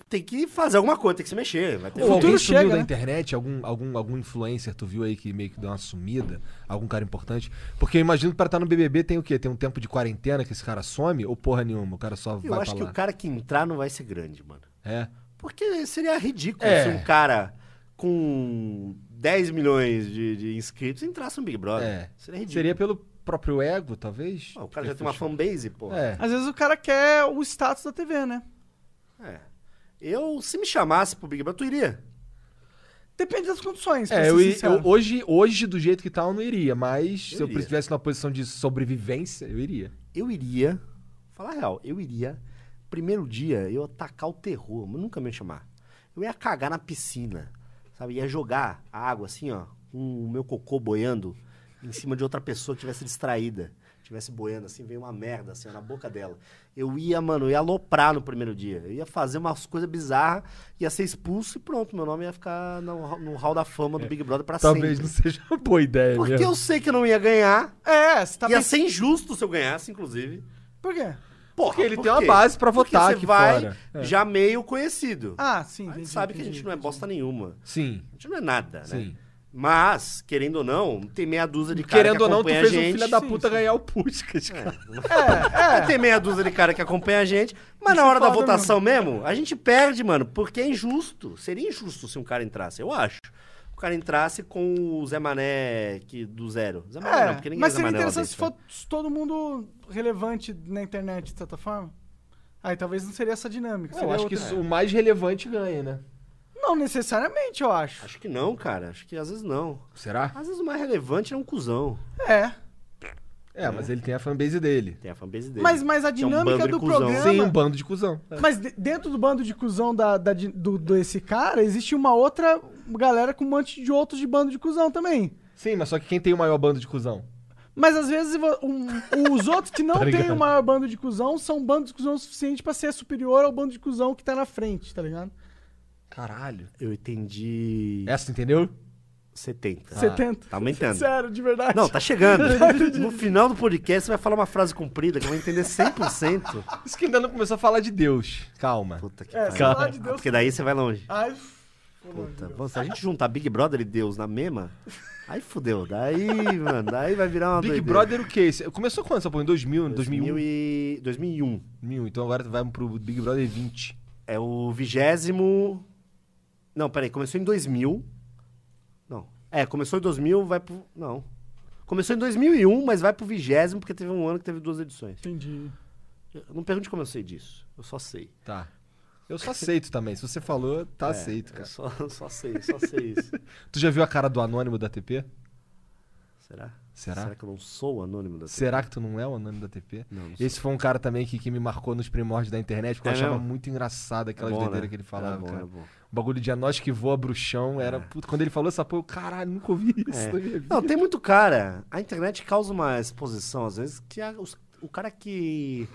tem que fazer alguma coisa, tem que se mexer. Vai ter Ou alguém futuro sumiu chega, da né? internet? Algum, algum, algum influencer tu viu aí que meio que deu uma sumida? Algum cara importante? Porque eu imagino que pra estar no BBB tem o quê? Tem um tempo de quarentena que esse cara some? Ou porra nenhuma? O cara só Eu vai acho pra que lá? o cara que entrar não vai ser grande, mano. É. Porque seria ridículo É. se um cara com 10 milhões de, de inscritos entrasse no Big Brother. É. Seria ridículo. Seria pelo próprio ego, talvez? Pô, o cara já tem uma fanbase, pô. É. Às vezes o cara quer o status da TV, né? É. Eu, se me chamasse pro Big Brother, tu iria. Depende das condições, pra É, ser eu, i- sincero. eu- hoje, hoje, do jeito que tá, eu não iria. Mas Eu se eu iria. estivesse numa posição de sobrevivência, eu iria. Eu iria, falar a real, eu iria, primeiro dia, eu ia atacar o terror, mas nunca me ia chamar. Eu ia cagar na piscina, sabe? Ia jogar a água assim, ó, com o meu cocô boiando em cima de outra pessoa que tivesse distraída. Tivesse boiando assim, veio uma merda assim, ó, na boca dela. Eu ia, mano, eu ia aloprar no primeiro dia. Eu ia fazer umas coisas bizarras, ia ser expulso e pronto, meu nome ia ficar no, no hall da fama do Big Brother pra Talvez sempre. não seja uma boa ideia Porque mesmo. eu sei que eu não ia ganhar. É, você tá ia pensando... ser injusto se eu ganhasse, inclusive. Por quê? Porra, Porque ele por tem uma base pra Porque votar você aqui vai fora. É. já meio conhecido. Ah, sim. a gente entendi, sabe que a entendi, gente não é entendi. bosta nenhuma. Sim, A gente não é nada, né? Sim. Mas, querendo ou não, tem meia dúzia de cara Querendo que ou não, tu acompanha fez a um gente. filho da sim, puta sim. ganhar o Puskas, cara. É, tem meia dúzia de cara que acompanha a gente, mas Isso na é hora da votação mesmo. a gente perde, mano, porque é injusto. Seria injusto se um cara entrasse, eu acho. O cara entrasse com o Zé Mané que, do zero. Zé Mané É, não, porque ninguém mas é Zé seria Mané interessante se dentro, fosse todo mundo relevante na internet, de certa forma. Aí talvez não seria essa dinâmica. Eu seria acho que outra. isso- o mais relevante ganha, né? Não necessariamente, eu acho. Acho que não, cara. Acho que às vezes não. Será? Às vezes o mais relevante é um cuzão. É. É, mas ele tem a fanbase dele. Tem a fanbase dele. Mas, mas a Que é um dinâmica bando de do cuzão. programa. Sim, um bando de cuzão. Mas de- dentro do bando de cuzão da, da, do, desse cara, existe uma outra galera com um monte de outros de bando de cuzão também. Sim, mas só que quem tem o maior bando de cuzão? Mas às vezes vo- um- os outros que não Tá têm o maior bando de cuzão são bandos de cuzão suficiente pra ser superior ao bando de cuzão que tá na frente, tá ligado? Caralho. Eu entendi Essa, entendeu? 70. 70. Tá aumentando. Sério, de verdade. Não, tá chegando. No final do podcast você vai falar uma frase comprida que eu vou entender 100%. Isso que ainda não começou a falar de Deus. Calma. Puta que É, pariu. de Deus. Porque daí você vai longe. Ai, Puta, bom, se a gente juntar Big Brother e Deus na mesma, aí fudeu. Daí, mano, daí vai virar uma Big doideira. Brother o quê? Começou quando essa porra? Em 2000, 2000 2001? e... 2001. 2001. Então agora vai pro Big Brother 20. É o vigésimo... Não, peraí, começou em 2000. Não. É, começou em 2000, vai pro... Não. Começou em 2001, mas vai pro vigésimo, porque teve um ano que teve duas edições. Entendi. Não pergunte como eu sei disso. Eu só sei. Tá. Eu só aceito também. Se você falou, tá É, aceito, eu cara. Só, só sei, só sei isso. Tu já viu a cara do anônimo da TP? Será? Será? Será que eu não sou o anônimo da Será que tu não é o anônimo da TP? Não, não. Esse foi um cara também que, que me marcou nos primórdios da internet, porque eu É achava mesmo? muito engraçado aquelas É bom, doideiras né? que ele É falava, bom, cara. é bom. O bagulho de a nós que voa bruxão era. Puta, quando ele falou essa porra, eu, caralho, nunca ouvi isso É. vida. Não, tem muito cara. A internet causa uma exposição, às vezes, que a- os- o cara que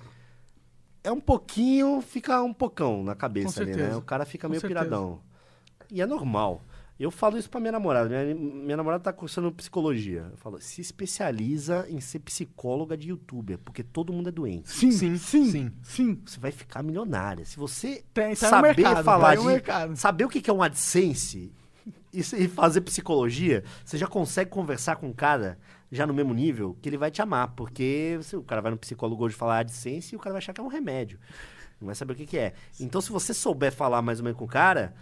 é um pouquinho, fica um pocão na cabeça ali, né? O cara fica Com meio certeza. piradão. E é normal. Eu falo isso pra minha namorada. Minha, minha namorada tá cursando psicologia. Eu falo, se especializa em ser psicóloga de youtuber, porque todo mundo é doente. Sim, Sim, sim, sim. sim. Você vai ficar milionária. Se você Tem, tá saber mercado, falar tá de mercado. saber o que é um AdSense e, se- e fazer psicologia, você já consegue conversar com um cara já no mesmo nível que ele vai te amar, porque você- o cara vai no psicólogo hoje falar AdSense e o cara vai achar que é um remédio. Não vai saber o que que é. Então, se você souber falar mais ou menos com o cara,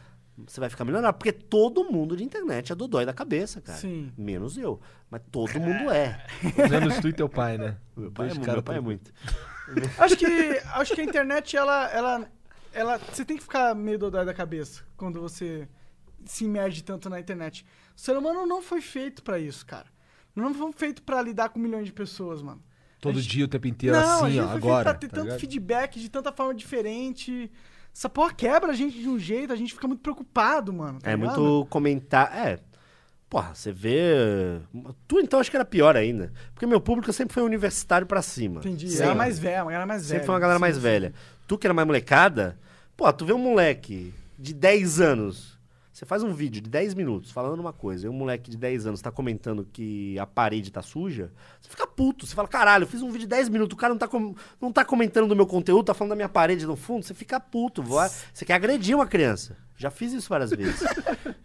você vai ficar milionário, porque todo mundo de internet é dodói da cabeça, cara. Sim. Menos eu, mas todo mundo é. Menos tu e teu pai, né? Meu pai, é, Dois meu pai é muito. Acho que, acho que a internet, ela, ela, ela. Você tem que ficar meio dodói da cabeça quando você se imerge tanto na internet. O ser humano não foi feito pra isso, cara. Não foi feito pra lidar com milhões de pessoas, mano. Todo A gente- dia, o tempo inteiro, não, a assim, gente ó, foi agora. feito pra ter tá tanto ligado? feedback de tanta forma diferente. Essa porra quebra a gente de um jeito, a gente fica muito preocupado, mano. tá É ligado? muito comentar. É. Porra, você vê. Tu então acho que era pior ainda. Porque meu público sempre foi universitário pra cima. Entendi. Sempre. Era mais velha, uma galera mais velha. Sempre foi uma galera Sim, mais sim. velha. Tu que era mais molecada, pô, tu vê um moleque de 10 anos. Você faz um vídeo de 10 minutos falando uma coisa, e um moleque de 10 anos tá comentando que a parede tá suja, você fica puto. Você fala, caralho, eu fiz um vídeo de 10 minutos, o cara não tá, com- não tá comentando do meu conteúdo, tá falando da minha parede no fundo, você fica puto. vai- Você quer agredir uma criança. Já fiz isso várias vezes.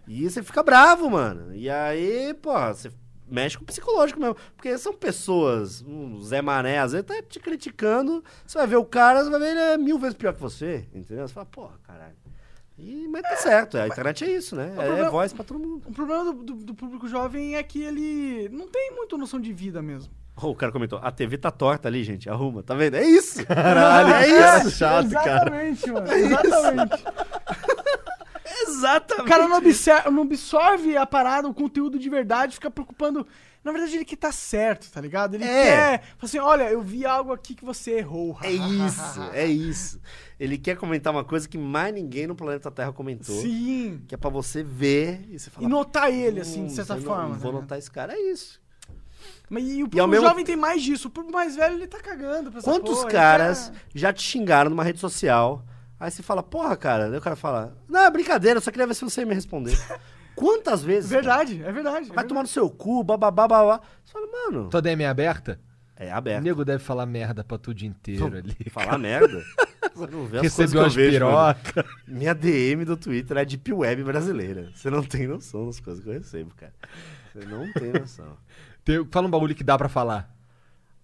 e você fica bravo, mano. E aí, pô, você mexe com o psicológico mesmo. Porque são pessoas, um Zé Mané, às vezes tá te criticando, você vai ver o cara, você vai ver ele é mil vezes pior que você, entendeu? Você fala, porra, caralho. E, mas tá certo, a internet é isso, né? É, problema- voz pra todo mundo. O problema do, do- do público jovem é que ele não tem muita noção de vida mesmo. Oh, o cara comentou, a TV tá torta ali, gente, arruma, tá vendo? É isso! Caralho, é cara isso! chato, cara. Exatamente, mano. Exatamente. Exatamente! O cara não absorve, não absorve a parada, o conteúdo de verdade, fica preocupando. Na verdade, ele que tá certo, tá ligado? Ele É. quer. Fala assim: olha, eu vi algo aqui que você errou. É isso, é isso. Ele quer comentar uma coisa que mais ninguém no planeta Terra comentou. Sim. Que é pra você ver e você falar. E notar ele, assim, de "Hum, certa forma. Não vou né? notar esse cara, é isso. Mas e o E público mesmo- jovem tem mais disso. O público mais velho, ele tá cagando pra Quantos porra, caras quer- já te xingaram numa rede social? Aí você fala, porra, cara. Daí o cara fala, não, é brincadeira, eu só queria ver se você ia me responder. Quantas vezes? cara? Verdade, é verdade. Vai tomar no seu cu, bababá, babá. Você fala, mano. Tua DM é aberta? É O aberto. nego deve falar merda pra tu o dia inteiro ali. Falar merda. Você não vê as Recebeu eu umas vejo, mano. piroca. Minha DM do Twitter é Deep Web brasileira. Você não tem noção das coisas que eu recebo, cara. Você não tem noção. Tem- Fala um bagulho que dá pra falar.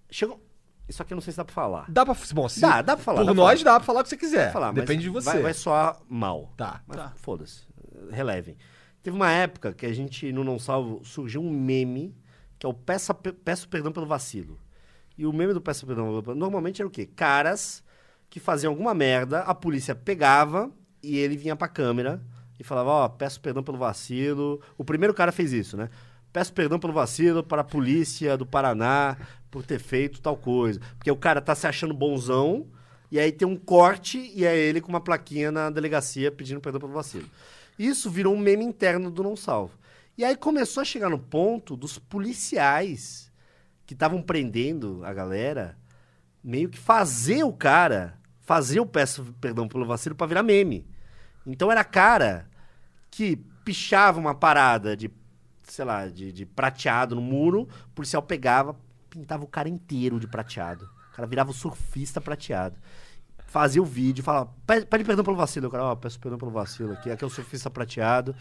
Chegou. Isso aqui eu não sei se dá pra falar. Dá pra. Bom, se, Dá, dá pra falar. Por dá nós falar. dá pra falar o que você quiser. Falar, mas Depende de você. Vai, vai soar mal. Tá. Mas Tá. foda-se. Relevem. Teve uma época que a gente, no Não Salvo, surgiu um meme que é o Peça, Peço Perdão pelo Vacilo. E o meme do Peço Perdão normalmente era o quê? Caras que faziam alguma merda, a polícia pegava e ele vinha pra câmera e falava, ó, peço perdão pelo vacilo. O primeiro cara fez isso, né? Peço perdão pelo vacilo para a polícia do Paraná por ter feito tal coisa. Porque o cara tá se achando bonzão, e aí tem um corte e é ele com uma plaquinha na delegacia pedindo perdão pelo vacilo. Isso virou um meme interno do Não Salvo. E aí começou a chegar no ponto dos policiais que estavam prendendo a galera meio que fazer o cara, fazer o peço perdão pelo vacilo pra virar meme. Então era cara que pichava uma parada de, sei lá, de, de prateado no muro, o policial pegava, pintava o cara inteiro de prateado. O cara virava o surfista prateado. Fazia o vídeo, falava, "Pe- pede perdão pelo vacilo. O cara, ó, peço perdão pelo vacilo aqui. Aqui é o surfista prateado.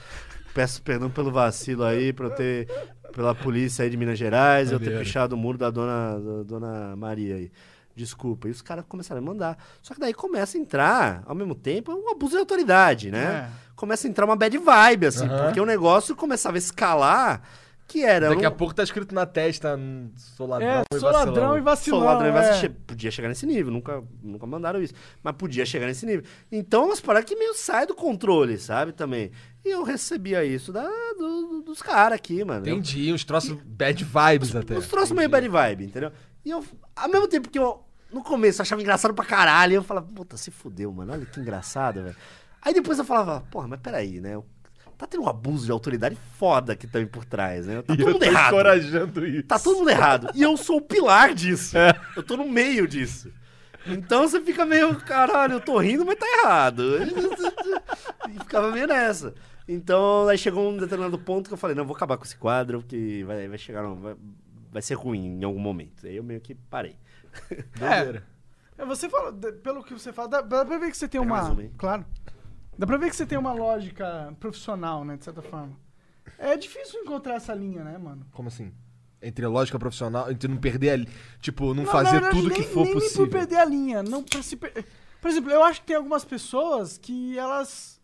Peço perdão pelo vacilo aí, pra eu ter. pela polícia aí de Minas Gerais, eu ter Maneiro. pichado o muro da dona, da dona Maria aí. Desculpa. E os caras começaram a mandar. Só que daí começa a entrar, ao mesmo tempo, um abuso de autoridade, né? É. Começa a entrar uma bad vibe, assim, Aham. porque o negócio começava a escalar, que era. Daqui um- a pouco tá escrito na testa, hum, sou ladrão É, e sou ladrão e vacilão. vacilão. Sou ladrão, mas é. che- podia chegar nesse nível, nunca, nunca mandaram isso. Mas podia chegar nesse nível. Então, umas paradas que meio sai do controle, sabe, também. E eu recebia isso da, do- do- dos caras aqui, mano. Entendi, uns troços bad vibes até. Eu, uns troços meio bad vibe, entendeu? E eu, ao mesmo tempo que eu, no começo, achava engraçado pra caralho, eu falava, puta, se fudeu, mano, olha que engraçado, velho. Aí depois eu falava, porra, mas peraí, né? Tá tendo um abuso de autoridade foda que tá aí por trás, né? Tá E todo eu mundo tô errado. encorajando isso. Tá todo mundo errado. E eu sou o pilar disso. Eu tô no meio disso. Então você fica meio, caralho, eu tô rindo, mas tá errado. E ficava meio nessa. Então, aí chegou um determinado ponto que eu falei, não, eu vou acabar com esse quadro, porque vai, vai chegar, não, vai, vai ser ruim em algum momento. Aí eu meio que parei. Doideira. É, você fala, pelo que você fala, dá, pra ver que você tem Pega uma. aí. Claro. Dá pra ver que você tem uma lógica profissional, né, de certa forma. É difícil encontrar essa linha, né, mano? Como assim? Entre a lógica profissional, entre não perder a. Tipo, não, Não, fazer verdade, tudo nem, que for nem possível. por perder a linha. Não pra se per... Por exemplo, eu acho que tem algumas pessoas que elas.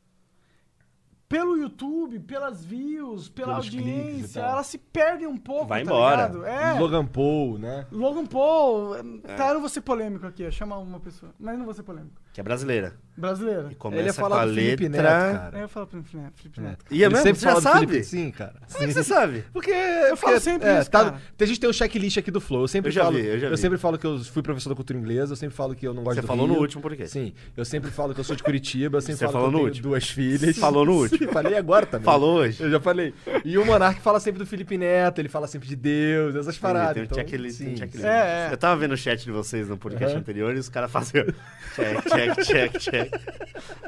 Pelo YouTube, pelas views, pela Pelos audiência, elas se perdem um pouco. Vai tá embora. ligado? É. Logan Paul, né? Logan Paul. Tá, eu não vou ser polêmico aqui, chama uma pessoa. Mas não vou ser polêmico. Que é brasileira. Brasileira. E Ele ia começa com falar a do Felipe letra... Neto, cara. É, eu falo pro Felipe Felipe É. Neto. Ia Ele mesmo? sempre Você já sabe? Felipe, sim, cara. Como é que você sabe? Porque Eu falo sempre isso, tá, cara. A gente tem um checklist aqui do Flow. Eu sempre Eu já falo, vi, eu já vi. sempre falo que eu fui professor da cultura inglesa, eu sempre falo que eu não gosto Você do falou Rio. no último podcast. Sim, eu sempre falo que eu sou de Curitiba, eu sempre Você falo falou que eu tenho último. duas filhas. Falou no último. Sim, falei agora também. Falou hoje. Eu já falei. E o Monark fala sempre do Felipe Neto, ele fala sempre de Deus, essas paradas. Tem um então, checklist, tem um sim, checklist. É, é. Eu tava vendo o chat de vocês no podcast anterior e os caras faziam check, check, check, check.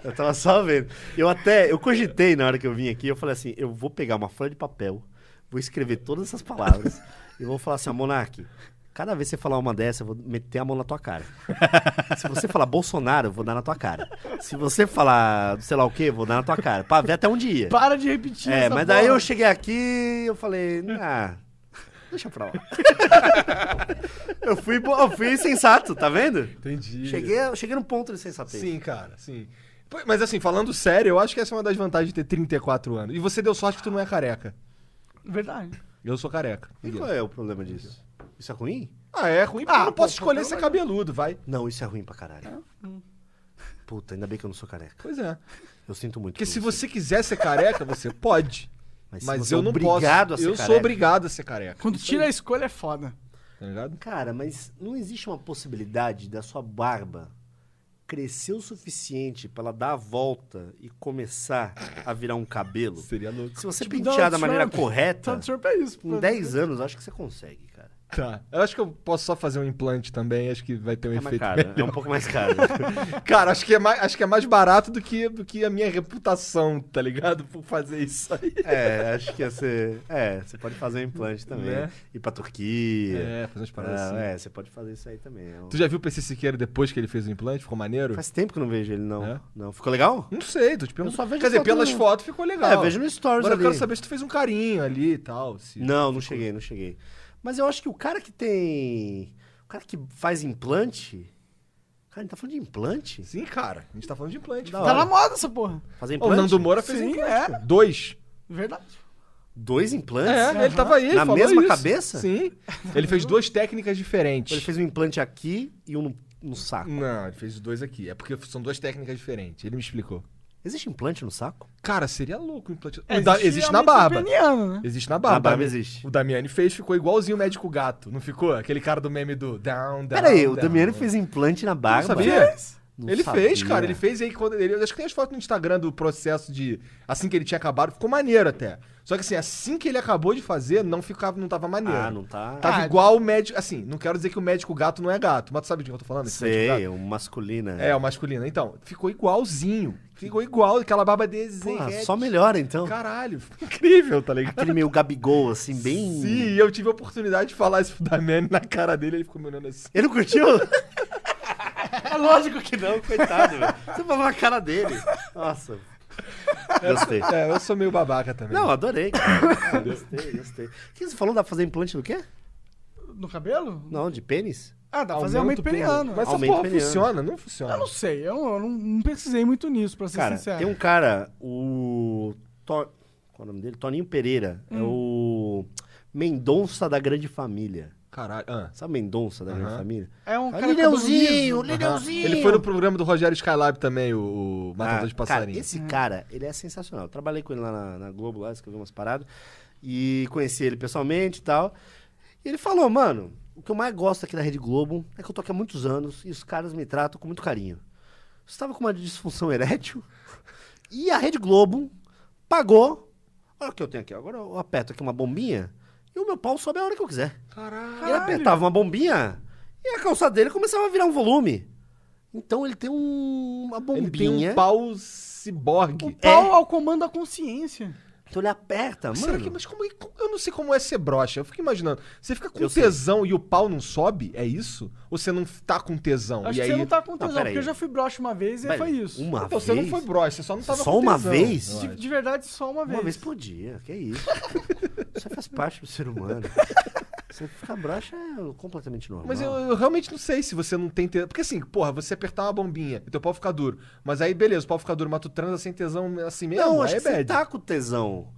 Eu tava só vendo. Eu até, eu cogitei na hora que eu vim aqui, eu falei assim, eu vou pegar uma folha de papel, vou escrever todas essas palavras e vou falar assim, Monark, cada vez que você falar uma dessa, eu vou meter a mão na tua cara. Se você falar Bolsonaro, eu vou dar na tua cara. Se você falar sei lá o quê, eu vou dar na tua cara. Pra ver até um dia. Para de repetir É, mas daí eu cheguei aqui e eu falei, ah, deixa pra lá. eu, fui, eu fui sensato, tá vendo? Entendi. Cheguei, cheguei no ponto de sensatez. Sim, cara, sim. Mas assim, falando sério, eu acho que essa é uma das vantagens de ter 34 anos. E você deu sorte que tu não é careca. Verdade. Eu sou careca. E qual é o problema disso? Isso é ruim? Ah, é ruim porque Ah, eu não posso pô, escolher pô, ser cabeludo, vai. Não, isso é ruim pra caralho. Puta, ainda bem que eu não sou careca. Pois é. Eu sinto muito. Porque por se você quiser ser careca, você pode. Mas, Mas você é eu não obrigado posso. a ser eu sou careca- obrigado a ser careca. Quando Isso tira a aí, escolha é foda. Tá ligado? Cara, mas não existe uma possibilidade da sua barba crescer o suficiente pra ela dar a volta e começar a virar um cabelo? Seria louco. Se você Tipo pentear da maneira correta, Donald Trump é isso. em pô. 10 anos, eu acho que você consegue. Tá. Eu acho que eu posso só fazer um implante também, acho que vai ter um É efeito caro, é um pouco mais caro. Cara, acho que, é mais, acho que é mais barato do que, do que a minha reputação, tá ligado? Por fazer isso aí. é, acho que ia ser. É, você pode fazer um implante também. Né? Ir pra Turquia. É, fazer umas paradas Ah, assim. é, você pode fazer isso aí também. É um- Tu já viu o PC Siqueira depois que ele fez o implante? Ficou maneiro? Faz tempo que eu não vejo ele, não. É? Não. Ficou legal? Não sei, tô te perguntando. Eu só vejo Quer dizer, pelas no- fotos ficou legal. É, vejo no Stories Agora eu ali. quero saber se tu fez um carinho ali e tal. se- Não, não cheguei, não cheguei. Mas eu acho que o cara que tem. O cara que faz implante. Cara, a gente tá falando de implante? Sim, cara. A gente tá falando de implante. Da. Tá na moda essa porra. Fazer O implante? Nando Moura fez Sim, implante. é. pô. Dois. Verdade. Dois implantes? É, ele tava aí, ele Na falou mesma isso. cabeça? Sim. Ele fez duas técnicas diferentes. Ele fez um implante aqui e um no, no saco. Não, ele fez os dois aqui. É porque são duas técnicas diferentes. Ele me explicou. Existe implante no saco? Cara, seria louco o implante. É, O da- existe na barba. peniano, né? Existe na barba. Na barba existe. O Damiani fez, ficou igualzinho o médico gato. Não ficou? Aquele cara do meme do down, down. Pera aí, o down. Damiani fez implante na barba? sabia? Não ele sabia. fez, cara. Ele fez aí quando ele. Eu acho que tem as fotos no Instagram do processo de. Assim que ele tinha acabado, ficou maneiro até. Só que assim, assim que ele acabou de fazer, não ficava, não tava maneiro. Ah, não tá? Tava Ah, igual o médico. Assim, não quero dizer que o médico gato não é gato, mas tu sabe de que eu tô falando? Esse Sei, gato? um masculina. É, o masculino. Então, ficou igualzinho. Ficou igual, aquela barba desenho. Porra, só melhora então. Caralho, incrível, tá ligado? Aquele meio Gabigol, assim, bem. Sim, eu tive a oportunidade de falar isso pro Damiani na cara dele, ele ficou me olhando assim. Ele não curtiu? É lógico que não, coitado, velho. Você falou na cara dele. Nossa. Gostei. É, eu sou meio babaca também. Não, adorei, cara. Gostei, gostei. O que você falou? Dá pra fazer implante do quê? No cabelo? Não, de pênis? Ah, dá pra fazer aumento peniano. Mas essa Aumento porra peniano. funciona? Não funciona. Eu não sei, eu, eu não, não pesquisei muito nisso, pra ser Cara, sincero. tem um cara, o. To... Qual é o nome dele? Toninho Pereira. É o. Mendonça da Grande Família. Caralho. Ah. Sabe Mendonça da Aham. Família? É um Ah, cara Lineuzinho, cabeludo. Lineuzinho. Ele foi no programa do Rogério Skylab também, o, o Matador Ah, de Passarinho. Cara, esse cara, ele é sensacional. Eu trabalhei com ele lá na, na Globo, lá, escrevi umas paradas. E conheci ele pessoalmente e tal. E ele falou, mano, o que eu mais gosto aqui da Rede Globo é que eu tô aqui há muitos anos e os caras me tratam com muito carinho. Você tava com uma disfunção erétil e a Rede Globo pagou. Olha o que eu tenho aqui. Agora eu aperto aqui uma bombinha e o meu pau sobe a hora que eu quiser. Caralho. Ele apertava uma bombinha e a calça dele começava a virar um volume. Então ele tem um- uma Ele tem bombinha. um pau ciborgue. O pau ao comando da consciência. Então ele aperta, mano. Será que, mas como, eu não sei como é ser broxa. Eu fico imaginando. Você fica com Eu sei. tesão e o pau não sobe? É isso? Ou você não tá com tesão? Acho e que aí... você não tá com tesão, porque eu já fui broxa uma vez e foi isso. Uma Então, vez? você não foi broxa, você só não tava Só com uma tesão, vez? eu De, acho. de verdade, só uma vez. Uma vez por dia, que isso. Isso faz parte do ser humano. Você ficar broxa é completamente normal. Mas eu, eu realmente não sei se você não tem tesão. Porque assim, porra, você apertar uma bombinha e teu pau fica duro. Mas aí, beleza, o pau fica duro, mas tu transa sem tesão assim mesmo? Não, acho é que você bad. tá com tesão.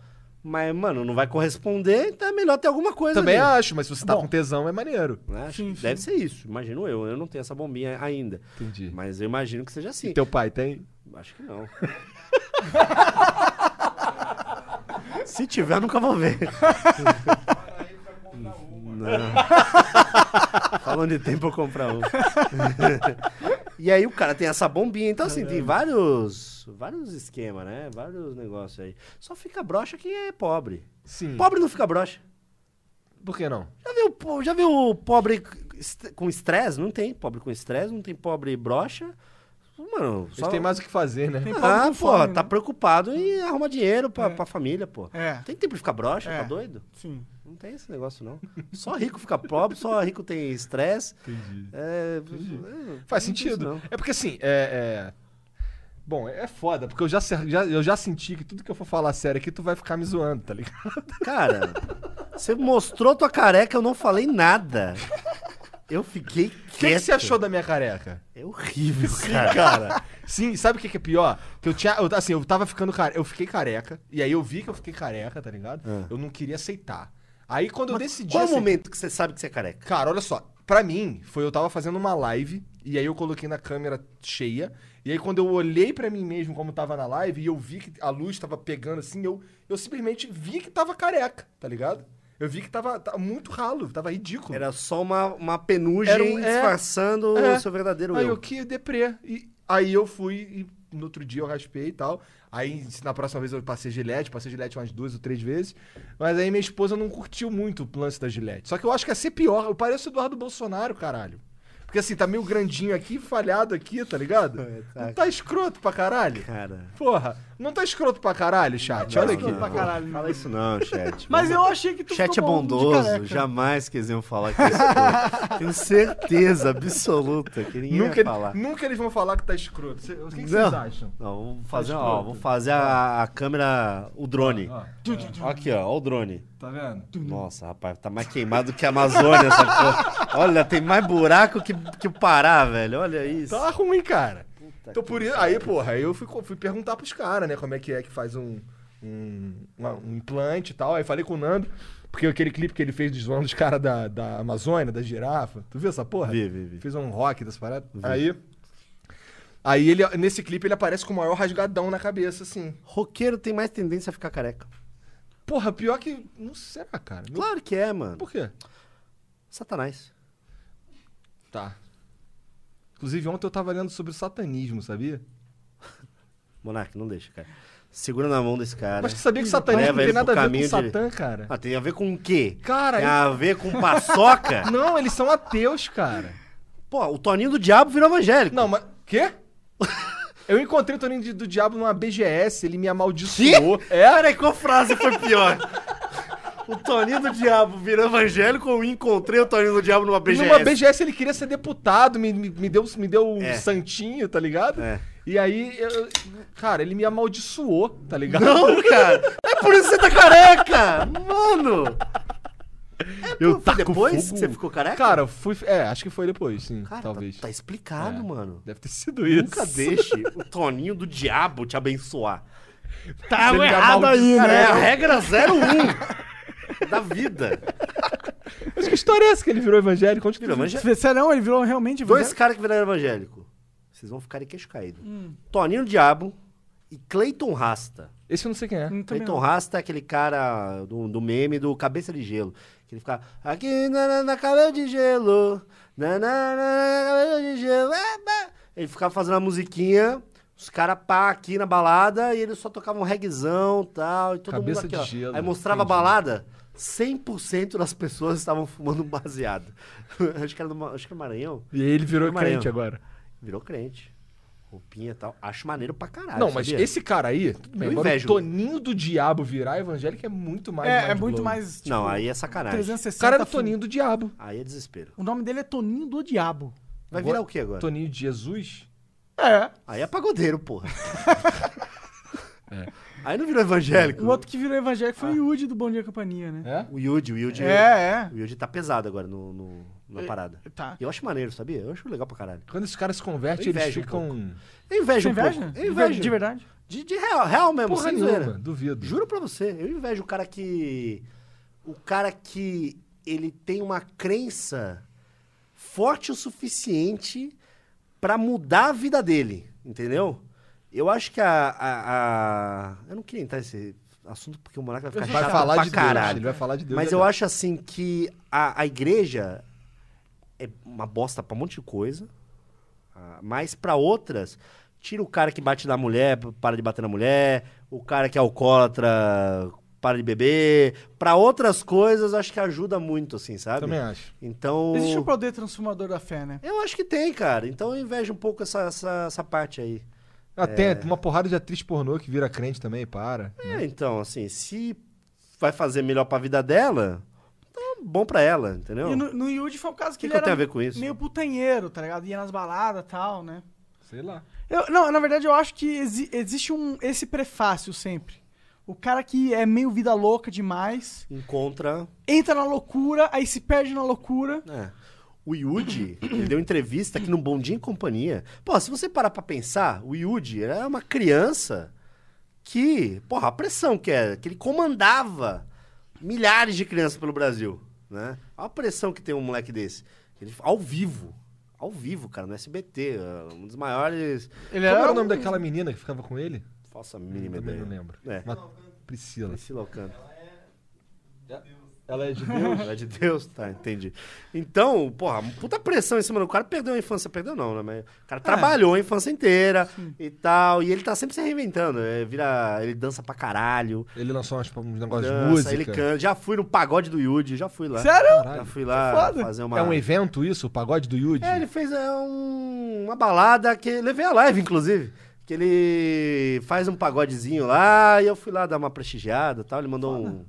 Mas, mano, não vai corresponder, então é melhor ter alguma coisa Também ali. acho, mas se você tá Bom. com tesão, é maneiro. Acho Sim, que sim. Deve ser isso, imagino eu. Eu não tenho essa bombinha ainda. Entendi. Mas eu imagino que seja assim. E teu pai tem? Acho que não. Se tiver, nunca vou ver. Aí pra comprar uma. Não. Falando de tempo, eu comprar um. e aí o cara tem essa bombinha. Então, assim, tem vários, vários esquemas, né? Vários negócios aí. Só fica broxa quem é pobre. Sim. Pobre não fica broxa. Por que não? Já viu, já viu pobre com estresse? Não tem pobre com estresse, não tem pobre broxa. Mano, Eles só... têm mais o que fazer, né? Tem Ah, pô, fome, tá né? preocupado em arrumar dinheiro pra, É. pra família, pô. É, tem tempo de ficar broxa, É. tá doido? sim. Não tem esse negócio, não. Só rico fica pobre, só rico tem estresse. Entendi. É, é, Faz isso, sentido. não. É porque assim, é. é- Bom, é foda, porque eu já, já- eu já senti que tudo que eu for falar sério aqui, tu vai ficar me zoando, tá ligado? Cara, você mostrou tua careca, eu não falei nada. Eu fiquei O que, que quieto. você achou da minha careca? É horrível, Sim, cara. cara. Sim, sabe o que, que é pior? Que eu tinha. eu- assim, eu tava ficando careca. Eu fiquei careca. E aí eu vi que eu fiquei careca, tá ligado? Ah. Eu não queria aceitar. Aí quando eu decidi. Qual é o momento que você sabe que você é careca? Cara, olha só. Pra mim, foi eu tava fazendo uma live. E aí eu coloquei na câmera cheia. E aí quando eu olhei pra mim mesmo como tava na live. E eu vi que a luz tava pegando assim. Eu, eu simplesmente vi que tava careca, tá ligado? Eu vi que tava, tava muito ralo, tava ridículo. Era só uma, uma penugem um- é, disfarçando é. o seu verdadeiro Aí eu. eu que deprê. E aí eu fui e no outro dia eu raspei e tal. Aí na próxima vez eu passei gilete, passei gilete umas duas ou três vezes. Mas aí minha esposa não curtiu muito o lance da gilete. Só que eu acho que ia ser pior. Eu pareço o Eduardo Bolsonaro, caralho. Porque assim, tá meio grandinho aqui, falhado aqui, tá ligado? É, tá. Não tá escroto pra caralho? Cara. Porra, não tá escroto pra caralho, chat? Olha aqui. escroto pra caralho, Fala isso não, chat. Mas eu achei que tu Chat é bondoso, jamais que eles iam falar que é escroto. Tenho certeza absoluta que ninguém Nunca, ia falar. nunca eles vão falar que tá escroto. Cê- O que, que Não. vocês acham? Não, vamos fazer, Tá ó, vamos fazer a, a câmera, o drone. Ó, Aqui, ó, ó o drone. tá vendo? Nossa, rapaz, tá mais queimado que a Amazônia essa porra. Olha, tem mais buraco que, que o Pará, velho. Olha isso. Tá ruim, cara. Então por isso. Aí, porra, aí eu fui, fui perguntar pros caras, né, como é que é que faz um, um, uma- um implante e tal. Aí falei com o Nando, porque aquele clipe que ele fez dos zoando dos caras da, da Amazônia, da girafa. Tu viu essa porra? Vi, vi, vi. Fez um rock dessa parada. Aí. Aí ele, nesse clipe ele aparece com o maior rasgadão na cabeça, assim. Roqueiro tem mais tendência a ficar careca. Porra, pior que. Não será, cara. Claro que é, mano. Por quê? Satanás. Tá. Inclusive, ontem eu tava lendo sobre o satanismo, sabia? Monark, não deixa, cara. Segura na mão desse cara. Mas você sabia que satanismo não tem nada a ver com caminho de- Satã, cara? Ah, tem a ver com o quê? Cara, Tem a ver com paçoca? Não, eles são ateus, cara. Pô, o Toninho do Diabo virou evangélico. Não, mas. Quê? Eu encontrei o Toninho do Diabo numa BGS, ele me amaldiçoou. É? Peraí, qual frase foi pior? O Toninho do Diabo virou evangélico ou encontrei o Toninho do Diabo numa BGS? Numa BGS ele queria ser deputado, me, me, me deu, me deu um É. santinho, tá ligado? É. E aí, eu- cara, ele me amaldiçoou, tá ligado? Não, cara. É por isso que você tá careca. Mano. eu Foi taco depois fogo. que você ficou careca? Cara, fui. É, acho que foi depois, sim, Cara, talvez. Tá, tá explicado, É. mano. Deve ter sido isso. Nunca deixe o Toninho do Diabo te abençoar. Tá errado aí, né? é a regra 01 da vida. Mas que história é essa que ele virou evangélico? Onde que Virou evangélico. Serão? Ele virou realmente Dois evangélico? caras que viraram evangélico. Vocês vão ficar de queixo caído. Toninho do Diabo e Clayton Rasta. Esse eu não sei quem é. Hum, também Clayton não. Rasta é aquele cara do, do meme do Cabeça de Gelo. Que ele fica aqui na, na, na cabelo de gelo. Na, na, na, na cabelo de gelo. é, é." Ele ficava fazendo uma musiquinha. Os caras pá aqui na balada e eles só tocavam um reggaezão e tal. E todo Cabeça mundo aqui, de ó. gelo, Aí mostrava entendi. a balada. 100% das pessoas estavam fumando um baseado. acho, que era do, acho que é Maranhão. E ele virou Maranhão. crente agora. Virou crente. Roupinha e tal. Acho maneiro pra caralho. não, mas sabia? esse cara aí, tudo bem, agora o. Toninho do Diabo virar evangélico é muito mais. É, é muito mais. tipo, Não, aí é sacanagem. 360. O cara era o filme. Toninho do Diabo. Aí é desespero. O nome dele é Toninho do Diabo. Vai Agora- virar o que agora? Toninho de Jesus? É. Aí é pagodeiro, porra. É. Aí não virou evangélico. O outro que virou evangélico foi o Yudi do Bom Dia Companhia, né? É? O Yudi, o Yudi. É, O Yudi tá pesado agora no, no- na parada. é. Tá. E eu acho maneiro, sabia? Eu acho legal pra caralho. Quando esses caras se convertem, eles invejo um ficam. Eu invejo Você um inveja? pouco. Eu De invejo. ver- De verdade? De, de real, real mesmo, Porra sem nenhuma, duvido. Juro pra você, eu invejo o cara que. O cara que ele tem uma crença forte o suficiente pra mudar a vida dele, entendeu? Eu acho que a. a- a- Eu não queria entrar nesse assunto porque o Monarca vai ficar Vai falar pra de Deus. caralho. Ele vai falar de Deus. Mas é eu acho assim que a, a igreja é uma bosta pra um monte de coisa. ah, Mas pra outras, tira o cara que bate na mulher, para de bater na mulher. O cara que é alcoólatra, para de beber. Pra outras coisas, acho que ajuda muito, assim, sabe? Também acho. Então. Existe o poder transformador da fé, né? Eu acho que tem, cara. Então eu invejo um pouco essa, essa, essa parte aí. Ah, tem uma porrada de atriz pornô que vira crente também, e para. É, então, assim, se vai fazer melhor pra vida dela, então bom pra ela, entendeu? E no, no Yudi foi um caso O que, que, ele que era tenho a ver com isso? meio putanheiro, tá ligado? Ia nas baladas e tal, né? Sei lá. Eu, não, na verdade eu acho que exi- existe um esse prefácio sempre. O cara que é meio vida louca demais, Encontra. entra na loucura, aí se perde na loucura. É. O Yudi, ele deu entrevista aqui no Bom Dia em Companhia. Pô, se você parar pra pensar, o Yudi era uma criança que, porra, a pressão que era, que ele comandava milhares de crianças pelo Brasil, né? Olha a pressão que tem um moleque desse. Ele, ao vivo. Ao vivo, cara, no SBT. é Um dos maiores. Ele Como era o um- nome daquela menina que ficava com ele? Faça a mínima Também ideia. não lembro. É. Mas- Priscila. Priscila Alcântara. Ela é de Deus? É de Deus? Tá, entendi. Então, porra, puta pressão em cima do cara. Perdeu a infância, perdeu não, né? Mas o cara trabalhou a infância inteira e tal. E ele tá sempre se reinventando. É, vira, ele dança pra caralho. Ele lançou uns, uns negócios de música. ele canta. Já fui no pagode do Yudi, já fui lá. Sério? Caralho. Já fui Que lá foda. fazer uma... É um evento isso? O pagode do Yudi? É, ele fez é, um- uma balada que levei a live, inclusive. Que ele faz um pagodezinho lá e eu fui lá dar uma prestigiada e tal. Ele mandou um,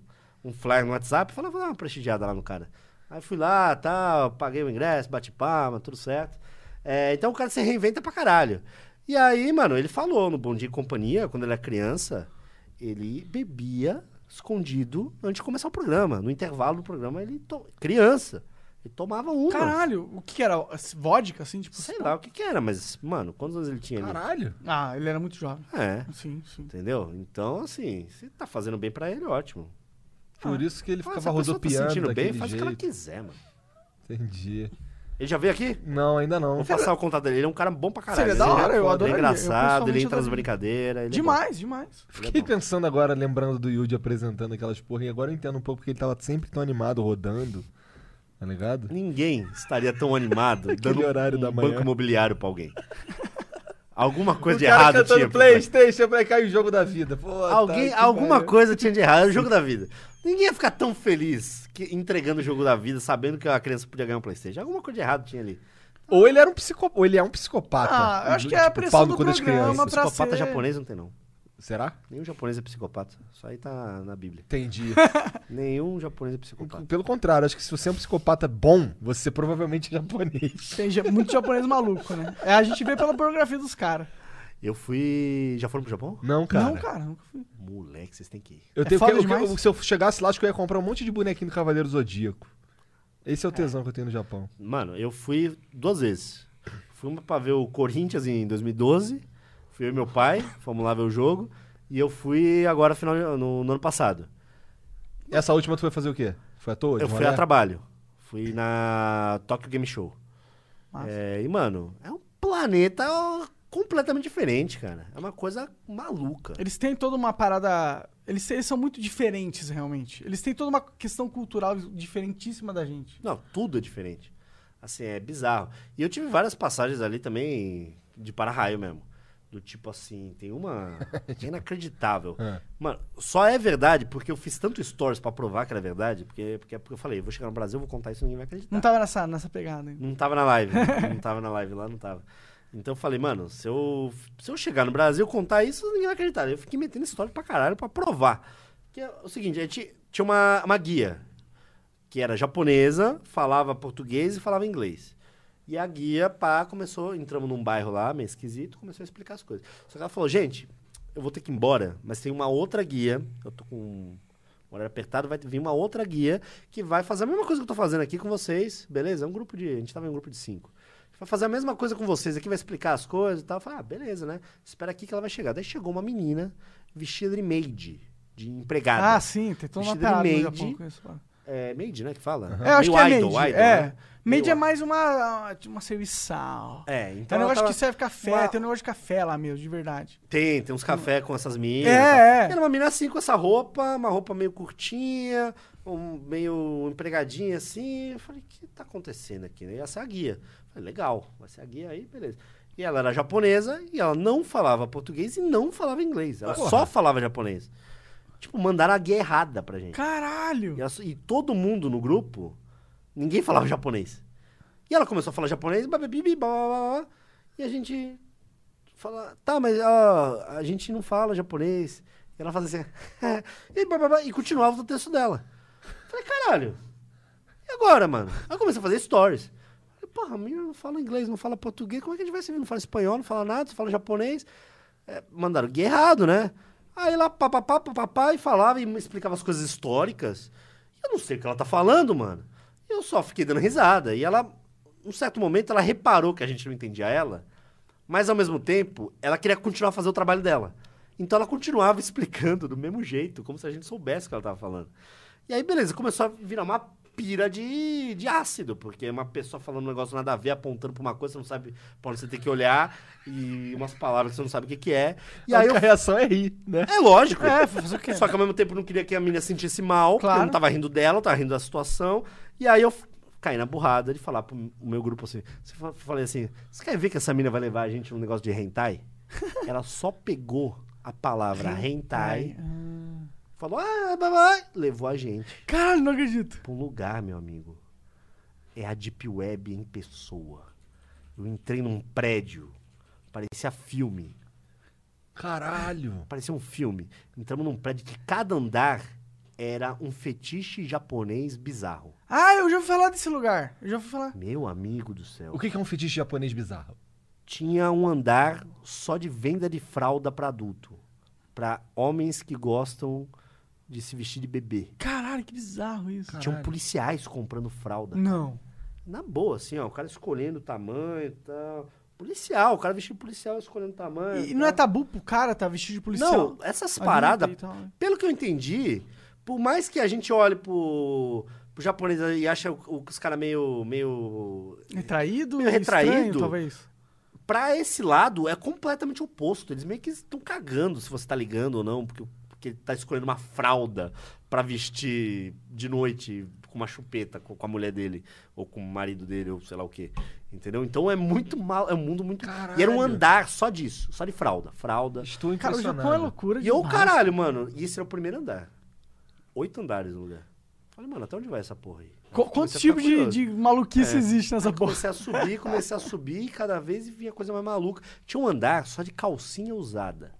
um flyer no WhatsApp e falou, vou dar uma prestigiada lá no cara. Aí fui lá, tal, paguei o ingresso, bati palma, tudo certo. É, então o cara se reinventa pra caralho. E aí, mano, ele falou no Bom Dia e Companhia, quando ele era criança, ele bebia escondido antes de começar o programa. No intervalo do programa, ele... To... Criança. Ele tomava uma. Caralho, o que que era? Vodka, assim, tipo... Sei lá o que que era, mas, mano, quantos anos ele tinha ali? Caralho. Ah, ele era muito jovem. É, Sim, sim. entendeu? Então, assim, se tá fazendo bem pra ele, ótimo. Por isso que ele ficava pessoa rodopiando tá sentindo bem, faz o que ela jeito. quiser, mano. Entendi. Ele já veio aqui? Não, ainda não. Vou passar o contato dele. Ele é um cara bom pra caralho. Seria da é hora, eu adoraria. Ele é engraçado, ele entra nas brincadeiras. ele é Demais, demais. Fiquei pensando agora, lembrando do Yudi apresentando aquelas porra, e agora eu entendo um pouco porque ele tava sempre tão animado, rodando. Tá ligado? Ninguém estaria tão animado dando horário um da manhã. banco imobiliário pra alguém. Alguma coisa o de errado tinha. por Playstation pra cair o jogo da vida. Pô, Alguém, tá, alguma coisa tinha de errado. É o jogo da vida. Ninguém ia ficar tão feliz que, entregando o jogo da vida, sabendo que a criança podia ganhar um Playstation. Alguma coisa de errado tinha ali. Ou ele era um psicopata. Ou ele é um psicopata. Ah, eu acho que é Tipo, a pressão do programa pra Psicopata ser- japonês não tem, não. Será? Nenhum japonês é psicopata. Isso aí tá na Bíblia. Entendi. Nenhum japonês é psicopata. Pelo contrário, acho que se você é um psicopata bom, você provavelmente é japonês. Tem muito japonês maluco, né? É, a gente vê pela pornografia dos caras. Eu fui. Já foram pro Japão? Não, cara. Não, cara, nunca fui. Moleque, vocês têm que ir. Eu É tenho foda que, eu- demais? eu- se eu chegasse lá, acho que eu ia comprar um monte de bonequinho do Cavaleiro Zodíaco. Esse é o tesão que eu tenho no Japão. Mano, eu fui duas vezes. Fui uma pra ver o Corinthians em 2012. Fui eu e meu pai, fomos lá ver o jogo. E eu fui agora final, de- no, no ano passado. Essa última tu foi fazer o quê? Foi à toa? de Eu fui rolê? a trabalho. Fui na Tokyo Game Show. Massa. É, e, mano, é um planeta ó, completamente diferente, cara. É uma coisa maluca. Eles têm toda uma parada. Eles, eles são muito diferentes, realmente. Eles têm toda uma questão cultural diferentíssima da gente. Não, tudo é diferente. Assim, é bizarro. E eu tive várias passagens ali também de para-raio mesmo. Do tipo assim, tem uma. é inacreditável. É. Mano, só é verdade porque eu fiz tanto stories pra provar que era verdade. Porque, porque, porque eu falei, eu vou chegar no Brasil, vou contar isso e ninguém vai acreditar. Não tava nessa, nessa pegada ainda. Não tava na live. não tava na live lá, não tava. Então eu falei, mano, se eu, se eu chegar no Brasil contar isso, ninguém vai acreditar. Eu fiquei metendo história pra caralho pra provar. Que é o seguinte, a gente tinha uma, uma guia que era japonesa, falava português e falava inglês. E a guia, pá, começou, entramos num bairro lá, meio esquisito, começou a explicar as coisas. Só que ela falou, gente, eu vou ter que ir embora, mas tem uma outra guia, eu tô com um horário apertado, vai vir uma outra guia que vai fazer a mesma coisa que eu tô fazendo aqui com vocês, beleza? É um grupo de, a gente tava em um grupo de cinco. Vai fazer a mesma coisa com vocês aqui, vai explicar as coisas e tal. Eu falei, ah, beleza, né? Espera aqui que ela vai chegar. Daí chegou uma menina vestida de maid, de empregada. Ah, sim, tem toda uma Vestida de maid. É maid, né, que fala? É, eu acho Meio que é idol, maid. idol, é. né? Meio é mais uma, uma serviçal. É, então um ela negócio tava- que serve café, uma- tem um negócio de café lá mesmo, de verdade. Tem, tem uns café com essas minas. É, tal. é. Era uma mina assim com essa roupa, uma roupa meio curtinha, um, meio empregadinha assim. Eu falei, o que tá acontecendo aqui? né? E essa é a guia. Eu falei, legal, vai ser a guia aí, beleza. E ela era japonesa e ela não falava português e não falava inglês. Ela Porra. só falava japonês. Tipo, mandaram a guia errada pra gente. Caralho! E, ela- e todo mundo no grupo, ninguém falava japonês. E ela começou a falar japonês, bababibi, blá, blá, blá, e a gente fala, tá, mas ó, a gente não fala japonês. E ela fazia assim, e, blá, blá, blá, e continuava o texto dela. Falei, caralho, e agora, mano? Eu comecei a fazer stories. Falei, porra, a menina não fala inglês, não fala português, como é que a gente vai se ver? Não fala espanhol, não fala nada, só fala japonês. É, mandaram guia errado, né? Aí ela papapá, papapá, e falava e explicava as coisas históricas. Eu não sei o que ela tá falando, mano. Eu só fiquei dando risada. E ela, num certo momento, ela reparou que a gente não entendia ela, mas ao mesmo tempo, ela queria continuar a fazer o trabalho dela. Então ela continuava explicando do mesmo jeito, como se a gente soubesse o que ela tava falando. E aí, beleza, começou a virar uma pira de, de ácido, porque é uma pessoa falando um negócio nada a ver, apontando pra uma coisa, você não sabe pra onde você tem que olhar, e umas palavras que você não sabe o que, que é. E a aí eu reação é rir, né? é lógico. É, fazer o quê? Só que ao mesmo tempo não queria que a menina sentisse mal, porque Claro. eu não tava rindo dela, eu tava rindo da situação. E aí eu caí na burrada de falar pro meu grupo assim. Falei assim: você quer ver que essa menina vai levar a gente num negócio de hentai? Ela só pegou a palavra hentai, Ah. falou, ah, bye, bye, levou a gente Caralho, não acredito. pra um lugar, meu amigo. É a Deep Web em pessoa. Eu entrei num prédio, parecia filme. Caralho. Parecia um filme. Entramos num prédio que cada andar era um fetiche japonês bizarro. Ah, eu já ouvi falar desse lugar. Eu já ouvi falar. Meu amigo do céu. O que que é um fetiche japonês bizarro? Tinha um andar só de venda de fralda pra adulto. Pra homens que gostam de se vestir de bebê. Caralho, que bizarro isso. Caralho. Tinham policiais comprando fralda. Não. Na boa, assim, ó. O cara escolhendo o tamanho e tal. Policial, o cara vestido policial escolhendo o tamanho. E, e não é tabu pro cara tá vestido de policial? Não, essas paradas, né? pelo que eu entendi, por mais que a gente olhe pro, pro japonês e o- os caras meio, meio... Retraído? Meio e estranho, retraído. talvez. Pra esse lado, é completamente oposto. Eles meio que estão cagando se você tá ligando ou não, porque, porque ele tá escolhendo uma fralda pra vestir de noite com uma chupeta com, com a mulher dele, ou com o marido dele, ou sei lá o quê. Entendeu? Então é muito mal, é um mundo muito... E era um Caralho. andar só disso, só de fralda. Fralda, Estou Cara, o impressionado. Japão é loucura E eu, caralho, mano, e esse era o primeiro andar. Oito andares no lugar. Falei, mano, até onde vai essa porra aí? Qu- quantos tipos de, de maluquice É. existe nessa Aí porra? comecei a subir, comecei a subir, e cada vez vinha coisa mais maluca. Tinha um andar só de calcinha usada.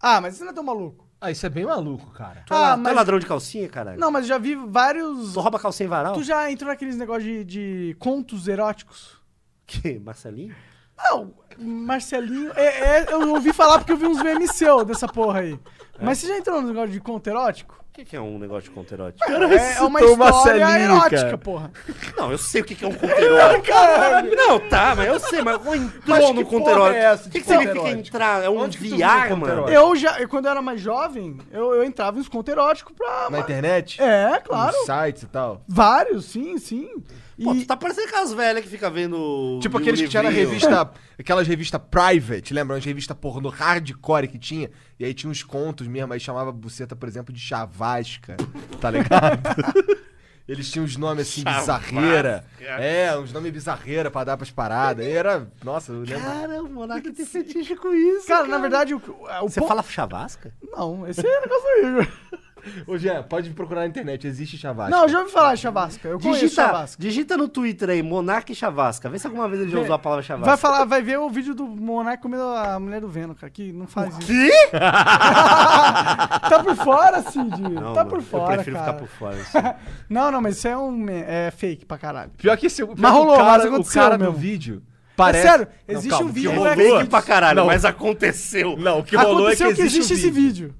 Ah, mas você não é tão maluco. Ah, isso é bem maluco, cara. Tu, é, Ah, la- tu é mas- ladrão de calcinha, caralho? Não, mas já vi vários. Tu rouba calcinha em varal? Tu já entrou naqueles negócios de, de contos eróticos? Que? Marcelinho? Não, Marcelinho. É, é, eu ouvi falar porque eu vi uns memes seu dessa porra aí. Mas você já entrou no negócio de conto erótico? O que, que é um negócio de conto erótico? É, é uma história Marcelinho, erótica, cara. porra. Não, eu sei o que, que é um conto erótico. Não, tá, mas eu sei, mas entrou Mas no conto porra erótico. é o que, que conto significa erótico? entrar? É um Onde conto mano? erótico? Eu já, eu, quando eu era mais jovem, eu, eu entrava nos contos eróticos pra. Na internet? É, claro. Nos sites e tal. Vários, sim, sim. E, Pô, tu tá parecendo aquelas velhas que fica vendo. Tipo aqueles que tinha na revista. Aquelas revistas private, lembra? As revistas pornô hardcore que tinha. E aí tinha uns contos mesmo, aí chamava buceta, por exemplo, de chavasca. Tá ligado? Eles tinham uns nomes assim, Chavasca. bizarreira. É, uns nomes bizarreira pra dar pras paradas. E era. Nossa, eu lembro. Cara, o Monark tem fetiche com isso. cara, na verdade, o, o Você pon- fala chavasca? Não, esse é negócio do Igor. Ô, Jean, pode procurar na internet, existe chavasca. Não, eu já ouvi falar de Chavasca. Eu conheço Digita, Chavasca. digita no Twitter aí, Monark e Chavasca. Vê se alguma vez ele já usou a palavra Chavasca. Vai falar, vai ver o vídeo do Monark comendo a mulher do Venom, cara, que não faz isso. Que? Tá por fora, Cid. Não, tá mano, por fora, Eu prefiro cara. ficar por fora. assim. Não, não, mas isso é um me- é fake pra caralho. Pior que esse. Pior Mas que rolou, o cara, mas aconteceu o cara mesmo. do vídeo. Parece... É sério, Não, existe calma, um o que vídeo rolou no Fake pra caralho, Não. mas aconteceu. Não, o que rolou é que Aconteceu existe, um esse vídeo.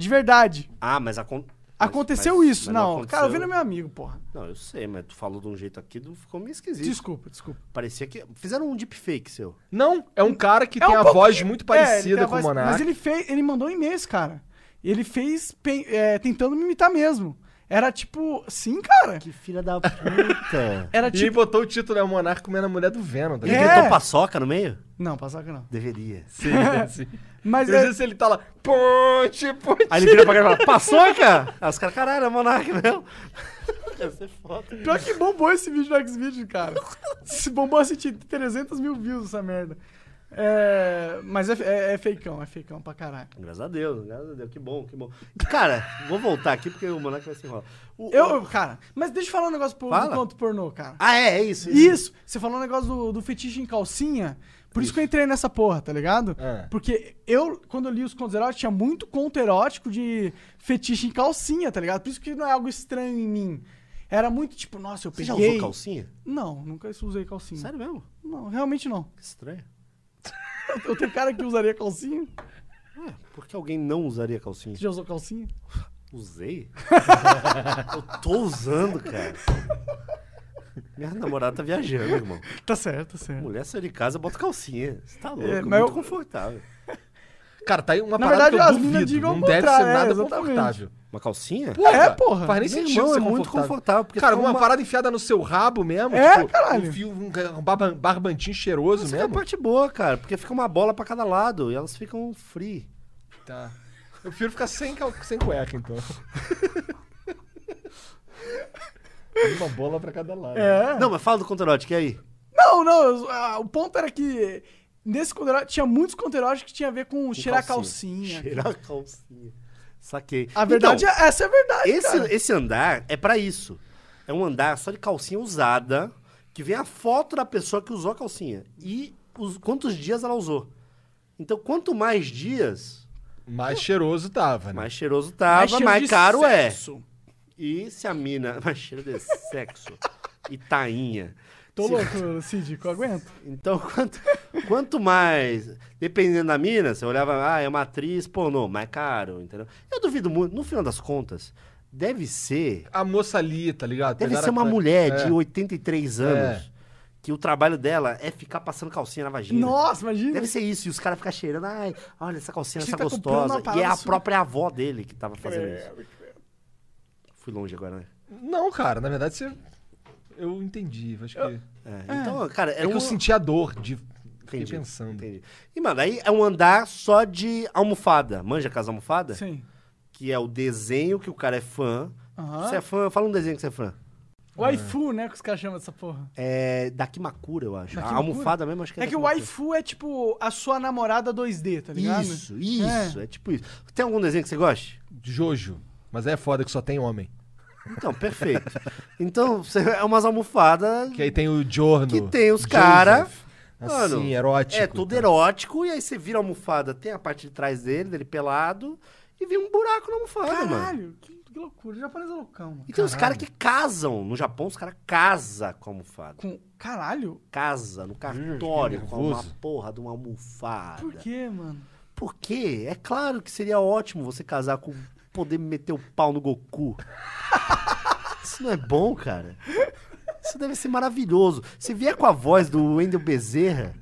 De verdade. Ah, mas acon- mas- Aconteceu mas- isso. mas não, aconteceu. cara, eu vi no meu amigo, porra. Não, eu sei, mas tu falou de um jeito aqui, tu ficou meio esquisito. Desculpa, desculpa. Parecia que. Fizeram um deepfake seu. Não, é um cara que É tem um a pouco- voz muito É, parecida a com o voz- Monark. Mas ele fez, ele mandou um e-mail, cara. Ele fez pe- é, tentando me imitar mesmo. Era tipo, sim, cara. Que filha da puta. Era E tipo. botou o título, é o Monark comendo a mulher do Venom, tá Ele? É. gritou paçoca no meio? Não, paçoca não. Deveria. Sim, sim. Mas Às é, vezes ele tá lá, ponte, ponte. Aí ele vira pra cá e fala, paçoca? Aí os caras, caralho, é Monark mesmo. Deve ser foda. pior que bombou esse vídeo no Xvideos, cara. Se bombou assim, tinha 300 mil views essa merda. É, mas é, é, é fakeão, é fakeão pra caralho. Graças a Deus, graças a Deus, que bom, que bom. Cara, vou voltar aqui porque o Monark vai se enrolar. O- Eu, o- cara, mas deixa eu falar um negócio pro, Fala. do conto pornô, cara. Ah, é, é isso. Isso, você falou um negócio do, do fetiche em calcinha. Por isso. que eu entrei nessa porra, tá ligado? É. Porque eu, quando eu li os contos eróticos, tinha muito conto erótico de fetiche em calcinha, tá ligado? Por isso que não é algo estranho em mim. Era muito tipo, nossa, eu Você peguei... já usou calcinha? Não, nunca usei calcinha. Sério mesmo? Não, realmente não. Que estranho. Eu tenho cara que usaria calcinha. É, por que alguém não usaria calcinha? Você já usou calcinha? Usei? eu tô usando, cara. Minha namorada tá viajando, irmão. Tá certo, tá certo. Mulher sai de casa, bota calcinha. Você tá louco, É, muito mas eu- confortável. Cara, tá aí uma Na parada verdade, que eu duvido. digam Não deve ser é, nada exatamente. confortável. Uma calcinha? É, porra. Faz nem sentido irmão, ser é muito confortável. porque Cara, uma uma- parada enfiada no seu rabo mesmo, É, tipo, caralho. um fio, um, barba- barbantinho cheiroso Essa é a mesmo. parte boa, cara, porque fica uma bola pra cada lado e elas ficam free. Tá. Eu prefiro ficar sem, cal- sem cueca, então. Uma bola pra cada lado. É. Não, mas fala do conterótico, e aí? Não, não. eu- ah, o ponto era que nesse conto erótico tinha muitos contos eróticos que tinha a ver com, cheirar calcinha. Cheirar a calcinha. Saquei. A verdade Então, é, essa é a verdade, esse, cara. esse andar é pra isso. É um andar só de calcinha usada, que vem a foto da pessoa que usou a calcinha. E os, quantos dias ela usou. Então, quanto mais dias, Mais cheiroso tava, né? mais cheiroso tava, mais, de caro sexo. é. E se a mina... Mais cheiro de sexo. e tainha. Tô Se- louco, Cid, que eu aguento. Então, quanto, quanto mais. Dependendo da mina, você olhava, ah, é uma atriz pornô, mais caro, entendeu? Eu duvido muito, no final das contas, deve ser. A moça ali, tá ligado? Deve ser uma a- mulher É. de 83 anos. Que o trabalho dela é ficar passando calcinha na vagina. Nossa, imagina. Deve ser isso, e os caras ficam cheirando, ai, olha essa calcinha, essa tá gostosa. E é a sua. própria avó dele que tava fazendo É, isso. Fui longe agora, né? Não, cara, na verdade você. Eu entendi. Acho que. É, Então, cara, É é que um... eu senti a dor de. Fiquei Entendi, pensando. entendi. E, mano, aí é um andar só de almofada. Manja com as almofadas? Sim. que é o desenho que o cara é fã. Aham. Você é fã? Fala um desenho que você é fã. O waifu, né, que os caras chamam dessa porra. É Dakimakura, eu acho. Dakimakura? A almofada mesmo, acho que é É que o waifu é tipo a sua namorada 2D, tá ligado? Isso, isso. É. tipo isso. Tem algum desenho que você goste? Jojo. Mas é foda que só tem homem. Então, perfeito. então, você- é umas almofadas Que aí tem o Giorno. que tem os Joseph. cara Mano, Assim, erótico. É, todo tá? erótico, e aí você vira a almofada, tem a parte de trás dele, dele pelado, e vem um buraco na almofada, mano. Caralho, que, que loucura. O japonês é loucão, mano. E tem Caralho. caras que casam. No Japão, os caras casam com a almofada. Com... Caralho, Casa no cartório que com uma porra de uma almofada. por quê, mano? Por quê? É claro que seria ótimo você casar com poder meter o pau no Goku. Isso não é bom, cara? Isso deve ser maravilhoso. Se vier com a voz do Wendel Bezerra,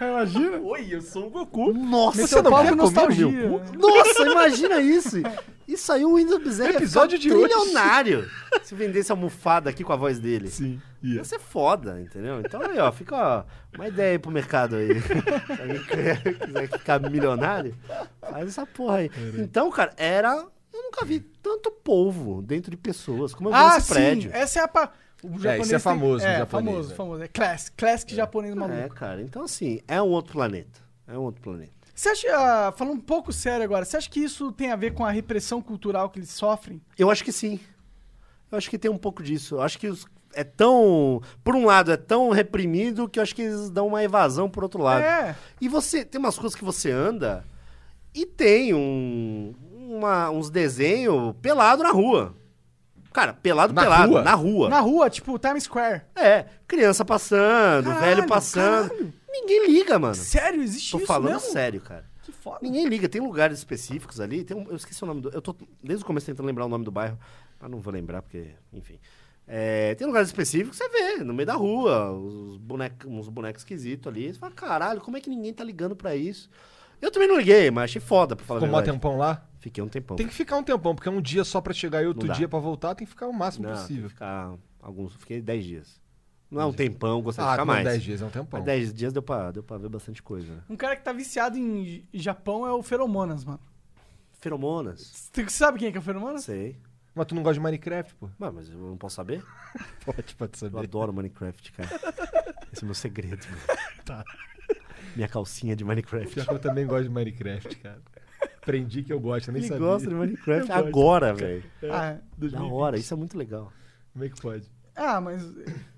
Imagina. Oi, eu sou o Goku. nossa, Meteu não quer com comer nostalgia. meu né? nossa, imagina isso. Isso aí o Wendel Bezerra ia Episódio de hoje. trilionário se vendesse almofada aqui com a voz dele. Sim. Ia ser foda, entendeu? Então aí, ó, fica ó, uma ideia aí pro mercado aí. Se alguém quer- quiser ficar milionário, faz essa porra aí. Então, cara, era. Eu nunca vi tanto polvo dentro de pessoas como eu vi Ah, nesse sim. prédio. Essa é a... Pa... O japonês é tem- famoso no É, japonês, famoso, é. famoso. É classic, classic japonês É, maluco. cara. Então, assim, é um outro planeta. É um outro planeta. Você acha, ah, falando um pouco sério agora, você acha que isso tem a ver com a repressão cultural que eles sofrem? Eu acho que sim. Eu acho que tem um pouco disso. Eu acho que os- é tão. Por um lado, é tão reprimido que eu acho que eles dão uma evasão por outro lado. É. E você tem umas coisas que você anda e tem um, uma- uns desenhos pelado na rua. Cara, pelado, Na pelado, rua? na rua. Na rua, tipo, Times Square. É, criança passando, Caralho, velho passando. caralho. Ninguém liga, mano. Sério, existe Tô isso falando mesmo? sério, cara. Que foda. Ninguém liga, tem lugares específicos ali. Tem um- eu esqueci o nome do. Eu tô desde o começo tentando lembrar o nome do bairro, mas não vou lembrar porque, enfim. É, tem lugares específicos que você vê, no meio da rua, os bonecos, uns bonecos esquisitos ali. Você fala, caralho, como é que ninguém tá ligando pra isso? Eu também não liguei, mas achei foda, pra falar Ficou a verdade. tempão lá? Fiquei um tempão. Tem que ficar um tempão, porque é um dia só pra chegar e outro dia pra voltar, tem que ficar o máximo Não, tem possível. que ficar alguns. Fiquei 10 dias. Não é um tempão, gostaria Ah, de ficar mais. 10 dias é um tempão. Mas 10 dias deu pra, deu pra ver bastante coisa. né? Um cara que tá viciado em Japão é o Feromonas, mano. Feromonas. Você sabe quem é que é o Feromonas? Sei. Mas tu não gosta de Minecraft, pô? Mas, mas eu não posso saber? Pode, pode Eu saber. adoro Minecraft, cara. Esse é o meu segredo. mano. Tá. Minha calcinha de Minecraft. Pior que eu também gosto de Minecraft, cara. Aprendi que eu gosto, nem Ele sabia. gosta de Minecraft Eu agora, velho. Ah, é. Da 2020. hora, isso é muito legal. Como é que pode? Ah, mas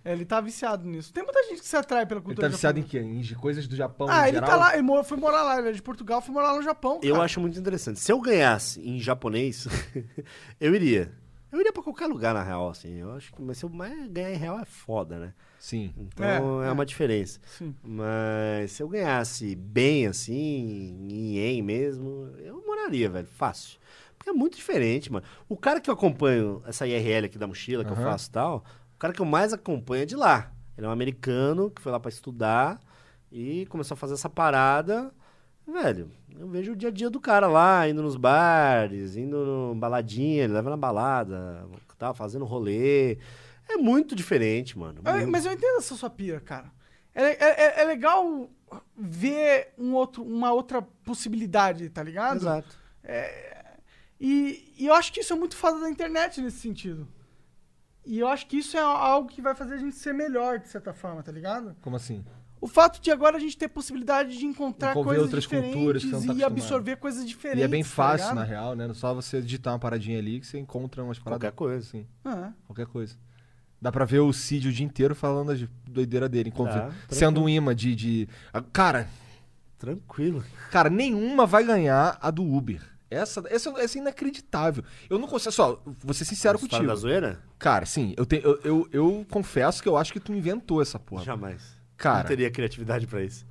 é, ele tá viciado nisso. Tem muita gente que se atrai pela Ele cultura tá viciado em japonesa. quê? Em coisas do Japão Ah, em ele geral? tá lá, ele foi morar lá, ele é de Portugal, foi morar lá no Japão, Eu cara. acho muito interessante. Se eu ganhasse em japonês, eu iria. Eu iria pra qualquer lugar, na real, assim. Eu acho que, mas se eu mas ganhar em real é foda, né? Sim. Então é, É, é. uma diferença. Sim. Mas se eu ganhasse bem, assim, em ien mesmo, eu moraria, velho, fácil. Porque é muito diferente, mano. O cara que eu acompanho, essa IRL aqui da mochila que eu Aham. faço e tal, o cara que eu mais acompanho é de lá. Ele é um americano que foi lá pra estudar e começou a fazer essa parada. Velho, eu vejo o dia a dia do cara lá, indo nos bares, indo no baladinha, ele leva na balada, tal, fazendo rolê. É muito diferente, mano. Muito. mas eu entendo essa sua pira, cara. É, é- é- é legal ver um outro, uma outra possibilidade, tá ligado? Exato. E, e eu acho que isso é muito foda da internet nesse sentido. E eu acho que isso é algo que vai fazer a gente ser melhor, de certa forma, tá ligado? Como assim? O fato de agora a gente ter possibilidade de encontrar Envolver coisas outras diferentes culturas que você não tá e absorver coisas diferentes. E é bem tá fácil, ligado? na real, né? Só você digitar uma paradinha ali que você encontra umas paradas. Qualquer coisa. Sim, Ah, qualquer coisa. Dá pra ver o Cid o dia inteiro falando as doideiras dele. enquanto- Dá, sendo um imã de, de... Cara, Tranquilo. cara, nenhuma vai ganhar a do Uber. Essa, essa, essa é inacreditável. Eu não consigo... Só, vou ser sincero História contigo. da zoeira? Cara, sim, eu, te, eu, eu, eu confesso que eu acho que tu inventou essa porra. Jamais. Cara. Não teria criatividade pra isso.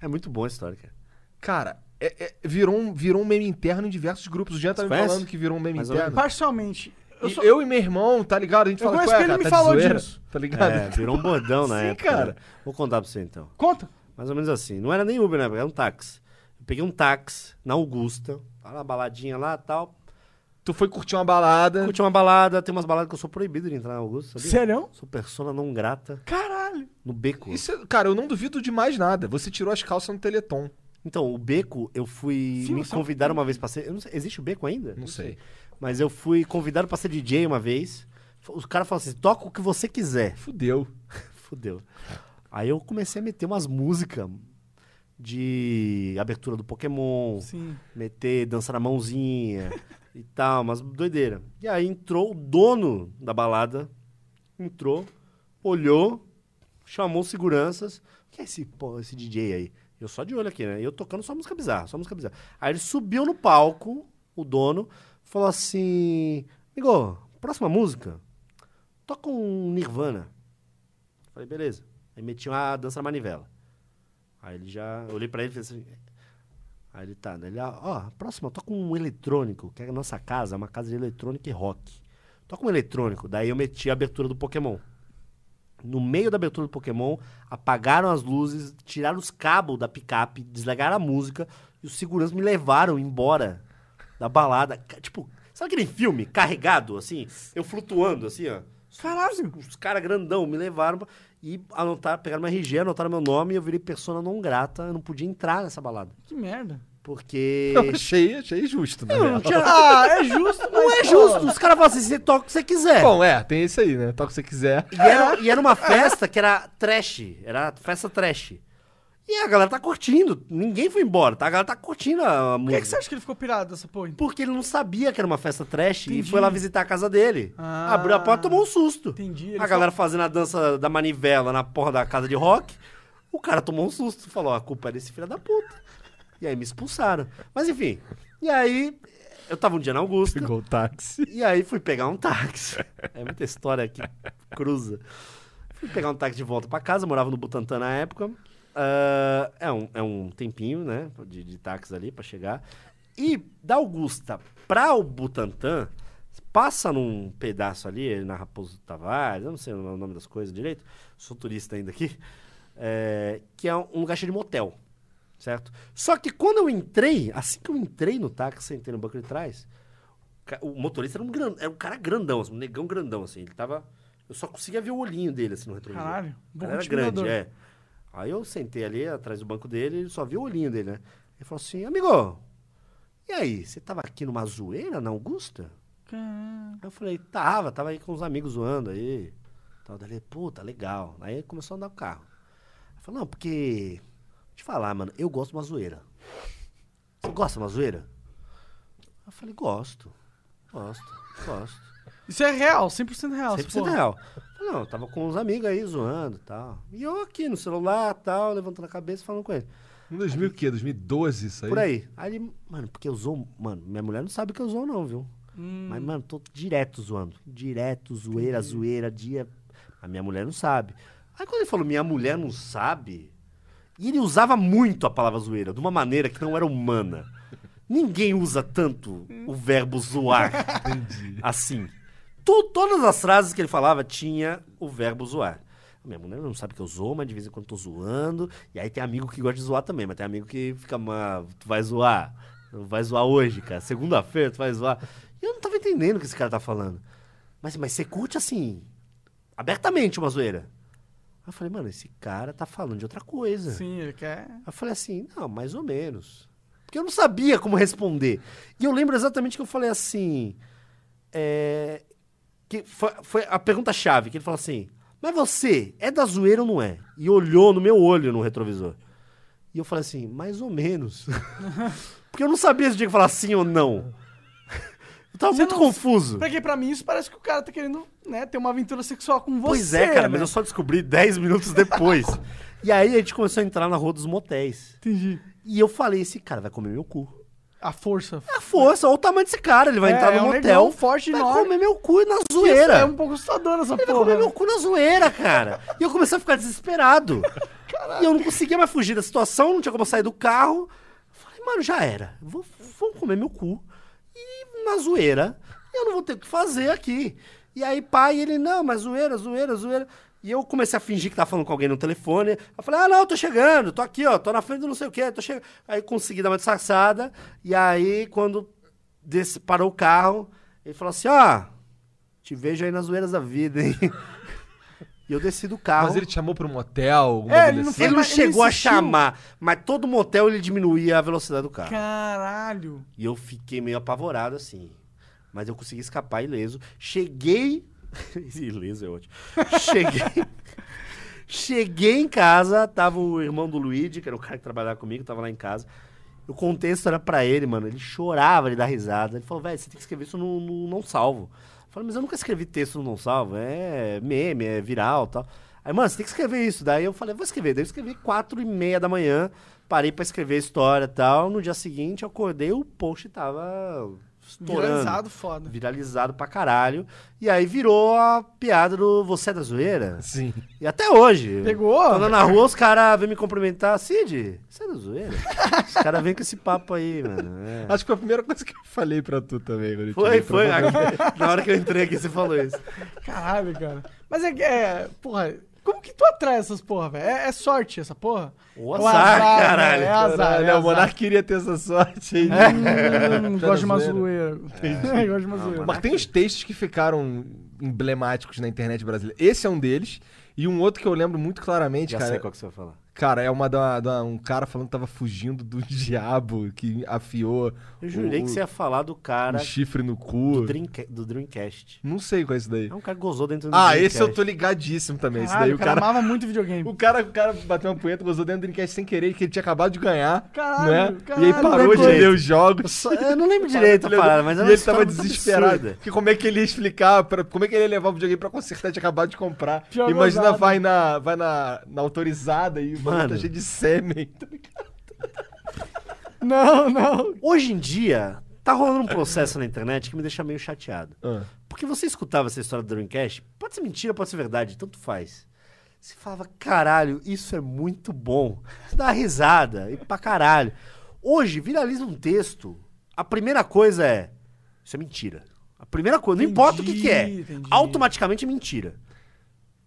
É muito boa a história, cara. Cara, é- é- virou, um, virou um meme interno em diversos grupos. O Jean tá me falando que virou um meme Mais ou interno. Parcialmente. Eu E sou- Eu e meu irmão, tá ligado? A gente Eu fala, conheço "Qual é, que ele cara? me Tá falou zoeira?" disso. Tá ligado? É, virou um bordão na Sim, época. cara. né? Vou contar pra você então. Conta. Mais ou menos assim. Não era nem Uber na época, era um táxi. Eu peguei um táxi na Augusta, tava na baladinha lá e tal. Tu foi curtir uma balada. Curti uma balada, tem umas baladas que eu sou proibido de entrar na Augusta, sabia? Sério? Sou persona não grata Caralho. no beco. Isso, é- cara, eu não duvido de mais nada. Você tirou as calças no Teleton. Então, o beco, eu fui. Sim, me é convidaram uma vez pra ser. eu não sei, existe o beco ainda? Não sei. Mas eu fui convidado pra ser DJ uma vez. Os caras falaram assim: toca o que você quiser. Fudeu. Fudeu. Aí eu comecei a meter umas músicas de abertura do Pokémon, Sim. meter dança na mãozinha e tal, umas doideira. E aí entrou o dono da balada, entrou, olhou, chamou os seguranças. O que é esse, pô, esse DJ aí? Eu só de olho aqui, né? Eu tocando só música bizarra, só música bizarra. Aí ele subiu no palco, o dono, falou assim: Amigo, próxima música, toca um Nirvana. Falei, beleza. Aí meti uma dança na manivela. Aí ele já. Eu olhei pra ele e falei assim. Aí ele tá, né? Ele, ó, próxima, toca um eletrônico, que é a nossa casa, é uma casa de eletrônica e rock. Toca um eletrônico. Daí eu meti a abertura do Pokémon. No meio da abertura do Pokémon, apagaram as luzes, tiraram os cabos da picape, desligaram a música e os seguranças me levaram embora da balada. Tipo, sabe aquele filme carregado, assim? Eu flutuando, assim, ó. Caralho. Os caras grandão me levaram pra- e anotaram, pegaram meu RG, anotaram meu nome e eu virei persona não grata. Eu não podia entrar nessa balada. Que merda. Porque. Eu achei, achei justo, né? Não tinha- Ah, é justo, mas, Não é pô, justo. Os caras falam assim: você toca o que você quiser. Bom, é, tem isso aí, né? Toca o que você quiser. E era, e era uma festa que era trash. Era festa trash. E a galera tá curtindo. Ninguém foi embora, tá? A galera tá curtindo a Por música. que, que você acha que ele ficou pirado dessa porra? Porque ele não sabia que era uma festa trash Entendi. e foi lá visitar a casa dele. Ah. Abriu a porta e tomou um susto. Entendi. Ele a galera fazendo a dança da manivela na porra da casa de rock. O cara tomou um susto. Falou, a culpa é desse filho da puta. E aí me expulsaram. Mas enfim. E aí, eu tava um dia na Augusta. Pegou o táxi. E aí fui pegar um táxi. É muita história que cruza. Fui pegar um táxi de volta pra casa, morava no Butantã na época. Ah, é, um, é um tempinho, né, de, de táxi ali pra chegar. E da Augusta pra o Butantã, passa num pedaço ali, na Raposo Tavares, eu não sei o nome das coisas direito, sou turista ainda aqui, é, que é um lugar cheio de motel, certo? Só que quando eu entrei, assim que eu entrei no táxi, sentei no banco de trás, o motorista era um, gran, era um cara grandão, assim, um negão grandão, assim, ele tava... Eu só conseguia ver o olhinho dele, assim, no retrovisor. Caralho. Bom era grande, é. Aí eu sentei ali atrás do banco dele e só vi o olhinho dele, né? Ele falou assim, amigo, e aí, você tava aqui numa zoeira na Augusta? Eu falei, tava, tava aí com os amigos zoando aí. Tal, daí ele, puta, legal. Aí ele começou a andar o carro. Eu falei, não, porque. Eu te falar, mano, eu gosto de uma zoeira. Você gosta de uma zoeira? Eu falei, gosto. Gosto, gosto. Isso é real, 100% real. essa 100% porra. real. Não, eu tava com uns amigos aí zoando e tal. E eu aqui no celular tal, levantando a cabeça falando com ele. Em 2000 o quê? 2012 isso aí? Por aí. Aí ele, mano, porque eu zoo. Mano, minha mulher não sabe que eu zoo, não, viu? Hum, Mas, mano, tô direto zoando. Direto, zoeira, zoeira, dia. A minha mulher não sabe. Aí quando ele falou, minha mulher não sabe. E ele usava muito a palavra zoeira, de uma maneira que não era humana. Ninguém usa tanto o verbo zoar assim. To- todas as frases que ele falava tinha o verbo zoar. Minha mulher não sabe que eu zoo, mas de vez em quando tô zoando. E aí tem amigo que gosta de zoar também, mas tem amigo que fica, "Mas tu vai zoar. Tu vai zoar hoje, cara. Segunda-feira tu vai zoar. E eu não tava entendendo o que esse cara tá falando. Mas, mas você curte assim, abertamente uma zoeira. Aí eu falei, mano, esse cara tá falando de outra coisa. Sim, ele quer. Aí eu falei assim, não, mais ou menos. Porque eu não sabia como responder. E eu lembro exatamente que eu falei assim. é, que foi, foi a pergunta-chave, que ele falou assim: Mas você é da zoeira ou não é? E olhou no meu olho no retrovisor. E eu falei assim, mais ou menos. Porque eu não sabia se tinha que falar sim ou não. Eu tava Você muito não- confuso. Porque pra mim isso parece que o cara tá querendo, né, ter uma aventura sexual com você. Pois é, cara, né? mas eu só descobri 10 minutos depois. e aí a gente começou a entrar na rua dos motéis. Entendi. E eu falei, esse cara vai comer meu cu. A força. A força, olha o tamanho desse cara. Ele vai É, entrar no é um motel. forte, vai enorme. comer meu cu na Isso zoeira. é um pouco assustador essa Ele vai porra. comer meu cu na zoeira, cara. E eu comecei a ficar desesperado. E eu não conseguia mais fugir da situação, não tinha como sair do carro. Falei, mano, já era. Vou, vão comer meu cu. E na zoeira, eu não vou ter o que fazer aqui. E aí, pai, ele, não, mas zoeira, zoeira, zoeira. E eu comecei a fingir que tava falando com alguém no telefone. Eu falei, ah, não, tô chegando, tô aqui, ó, tô na frente do não sei o quê, tô chegando. Aí consegui dar uma disfarçada. E aí, quando desse, parou o carro, ele falou assim, ó, te vejo aí nas zoeiras da vida, hein? E eu desci do carro. Mas ele te chamou pra um motel? É, ele não assim? foi Ele não ele chegou a chamar, mas todo motel ele diminuía a velocidade do carro. Caralho. E eu fiquei meio apavorado assim. Mas eu consegui escapar ileso. Cheguei. ileso é ótimo. Cheguei. Cheguei em casa, tava o irmão do Luigi, que era o cara que trabalhava comigo, tava lá em casa. Eu contei a história pra ele, mano. Ele chorava de dar risada. Ele falou, velho, você tem que escrever isso no, no Não Salvo. Eu falei, mas eu nunca escrevi texto no Não Salvo. É meme, é viral e tal. Aí, mano, você tem que escrever isso. Daí eu falei, vou escrever. Daí eu escrevi quatro e meia da manhã, parei pra escrever a história e tal. No dia seguinte eu acordei, o post tava estourando. Viralizado foda. Viralizado pra caralho. E aí virou a piada do Você é da Zoeira. Sim. E até hoje. Pegou? Tô andando na rua, os caras vêm me cumprimentar. Cid, você é da zoeira? os caras vêm com esse papo aí, mano. É. Acho que foi a primeira coisa que eu falei pra tu também. quando Foi, foi. Na hora que eu entrei aqui, você falou isso. Caralho, cara. Mas é que, é, porra, como que tu atrai essas porra, velho? É, é sorte essa porra? O É o azar, né? caralho. É azar, Caralho, é o azar. Monark queria ter essa sorte aí. Hum, Tá gosto de uma zoeira. zoeira. gosto de uma zoeira. Mas tem uns textos que ficaram emblemáticos na internet brasileira. Esse é um deles. E um outro que eu lembro muito claramente, Já cara. sei qual que você vai falar. Cara, é uma da, da- um cara falando que tava fugindo do diabo, que afiou Eu jurei o, que você ia falar do cara o chifre no do, cu. Dreamca- do Dreamcast. Não sei qual é esse daí. É um cara que gozou dentro do Ah, Dreamcast. esse eu tô ligadíssimo também. Esse Caralho, daí o o cara cara. amava muito videogame. O cara, o cara bateu uma punheta, gozou dentro do Dreamcast sem querer, que ele tinha acabado de ganhar. Caralho, né? caralho, e aí parou de ler os jogos. Só- Eu não lembro direito a parada, mas e ele tava desesperado. absurda. Que como é que ele ia explicar, pra, como é que ele ia levar o videogame pra consertar, tinha acabado de comprar. Pior Imagina, gozado. vai na, vai na, na autorizada e Mano. tá cheio de sêmen. Não, não. Hoje em dia, tá rolando um processo na internet que me deixa meio chateado. Ah. Porque você escutava essa história do Dreamcast, pode ser mentira, pode ser verdade, tanto faz. Você falava, caralho, isso é muito bom. Você dá uma risada e pra caralho. Hoje, viraliza um texto, a primeira coisa é, isso é mentira. A primeira coisa, não importa o que, que é, entendi. automaticamente é mentira.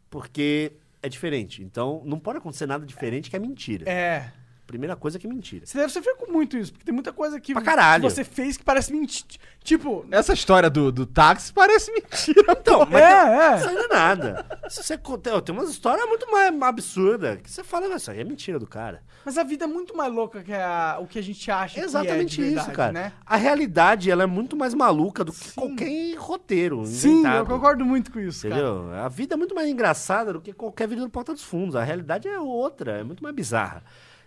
Porque é diferente. Então, não pode acontecer nada diferente que é mentira. É. Primeira coisa que é mentira. Você deve sofrer com muito isso, porque tem muita coisa que, que você fez que parece mentira. Tipo, Essa história do, do táxi parece mentira. Então, mas é, Isso é. aí não é nada. Se você conta- tem umas histórias muito mais absurdas que você fala, "Mas isso aí é mentira do cara. Mas a vida é muito mais louca que a- o que a gente acha Exatamente que é de verdade, isso, cara. né? A realidade, ela é muito mais maluca do que Sim. qualquer roteiro Sim, inventado. eu concordo muito com isso, cara. Entendeu? A vida é muito mais engraçada do que qualquer vídeo do Porta dos Fundos. A realidade é outra, é muito mais bizarra.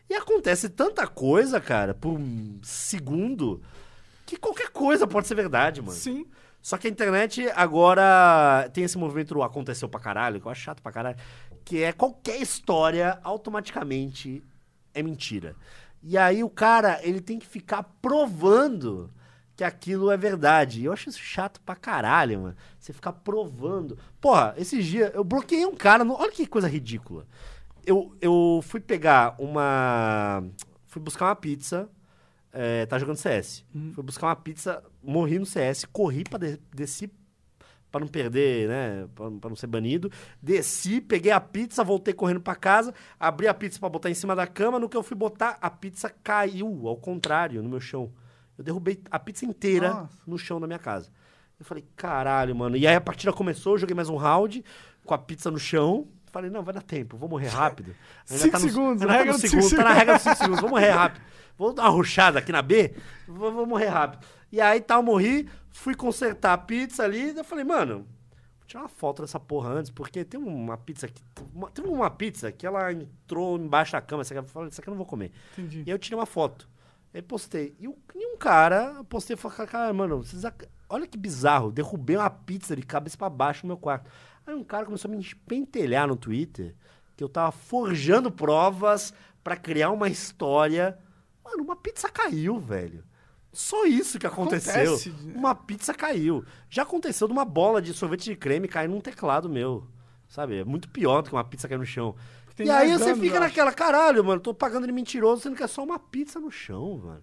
E acontece tanta coisa, cara, por um segundo, que qualquer coisa pode ser verdade, mano. Sim. Só que a internet agora tem esse movimento do aconteceu pra caralho, que eu acho chato pra caralho, que é qualquer história automaticamente é mentira. E aí o cara, ele tem que ficar provando que aquilo é verdade. E eu acho isso chato pra caralho, mano. Você ficar provando. Porra, esses dias eu bloqueei um cara, no... olha que coisa ridícula. Eu, eu fui pegar uma. Fui buscar uma pizza. É, tá jogando CS. Fui buscar uma pizza, morri no CS, corri pra de desci pra não perder, né? Pra, pra não ser banido. Desci, peguei a pizza, voltei correndo pra casa, abri a pizza pra botar em cima da cama. No que eu fui botar, a pizza caiu ao contrário no meu chão. Eu derrubei a pizza inteira Nossa. no chão da minha casa. Eu falei, caralho, mano. E aí a partida começou, eu joguei mais um round com a pizza no chão. Falei, não, vai dar tempo, vou morrer rápido. Ainda Cinco tá nos- segundos, ainda na tá regra dos segundos, cinco Tá na regra dos 5 segundos, vou morrer rápido. Vou dar uma ruchada aqui na B, vou, vou morrer rápido. E aí tal, morri, fui consertar a pizza ali, daí eu falei, mano, vou tirar uma foto dessa porra antes, porque tem uma pizza que. Uma, teve uma pizza que ela entrou embaixo da cama, essa aqui, eu falei, isso aqui eu não vou comer. Entendi. E aí eu tirei uma foto. Aí postei. E, e um cara, eu postei e falei, cara, mano, vocês olha que bizarro. Derrubei uma pizza de cabeça pra baixo no meu quarto. Aí um cara começou a me pentelhar no Twitter que eu tava forjando provas pra criar uma história. Mano, uma pizza caiu, velho. Só isso que aconteceu. Acontece? Uma pizza caiu. Já aconteceu de uma bola de sorvete de creme cair num teclado meu. Sabe? É muito pior do que uma pizza cair no chão. Tem e aí você fica naquela, caralho, mano, tô pagando de mentiroso, sendo que é só uma pizza no chão, mano.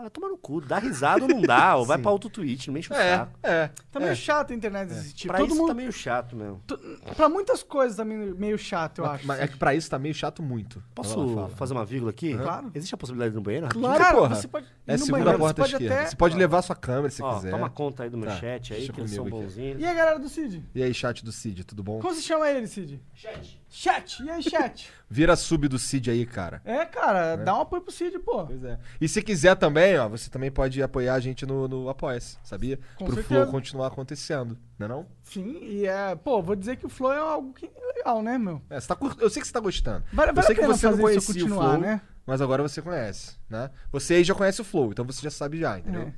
Ah, toma no cu, dá risada ou não dá, ou vai pra outro tweet, não me enche o É, saco. é. Tá meio é. chato a internet existir. Pra Todo isso mundo, tá meio chato mesmo. t- Pra muitas coisas tá meio, meio chato, eu Mas- acho. Mas é que pra isso tá meio chato muito. Posso fazer uma vírgula aqui? Claro. Existe a possibilidade de ir no banheiro? Claro, Cara, porra. você pode É no segunda banheiro, porta você pode esquerda. até- Você pode levar sua câmera se Ó, quiser. toma conta aí do meu Tá, chat aí, deixa que eles são bonzinhos. E a galera do Cid? E aí, chat do Cid, tudo bom? Como se chama ele, Cid? Chat. Chat. E aí, chat? Vira sub do Cid aí, cara. é, cara, dá um apoio pro Cid, pô. Pois é. E se quiser também, ó, você também pode apoiar a gente no, no Apoia-se, sabia? Com Pro certeza. Flow continuar acontecendo, não é não? Sim, e é... Pô, vou dizer que o Flow é algo que é legal, né, meu? É, você tá cur- Eu sei que você tá gostando. Vale, eu vale sei a que você não conhecia o continuar, Flow, né? Mas agora você conhece, né? Você aí já conhece o Flow, então você já sabe já, entendeu?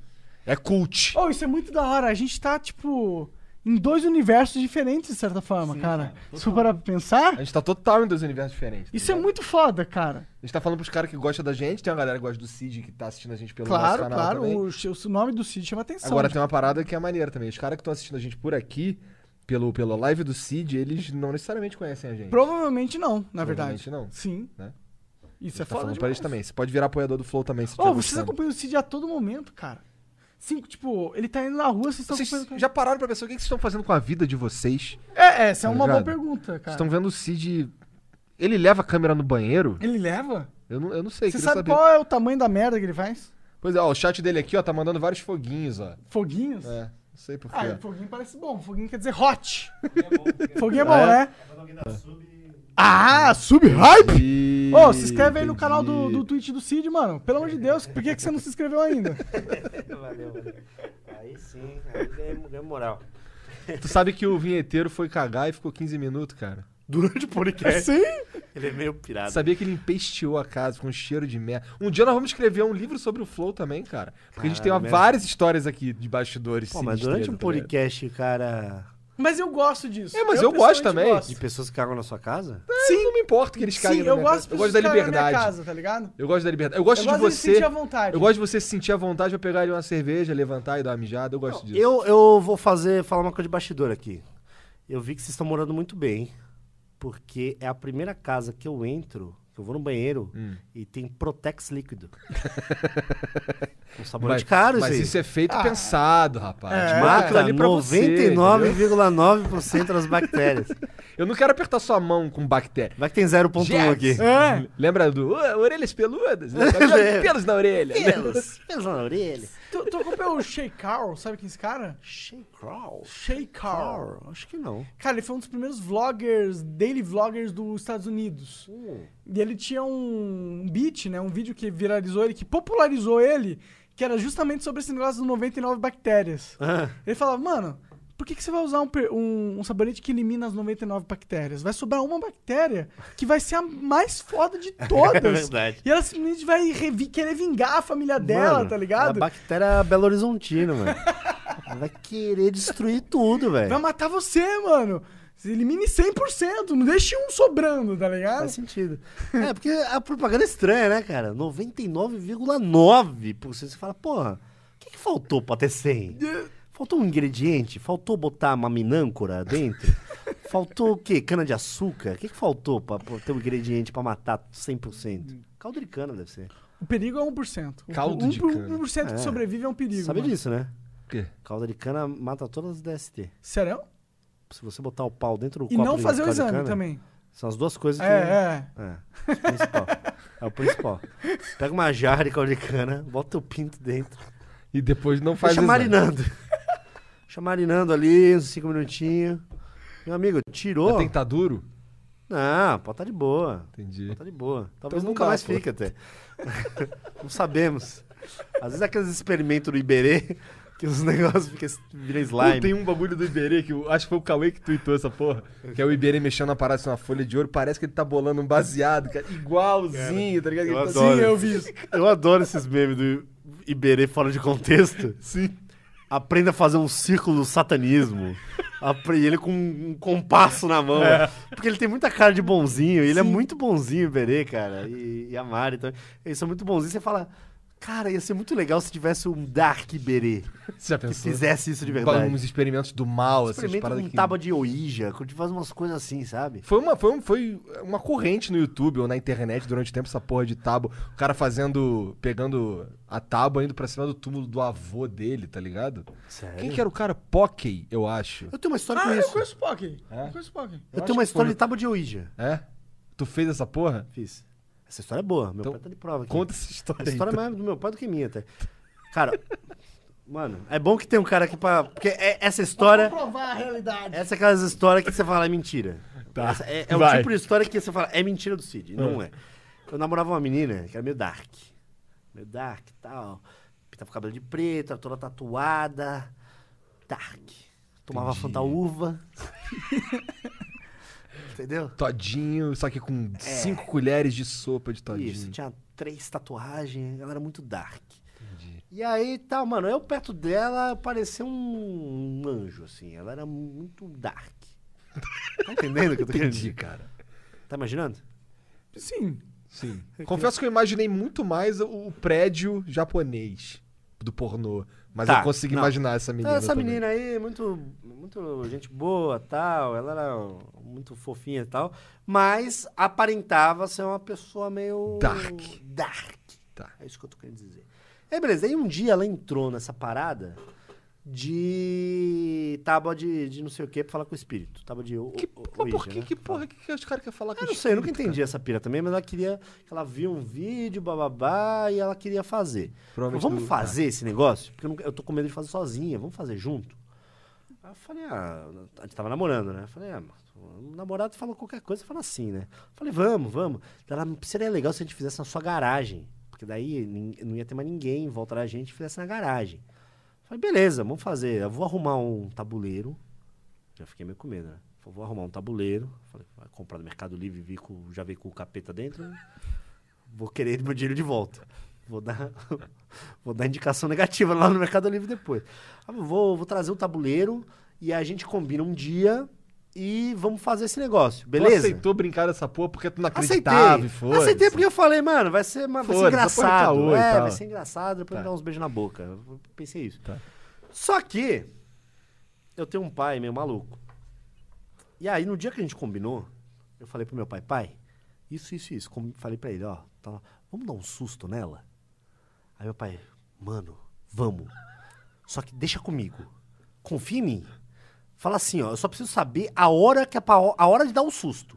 É, cult. Oh, isso é muito da hora. A gente tá, tipo... em dois universos diferentes, de certa forma, cara. Se for parar pra pensar, A gente tá total em dois universos diferentes. tá isso é muito foda, cara. A gente tá falando pros caras que gostam da gente, tem uma galera que gosta do Cid que tá assistindo a gente pelo nosso Claro, canal claro. também. O, o nome do Cid chama atenção. Agora tem uma parada que é maneira também. Os caras que estão assistindo a gente por aqui, pelo, pela live do Cid, eles não necessariamente conhecem a gente. Provavelmente não, na verdade. Provavelmente não. Sim. Né? Isso é tá foda falando pra eles também. Você pode virar apoiador do Flow também, se Ô, tiver vocês acompanham o Cid a todo momento, cara. Sim, tipo, ele tá indo na rua, vocês estão Vocês acompanhando. o cara. já pararam pra pensar o que vocês estão fazendo com a vida de vocês? É, essa é Tá uma boa ligado? pergunta, Vocês cara. estão vendo o Cid... Ele leva a câmera no banheiro? Ele leva? Eu não, eu não sei, Você sabe saber. qual é o tamanho da merda que ele faz? Pois é, ó, o chat dele aqui, ó, tá mandando vários foguinhos, ó. Foguinhos? É, não sei por Ah, foguinho parece bom. Foguinho quer dizer hot. É bom, Foguinho é bom, É? né? Quando alguém dá sub. Ah, sub-hype! Ô, se inscreve aí no canal do, do Twitch do Cid, mano. Pelo amor de Deus, por que, que você não se inscreveu ainda? valeu, valeu. Aí sim, aí ganhei, moral. Tu sabe que o vinheteiro foi cagar e ficou 15 minutos, cara. Durante o podcast. Sim? Ele é meio pirado. Sabia que ele empesteou a casa com um cheiro de merda. Um dia nós vamos escrever um livro sobre o Flow também, cara. Porque a gente tem Caralho, merda. várias histórias aqui de bastidores. Pô, mas durante um tá podcast, cara. Mas eu gosto disso. É, mas eu gosto pessoalmente também. gosto. De pessoas que cagam na sua casa? Sim, não me importa que eles caguem Sim, na eu minha gosto, casa. Eu gosto da de pessoas que cagam na minha liberdade. casa, tá ligado? Eu gosto da liberdade. Eu gosto eu de gosto você. de sentir à vontade. Eu gosto de você se sentir à vontade pra pegar ali uma cerveja, levantar e dar uma mijada. Eu gosto disso. Eu, eu vou fazer, falar uma coisa de bastidor aqui. Eu vi que vocês estão morando muito bem. Porque é a primeira casa que eu entro, eu vou no banheiro Hum. e tem Protex líquido. um sabor Mas, de caro, mas isso aí. é feito Ah. pensado, rapaz. É. Tipo, Mata ali pra você, entendeu? 99,9% das bactérias. Eu não quero apertar sua mão com bactéria. Vai que tem 0,1 Jets. aqui. É. Lembra do "Ô, orelhas peludas? Né? Pelos na orelha. Pelos, pelos na orelha. Tu, acompanhou o Shay Carl, sabe quem é esse cara? Shea Crawl. Shay Carl. Acho que não. Cara, ele foi um dos primeiros vloggers, daily vloggers dos Estados Unidos. E ele tinha um beat, né? Um vídeo que viralizou ele, que popularizou ele, que era justamente sobre esse negócio dos 99 bactérias. Ah, Ele falava, mano, por que, que você vai usar um, um, um sabonete que elimina as 99 bactérias? Vai sobrar uma bactéria que vai ser a mais foda de todas. É verdade. E ela simplesmente vai querer vingar a família dela, Mano, tá ligado? É a bactéria Belo Horizontina, mano. Ela vai querer destruir tudo, velho. Vai matar você, mano. Elimine 100%, não deixe um sobrando, tá ligado? Faz sentido. É, porque a propaganda é estranha, né, cara? 99,9%. Você fala, porra, o que, que faltou pra ter 100? Faltou um ingrediente? Faltou botar uma minâncora dentro? Faltou o quê? Cana de açúcar? O que, que faltou pra, pra ter um ingrediente pra matar 100%? Caldo de cana deve ser. O perigo é 1%. O Caldo 1%, de cana. 1% que É. sobrevive é um perigo. Sabe mano. disso, né? O quê? Calda de cana mata todas as DST. Sério? Se você botar o pau dentro do E copo não de fazer o exame cana, também. São as duas coisas que... É, é. É, o principal. é o principal. Pega uma jarra de caldo de cana, bota o pinto dentro. E depois não faz Deixa exame. marinando. Deixa marinando ali, uns 5 minutinhos. Meu amigo, tirou. Tem que estar duro? Não, pode tá de boa. Entendi. Pode tá de boa. Talvez não nunca dá, mais pô. fique até. não sabemos. Às vezes é aqueles experimentos do Iberê que os negócios ficam viram slime. Pô, tem um bagulho do Iberê que eu acho que foi o Cauê que tweetou essa porra. Que é o Iberê mexendo na parada assim, uma folha de ouro. Parece que ele tá bolando um baseado, cara. Igualzinho, tá ligado? eu Ele tá adoro. Sim, eu vi isso. Eu adoro esses memes do Iberê fora de contexto. Sim. Aprenda a fazer um círculo do satanismo. E ele com um compasso na mão. Porque ele tem muita cara de bonzinho. E ele é muito bonzinho, o Iberê, cara. E, e a Mari também. Eles são muito bonzinhos. Você fala, cara, ia ser muito legal se tivesse um Dark Iberê Você já que pensou? fizesse isso de verdade. Uns experimentos do mal, assim, as Experimenta paradas com que... tábua de Ouija, quando faz umas coisas assim, sabe? Foi uma, foi, um- foi uma corrente no YouTube ou na internet durante o tempo, essa porra de tábua. O cara fazendo. pegando a tábua indo pra cima do túmulo do avô dele, tá ligado? Sério? Quem que era o cara? Pockey, eu acho. Eu tenho uma história com Ah, eu isso. conheço o Pock. É? Eu conheço o Pock. Eu acho tenho uma que história foi- de tábua de Ouija. É? Tu fez essa porra? Fiz. Essa história é boa. Meu Então, pai tá de prova aqui. Conta essa história. A história aí, é mais do meu pai do que minha, até. Cara, mano, é bom que tem um cara aqui pra. Porque é- essa história. provar a realidade. Essa é aquelas histórias que você fala é mentira. Tá, Essa é, é o tipo de história que você fala é mentira do Cid. Não é. Eu namorava uma menina que era meio dark. Meio dark e tal. Pintava o cabelo de preto, era toda tatuada. Dark. Tomava Entendi. Fanta Uva. Entendeu? Todinho, só que com cinco colheres de sopa de todinho. Isso, tinha três tatuagens, ela era muito dark. Entendi. E aí, tá, mano, eu perto dela parecia um anjo, assim. Ela era muito dark. Tá entendendo o que eu tô querendo Entendi, cara. Tá imaginando? Sim. Sim. Confesso que eu imaginei muito mais o, o prédio japonês do pornô. Mas Tá, eu consegui não. imaginar essa menina. essa também. menina aí, muito, muito gente boa, tal. Ela era muito fofinha e tal. Mas aparentava ser uma pessoa meio... Dark. Dark. Tá. É isso que eu tô querendo dizer. Aí, beleza. Aí um dia ela entrou nessa parada de tábua de, de não sei o que pra falar com o espírito. Tábua de o, Que, o- pô, Ouija, por que, né? que porra que, que os caras querem falar com Eu não o sei, eu nunca espírito, entendi essa pira também, mas ela queria. que Ela viu um vídeo, bababá, e ela queria fazer. Provavelmente Vamos fazer esse negócio? Porque eu, nunca- eu tô com medo de fazer sozinha, vamos fazer junto? Aí eu falei, ah, a gente tava namorando, né? Eu falei, ah, mas o namorado fala qualquer coisa, fala assim, né? Eu falei, vamos, vamos. Ela, seria legal se a gente fizesse na sua garagem. Porque daí não ia ter mais ninguém em volta da gente e fizesse na garagem. Falei, beleza, vamos fazer. Eu vou arrumar um tabuleiro. Já fiquei meio com medo, né? Falei, vou arrumar um tabuleiro. Falei, vai comprar no Mercado Livre, vi com, já veio com o capeta dentro. Vou querer meu dinheiro de volta. Vou dar, vou dar indicação negativa lá no Mercado Livre depois. Ah, Vou, vou trazer o tabuleiro e a gente combina um dia e vamos fazer esse negócio, Tu beleza? aceitou brincar dessa porra porque tu não Aceitei. acreditava e foi. Aceitei porque eu falei, mano, vai ser, uma- vai ser engraçado. caô É, vai ser engraçado, depois Tá. dar uns beijos na boca. Eu pensei isso. Tá. Só que eu tenho um pai meio maluco. E aí, no dia que a gente combinou, eu falei pro meu pai, pai, isso, isso, isso. Com- Falei pra ele, ó, tá, vamos dar um susto nela? Aí meu pai, mano, vamos. Só que deixa comigo. Confia em mim. Fala assim, ó, eu só preciso saber a hora que é pra, a hora de dar o susto.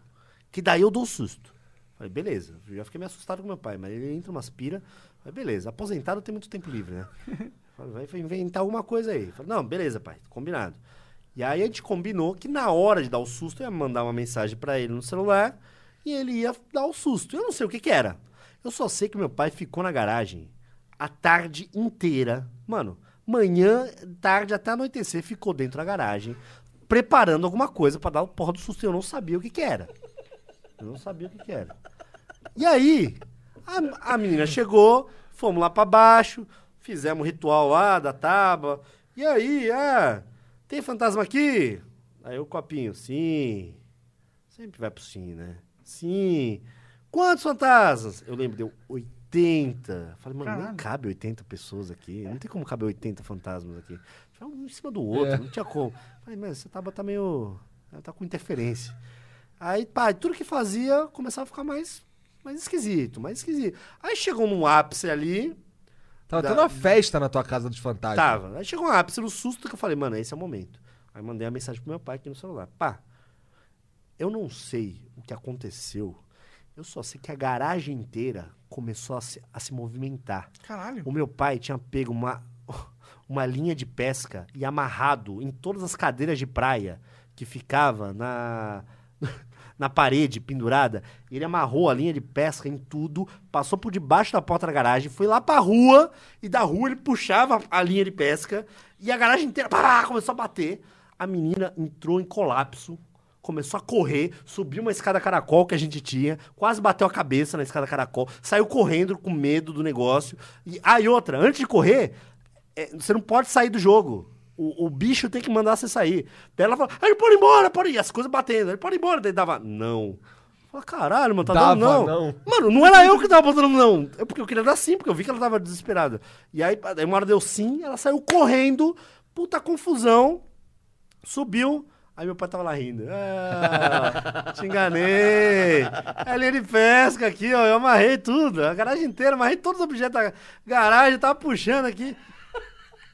Que daí eu dou o susto. Falei, beleza. Eu já fiquei meio assustado com meu pai, mas ele entra umas pira. Falei, beleza. Aposentado tem muito tempo livre, né? Falei, vai inventar alguma coisa aí. Falei, não, beleza, pai, combinado. E aí a gente combinou que na hora de dar o susto eu ia mandar uma mensagem pra ele no celular e ele ia dar o susto. Eu não sei o que que era. Eu só sei que meu pai ficou na garagem a tarde inteira. Mano, manhã, tarde até anoitecer, ficou dentro da garagem preparando alguma coisa pra dar o porra do susto. Eu não sabia o que que era. Eu não sabia o que que era. E aí, a, a menina chegou, fomos lá pra baixo, fizemos o ritual lá da tábua. E aí, ah, tem fantasma aqui? Aí o copinho, sim. Sempre vai pro sim, né? Sim. Quantos fantasmas? Eu lembro, deu 80. Falei, mano, nem Caralho. cabe 80 pessoas aqui. Não tem como caber 80 fantasmas aqui. Foi um em cima do outro, É. não tinha como. Falei, mas essa tábua tá meio. Ela tá com interferência. Aí, pá, tudo que fazia começava a ficar mais, mais esquisito, mais esquisito. Aí chegou num ápice ali, Tava Da- tendo uma festa na tua casa dos fantasmas. Tava. Aí chegou um ápice no susto que eu falei, mano, esse é o momento. Aí mandei a mensagem pro meu pai aqui no celular. Pá, eu não sei o que aconteceu. Eu só sei que a garagem inteira começou a se, a se movimentar. Caralho. O meu pai tinha pego uma, uma linha de pesca e amarrado em todas as cadeiras de praia que ficava na, na parede pendurada. Ele amarrou a linha de pesca em tudo, passou por debaixo da porta da garagem, foi lá pra rua e da rua ele puxava a linha de pesca e a garagem inteira pá, começou a bater. A menina entrou em colapso. Começou a correr, subiu uma escada caracol que a gente tinha, quase bateu a cabeça na escada caracol, saiu correndo com medo do negócio. E, ah, e outra, antes de correr, é, você não pode sair do jogo. O, o bicho tem que mandar você sair. Daí ela fala, ele pode ir embora, pode ir. E as coisas batendo, ele pode ir embora. Daí dava, não. Fala, caralho, mano, tá Dava dando não. não. Mano, não era eu que tava botando não. É porque eu queria dar sim, porque eu vi que ela tava desesperada. E aí, daí uma hora deu sim, ela saiu correndo, puta confusão, subiu. Aí meu pai tava lá rindo. Ah, te enganei. É linha de pesca aqui, ó. Eu amarrei tudo. A garagem inteira, amarrei todos os objetos da garagem, tava puxando aqui.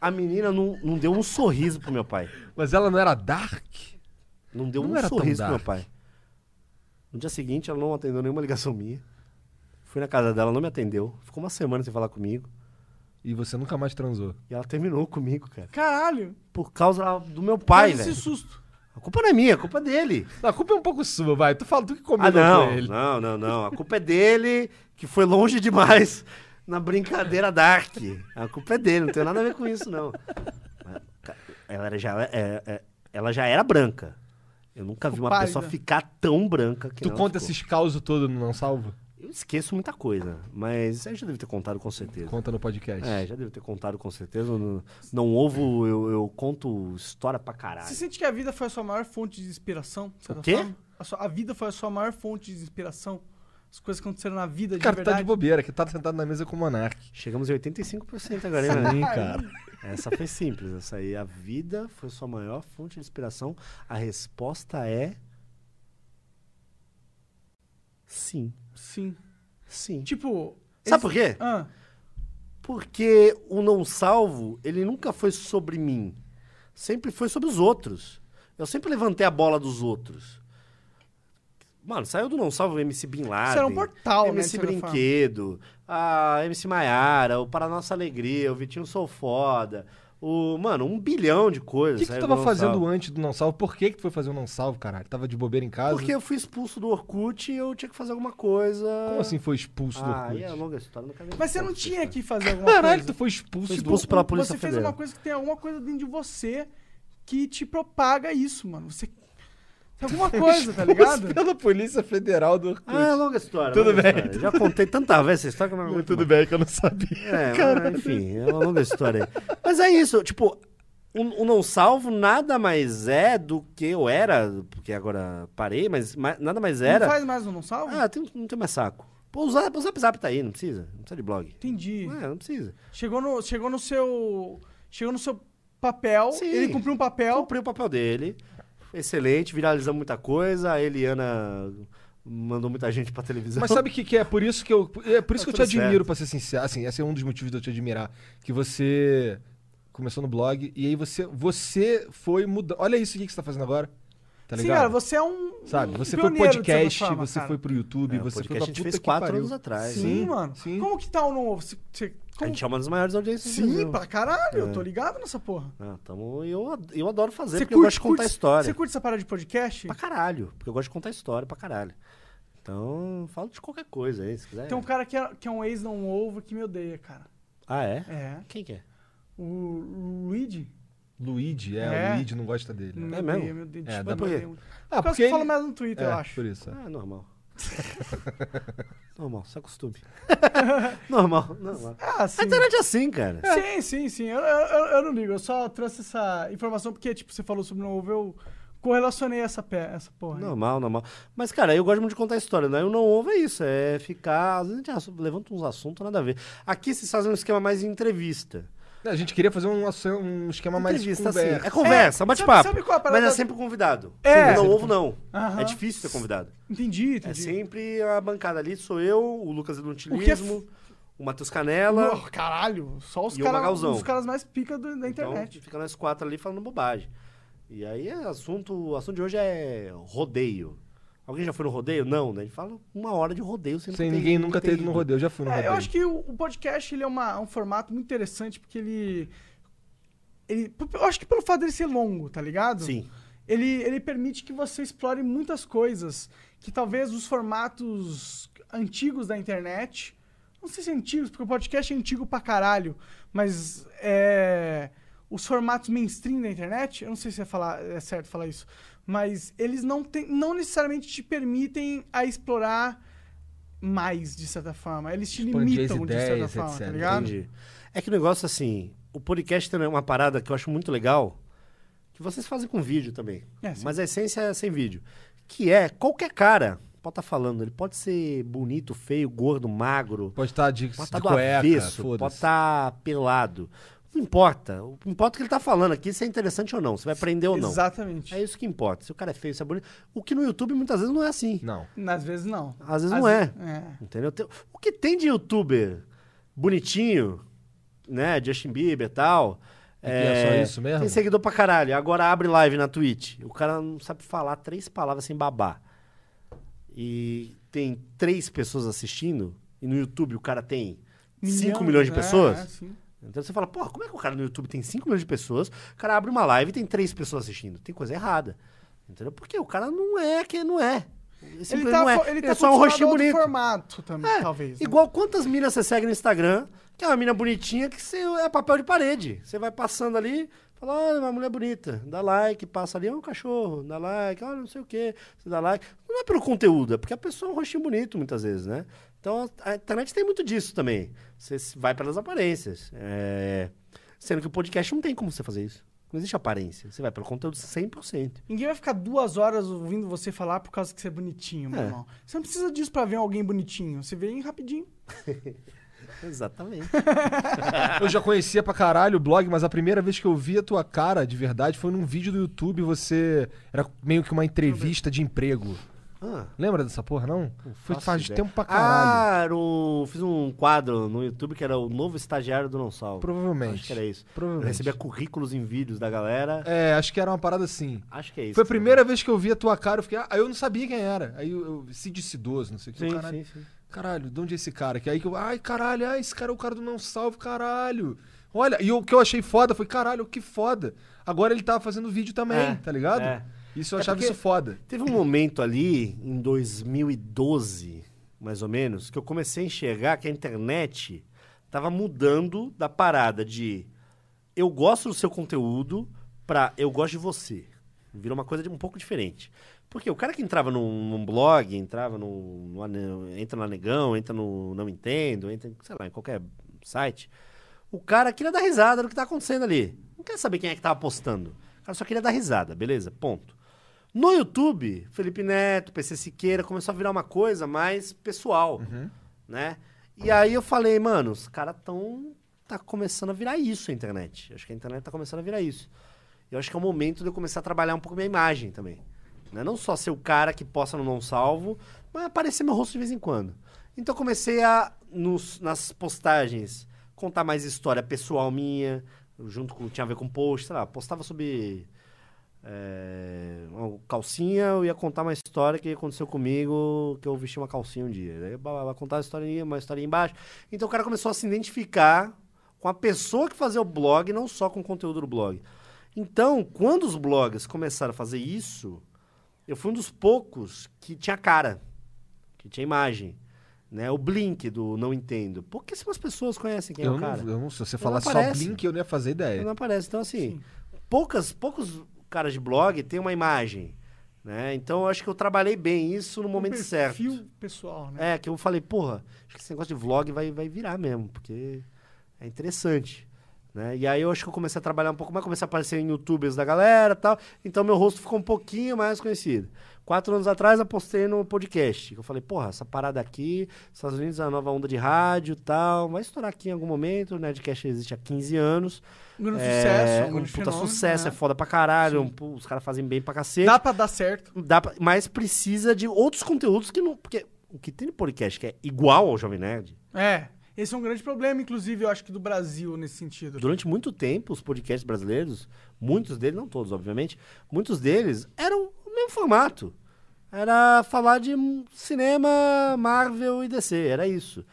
A menina não, não deu um sorriso pro meu pai. Mas ela não era dark? Não deu Não um sorriso pro meu pai. No dia seguinte, ela não atendeu nenhuma ligação minha. Fui na casa dela, não me atendeu. Ficou uma semana sem falar comigo. E você nunca mais transou. E ela terminou comigo, cara. Caralho. Por causa do meu pai, Mas velho. esse susto. A culpa não é minha, a culpa é dele. Não, a culpa é um pouco sua, vai. Tu fala, tu que Ah, combinou não, com ele. não, não, não. A culpa é dele, que foi longe demais na brincadeira dark. A culpa é dele, não tem nada a ver com isso, não. Ela, era já, é- é- ela já era branca. Eu nunca vi uma pessoa ficar tão branca que Tu conta ficou. esses causos todos no Não Salvo? Eu esqueço muita coisa, mas eu já deve ter contado com certeza. Conta no podcast. É, já devo ter contado com certeza. Não, não ovo, eu, eu conto história pra caralho. Você sente que a vida foi a sua maior fonte de inspiração? de O quê? forma? A, sua- a vida foi a sua maior fonte de inspiração? As coisas que aconteceram na vida de Cara, tu tá verdade? de bobeira, que tá sentado na mesa com o Monark. Chegamos em 85% agora, hein? Sim, cara. Essa foi simples. Essa aí, a vida foi sua maior fonte de inspiração. A resposta é. Sim. Sim. Sim. Tipo. Sabe esse- por quê? Ah, Porque o não salvo, ele nunca foi sobre mim. Sempre foi sobre os outros. Eu sempre levantei a bola dos outros. Mano, saiu do não salvo o MC Bin Laden. Isso era um portal, né, MC forma. Brinquedo, a MC Maiara, o Para Nossa Alegria, o Vitinho Sou Foda. O, mano, um bilhão de O coisas. que, que tu do tava fazendo Salvo. antes do não salvo? Por que, que tu foi fazer o não salvo, caralho? Tava de bobeira em casa? Porque eu fui expulso do Orkut e eu tinha que fazer alguma coisa. Como assim foi expulso do Ah, Orkut? aí é longa história, não quero mas você não tinha que fazer alguma Caralho, tu coisa. foi expulso, Foi do- expulso pela Polícia Você fez Federal. uma coisa que tem alguma coisa dentro de você que te propaga isso, mano. Você. Alguma coisa, tá ligado? pela Polícia Federal do Orkut. Ah, é longa história. Tudo longa bem, história. tudo Já contei tanta vez essa história que eu não aguento Tudo mais. bem que eu não sabia. É, mas, enfim, é uma longa história aí. Mas é isso, tipo, o, o não salvo nada mais é do que eu era, porque agora parei, mas ma- nada mais era. Não faz mais um não salvo? Ah, tem, não tem mais saco. Pô, o Zap, o Zap Zap tá aí, não precisa. Não precisa de blog. Entendi. É, não precisa. Chegou, no, chegou no seu. Chegou no seu papel. Sim. Ele cumpriu um papel. Cumpriu o papel dele. Excelente, viralizamos muita coisa. A Eliana mandou muita gente pra televisão. Mas sabe o que, que é? Por isso que eu. É por isso que eu Tá te admiro, certo. pra ser sincero. Assim, esse é um dos motivos de eu te admirar. Que você começou no blog e aí você, você foi mudando. Olha isso aqui que você tá fazendo agora. Tá Sim, ligado? cara, você é um. Sabe? um Você foi podcast, forma, você cara. foi pro YouTube, É, você foi podcast pra a gente fez quatro pariu. anos atrás. Sim, Sim, mano. sim. Como que tá o novo? Você, você- A gente é uma das maiores audiências do Sim, Brasil. pra caralho. Eu É. tô ligado nessa porra. Ah, tamo, eu, eu adoro fazer, Você porque eu gosto de contar história. Você curte essa parada de podcast? Pra caralho, porque eu gosto de contar história pra caralho. Então, falo de qualquer coisa aí, se quiser. Tem um cara que é, que é um ex não ovo que me odeia, cara. Ah, é? É. Quem que é? O Luigi. Luigi, é, É. o Luigi não gosta dele. Né? É mesmo? É, Tipo, dá pra-. Ah, Por causa porque que fala mais no Twitter, é, eu acho. por isso. é. Ah, normal. normal, se acostume. normal, normal. Ah, sim. A internet é assim, cara. Sim, sim, sim. Eu, eu, eu não ligo. Eu só trouxe essa informação porque, tipo, você falou sobre não ovo, eu correlacionei essa, pé, essa porra. aí. Normal, normal. Mas, cara, eu gosto muito de contar história, né? Eu não ouvo é isso, é ficar. Às vezes a gente levanta uns assuntos, nada a ver. Aqui vocês fazem um esquema mais de entrevista. A gente queria fazer um, ação- um esquema mais entrevista, conversa. assim. É conversa, É, bate-papo. sabe- sabe qual é a Mas é sempre convidado. É. Não ouvo, não. Aham. É difícil ter convidado. Entendi, É entendi. sempre a bancada ali, sou eu, o Lucas O que é Inutilismo, o Matheus Canela. Oh, caralho, só os E o caras Magalzão. os caras mais pica do- da Então, internet. fica nós quatro ali falando bobagem. E aí, é assunto, o assunto de hoje é rodeio. Alguém já foi no rodeio? Não, né? A gente fala uma hora de rodeio. Sem, Sem ninguém nunca ter ido no rodeio. Eu já fui no É, rodeio. eu acho que o, o podcast ele é uma- um formato muito interessante porque ele, ele. Eu acho que pelo fato dele ser longo, tá ligado? Sim. Ele, ele permite que você explore muitas coisas que talvez os formatos antigos da internet. Não sei se é antigos, porque o podcast é antigo pra caralho, mas é, os formatos mainstream da internet, eu não sei se é, falar, é certo falar isso, mas eles não, tem, não necessariamente te permitem a explorar mais, de certa forma. Eles te Expandir limitam, as de certa ideias, forma, etc. tá ligado? Entendi. É que o negócio assim, o podcast tem uma parada que eu acho muito legal, que vocês fazem com vídeo também. É, mas a essência é sem vídeo. Que é qualquer cara pode estar falando, ele pode ser bonito, feio, gordo, magro, Pode estar de, pode de estar do cueca, avesso, pode estar pelado. Não importa. O que importa é o que ele tá falando aqui, se é interessante ou não, se vai aprender ou não. Exatamente. É isso que importa. Se o cara é feio, se é bonito. O que no YouTube muitas vezes não é assim. Não. Às vezes não. Às vezes Às não é. é. Entendeu? O que tem de youtuber bonitinho, né? Justin Bieber e tal. é só isso mesmo? Tem seguidor pra caralho. Agora abre live na Twitch. O cara não sabe falar três palavras sem babar. E tem três pessoas assistindo. E no YouTube o cara tem 5 Milhões, milhões de é, pessoas. é, sim. Então você fala, porra, como é que o cara no YouTube tem 5 milhões de pessoas, o cara abre uma live e tem três pessoas assistindo? Tem coisa errada. Entendeu? Porque o cara não é quem não é. Ele tá, não é. fo- ele tá é só um rostinho bonito. formato também, É, talvez. né? Igual quantas minas você segue no Instagram, que é uma mina bonitinha que você, é papel de parede. Você vai passando ali, fala, olha, uma mulher bonita. Dá like, passa ali, é um cachorro. Dá like, olha, não sei o quê. Você dá like. Não é pelo conteúdo, é porque a pessoa é um rostinho bonito muitas vezes, né? Então a internet tem muito disso também. Você vai pelas aparências. É, Sendo que o podcast não tem como você fazer isso. Não existe aparência. Você vai pelo conteúdo 100%. Ninguém vai ficar duas horas ouvindo você falar por causa que você é bonitinho, meu É. irmão. Você não precisa disso pra ver alguém bonitinho. Você vê rapidinho. Exatamente. Eu já conhecia pra caralho o blog, mas a primeira vez que eu vi a tua cara de verdade foi num vídeo do YouTube. Você. Era meio que uma entrevista de emprego. Ah, Lembra dessa porra, não? Foi faz ideia. tempo pra caralho. Ah, era um- fiz um quadro no YouTube que era o novo estagiário do Não Salvo. Provavelmente. Acho que era isso. Eu Provavelmente. recebia currículos em vídeos da galera. É, acho que era uma parada assim. Acho que é isso. Foi a primeira vez que eu vi a tua cara, eu fiquei. Ah, aí eu não sabia quem era. Aí eu, eu Cid Cidoso, não sei o que. Sim, caralho, sim, sim. caralho, de onde é esse cara? Que aí que eu. Ai, caralho, ai, esse cara é o cara do Não Salve, caralho. Olha, e o que eu achei foda foi, caralho, que foda. Agora ele tava fazendo vídeo também, É, tá ligado? é. Isso eu É achava isso foda. Teve um momento ali, em 2012, mais ou menos, que eu comecei a enxergar que a internet tava mudando da parada de eu gosto do seu conteúdo pra eu gosto de você. Virou uma coisa de um pouco diferente. Porque o cara que entrava num, num blog, entrava no, no entra no Anegão, entra no Não Entendo, entra, sei lá, em qualquer site, o cara queria dar risada do que tá acontecendo ali. Não quer saber quem é que tava postando. O cara só queria dar risada, beleza? Ponto. No YouTube, Felipe Neto, PC Siqueira, começou a virar uma coisa mais pessoal, né? E aí eu falei, mano, os caras tão... tá começando a virar isso a internet. Acho que a internet tá começando a virar isso. Eu acho que é o momento de eu começar a trabalhar um pouco minha imagem também. Né? Não só ser o cara que posta no Não Salvo, mas aparecer meu rosto de vez em quando. Então eu comecei a, nos- nas postagens, contar mais história pessoal minha, junto com, tinha a ver com post, sei lá, postava sobre é, uma calcinha, eu ia contar uma história que aconteceu comigo, que eu vesti uma calcinha um dia. Blá, blá, contar uma historinha, uma historinha embaixo. Então o cara começou a se identificar com a pessoa que fazia o blog, não só com o conteúdo do blog. Então, quando os blogs começaram a fazer isso, eu fui um dos poucos que tinha cara, que tinha imagem. Né? O Blink do Não Entendo. Pouquíssimas pessoas conhecem quem é Eu o não, cara. eu não- se você Não falasse só. Blink, eu não ia fazer ideia. Não aparece. Então, assim, poucas, poucos caras de blog têm uma imagem. Né? Então, eu acho que eu trabalhei bem isso no momento certo. Perfil pessoal, né? É, que eu falei, porra, acho que esse negócio de vlog vai, vai virar mesmo, porque é interessante. Né? E aí eu acho que eu comecei a trabalhar um pouco mais, comecei a aparecer em youtubers da galera e tal. Então meu rosto ficou um pouquinho mais conhecido. Quatro anos atrás eu postei no podcast. Eu falei, porra, essa parada aqui, Estados Unidos é a nova onda de rádio e tal. Vai estourar aqui em algum momento. O Nerdcast existe há 15 anos. Um grande é, sucesso, um grande puta fenômeno, sucesso, né? é foda pra caralho. Um os caras fazem bem pra cacete. Dá pra dar certo. Dá pra- mas precisa de outros conteúdos que não. Porque o que tem no podcast que é igual ao Jovem Nerd, É. Esse é um grande problema, inclusive, eu acho que do Brasil nesse sentido. durante muito tempo, os podcasts brasileiros, muitos deles, não todos, obviamente, muitos deles eram o mesmo formato. Era falar de cinema, Marvel e DC, era isso.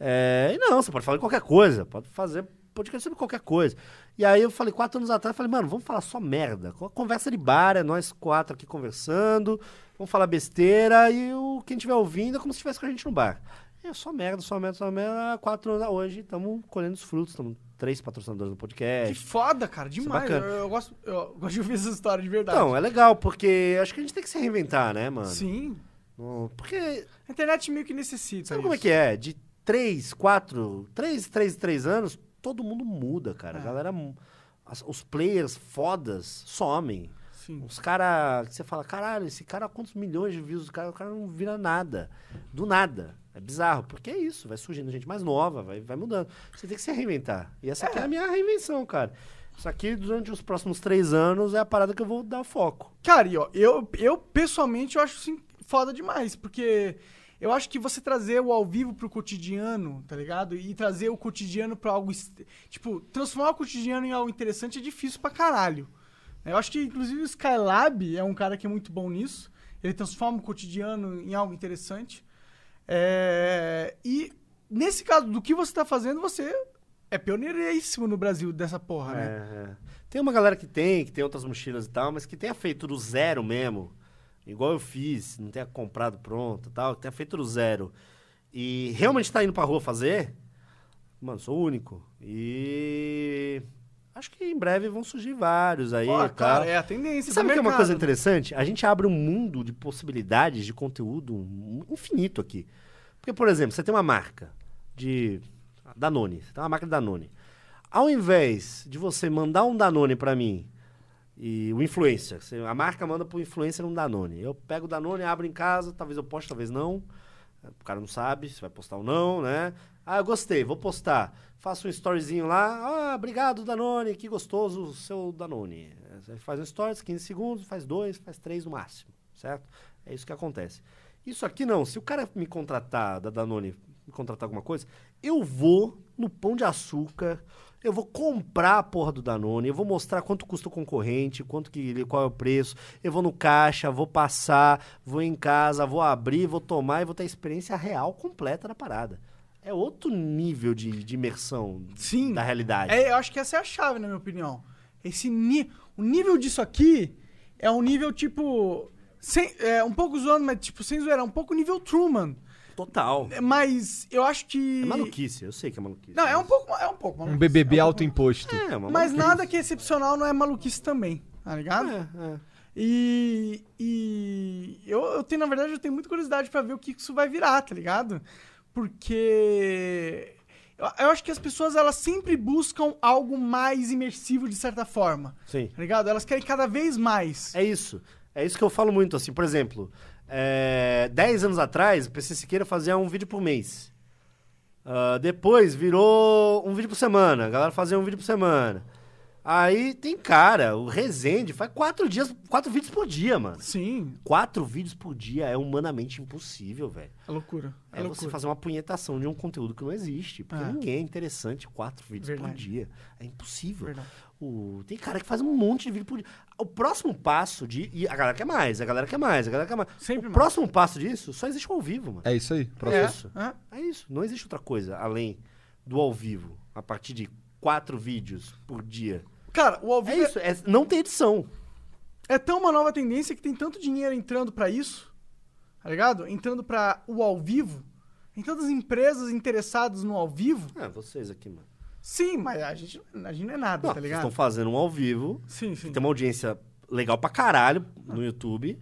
É, e não, você pode falar de qualquer coisa, pode fazer podcast sobre qualquer coisa. E aí eu falei, quatro anos atrás, falei, mano, vamos falar só merda. Conversa de bar, é nós quatro aqui conversando, vamos falar besteira e o, quem estiver ouvindo é como se estivesse com a gente no bar. É só merda, só merda, só merda. Quatro anos hoje, estamos colhendo os frutos, estamos três patrocinadores no Que podcast. foda, cara, demais. bacana. Eu, eu gosto, eu gosto de ouvir essa história de verdade. Então, é legal, porque acho que a gente tem que se reinventar, né, mano? Sim. Não- Porque, A internet meio que necessita. sabe como é isso. que é? De três, quatro, três, três, três anos, todo mundo muda, cara. É. A galera, as- os players fodas somem. Sim. Os caras, você fala, caralho, esse cara, quantos milhões de views? O cara, o cara não vira nada. Do nada. É bizarro, porque é isso, vai surgindo gente mais nova, vai, vai mudando. Você tem que se reinventar. E essa aqui é a minha reinvenção, cara. Isso aqui, durante os próximos três anos, é a parada que eu vou dar foco. Cara, e ó, eu, eu pessoalmente eu acho assim, foda demais, porque eu acho que você trazer o ao vivo pro cotidiano, tá ligado? E trazer o cotidiano pra algo. Tipo, transformar o cotidiano em algo interessante é difícil pra caralho. Eu acho que, inclusive, o Skylab é um cara que é muito bom nisso. Ele transforma o cotidiano em algo interessante. É, E nesse caso, do que você tá fazendo, você é pioneiríssimo no Brasil dessa porra, né? É, é. Tem uma galera que tem, que tem outras mochilas e tal, mas que tenha feito do zero mesmo, igual eu fiz, não tenha comprado pronto e tal, que tenha feito do zero e realmente tá indo pra rua fazer, mano, sou o único. E acho que em breve vão surgir vários aí Pô, e cara, é a tendência. E sabe o que é uma coisa interessante? A gente abre um mundo de possibilidades de conteúdo infinito aqui. Porque por exemplo, você tem uma marca de Danone, você tem uma marca de Danone. Ao invés de você mandar um Danone pra mim e o influencer, a marca manda pro influencer um Danone. Eu pego o Danone, abro em casa, talvez eu poste, talvez não. O cara não sabe se vai postar ou não, né? Ah, eu gostei, vou postar. Faço um storyzinho lá. Ah, obrigado, Danone, que gostoso o seu Danone. Você faz um stories, 15 segundos, faz dois, faz três no máximo, certo? É isso que acontece. Isso aqui não, se o cara me contratar da Danone, me contratar alguma coisa, eu vou no Pão de Açúcar, eu vou comprar a porra do Danone, eu vou mostrar quanto custa o concorrente, quanto que qual é o preço, eu vou no caixa, vou passar, vou em casa, vou abrir, vou tomar e vou ter a experiência real completa da parada. É outro nível de, de imersão Sim. da realidade. É, eu acho que essa é a chave, na minha opinião. Esse ni... O nível disso aqui é um nível, tipo... Sem, é, um pouco zoando, mas tipo, sem zoeira, é um pouco nível Truman. Total. É, Mas eu acho que... É maluquice, eu sei que é maluquice. Não, é um mas- pouco, é um pouco Um maluquice. BBB É um pouco- autoimposto. É, uma Mas nada que é excepcional não é maluquice também, tá ligado? É, é. E, e eu, eu tenho, na verdade, eu tenho muita curiosidade pra ver o que isso vai virar, tá ligado? Porque eu, acho que as pessoas elas sempre buscam algo mais imersivo de certa forma, Sim. tá ligado? Elas querem cada vez mais. É isso. É isso que eu falo muito, assim. Por exemplo, é, 10 anos atrás, o PC Siqueira fazia um vídeo por mês. Ah, depois virou um vídeo por semana. A galera fazia um vídeo por semana. Aí tem cara, o Rezende faz quatro dias, quatro vídeos por dia, mano. Sim, Quatro vídeos por dia é humanamente impossível, velho. é loucura. É, É loucura. você fazer uma punhetação de um conteúdo que não existe. Porque É. ninguém é interessante quatro vídeos por Verdade. dia. É impossível. Verdade. O- tem cara que faz um monte de vídeo por dia. O próximo passo de. E a galera quer mais, a galera quer mais, a galera quer mais. Sempre o mais. próximo passo disso só existe o ao vivo, mano. É isso aí. É, Próximo. isso. É. É isso. Não existe outra coisa além do ao vivo. A partir de quatro vídeos por dia. Cara, o ao É vivo é, isso. é- não tem edição. é tão uma nova tendência que tem tanto dinheiro entrando pra isso, tá ligado? Entrando pra o ao vivo. Tem tantas empresas interessadas no ao vivo. É, vocês aqui, mano. Sim, mas a gente, a gente não é nada, Não, tá vocês ligado? estão fazendo um ao vivo. Sim, sim. Tem uma audiência legal pra caralho no YouTube.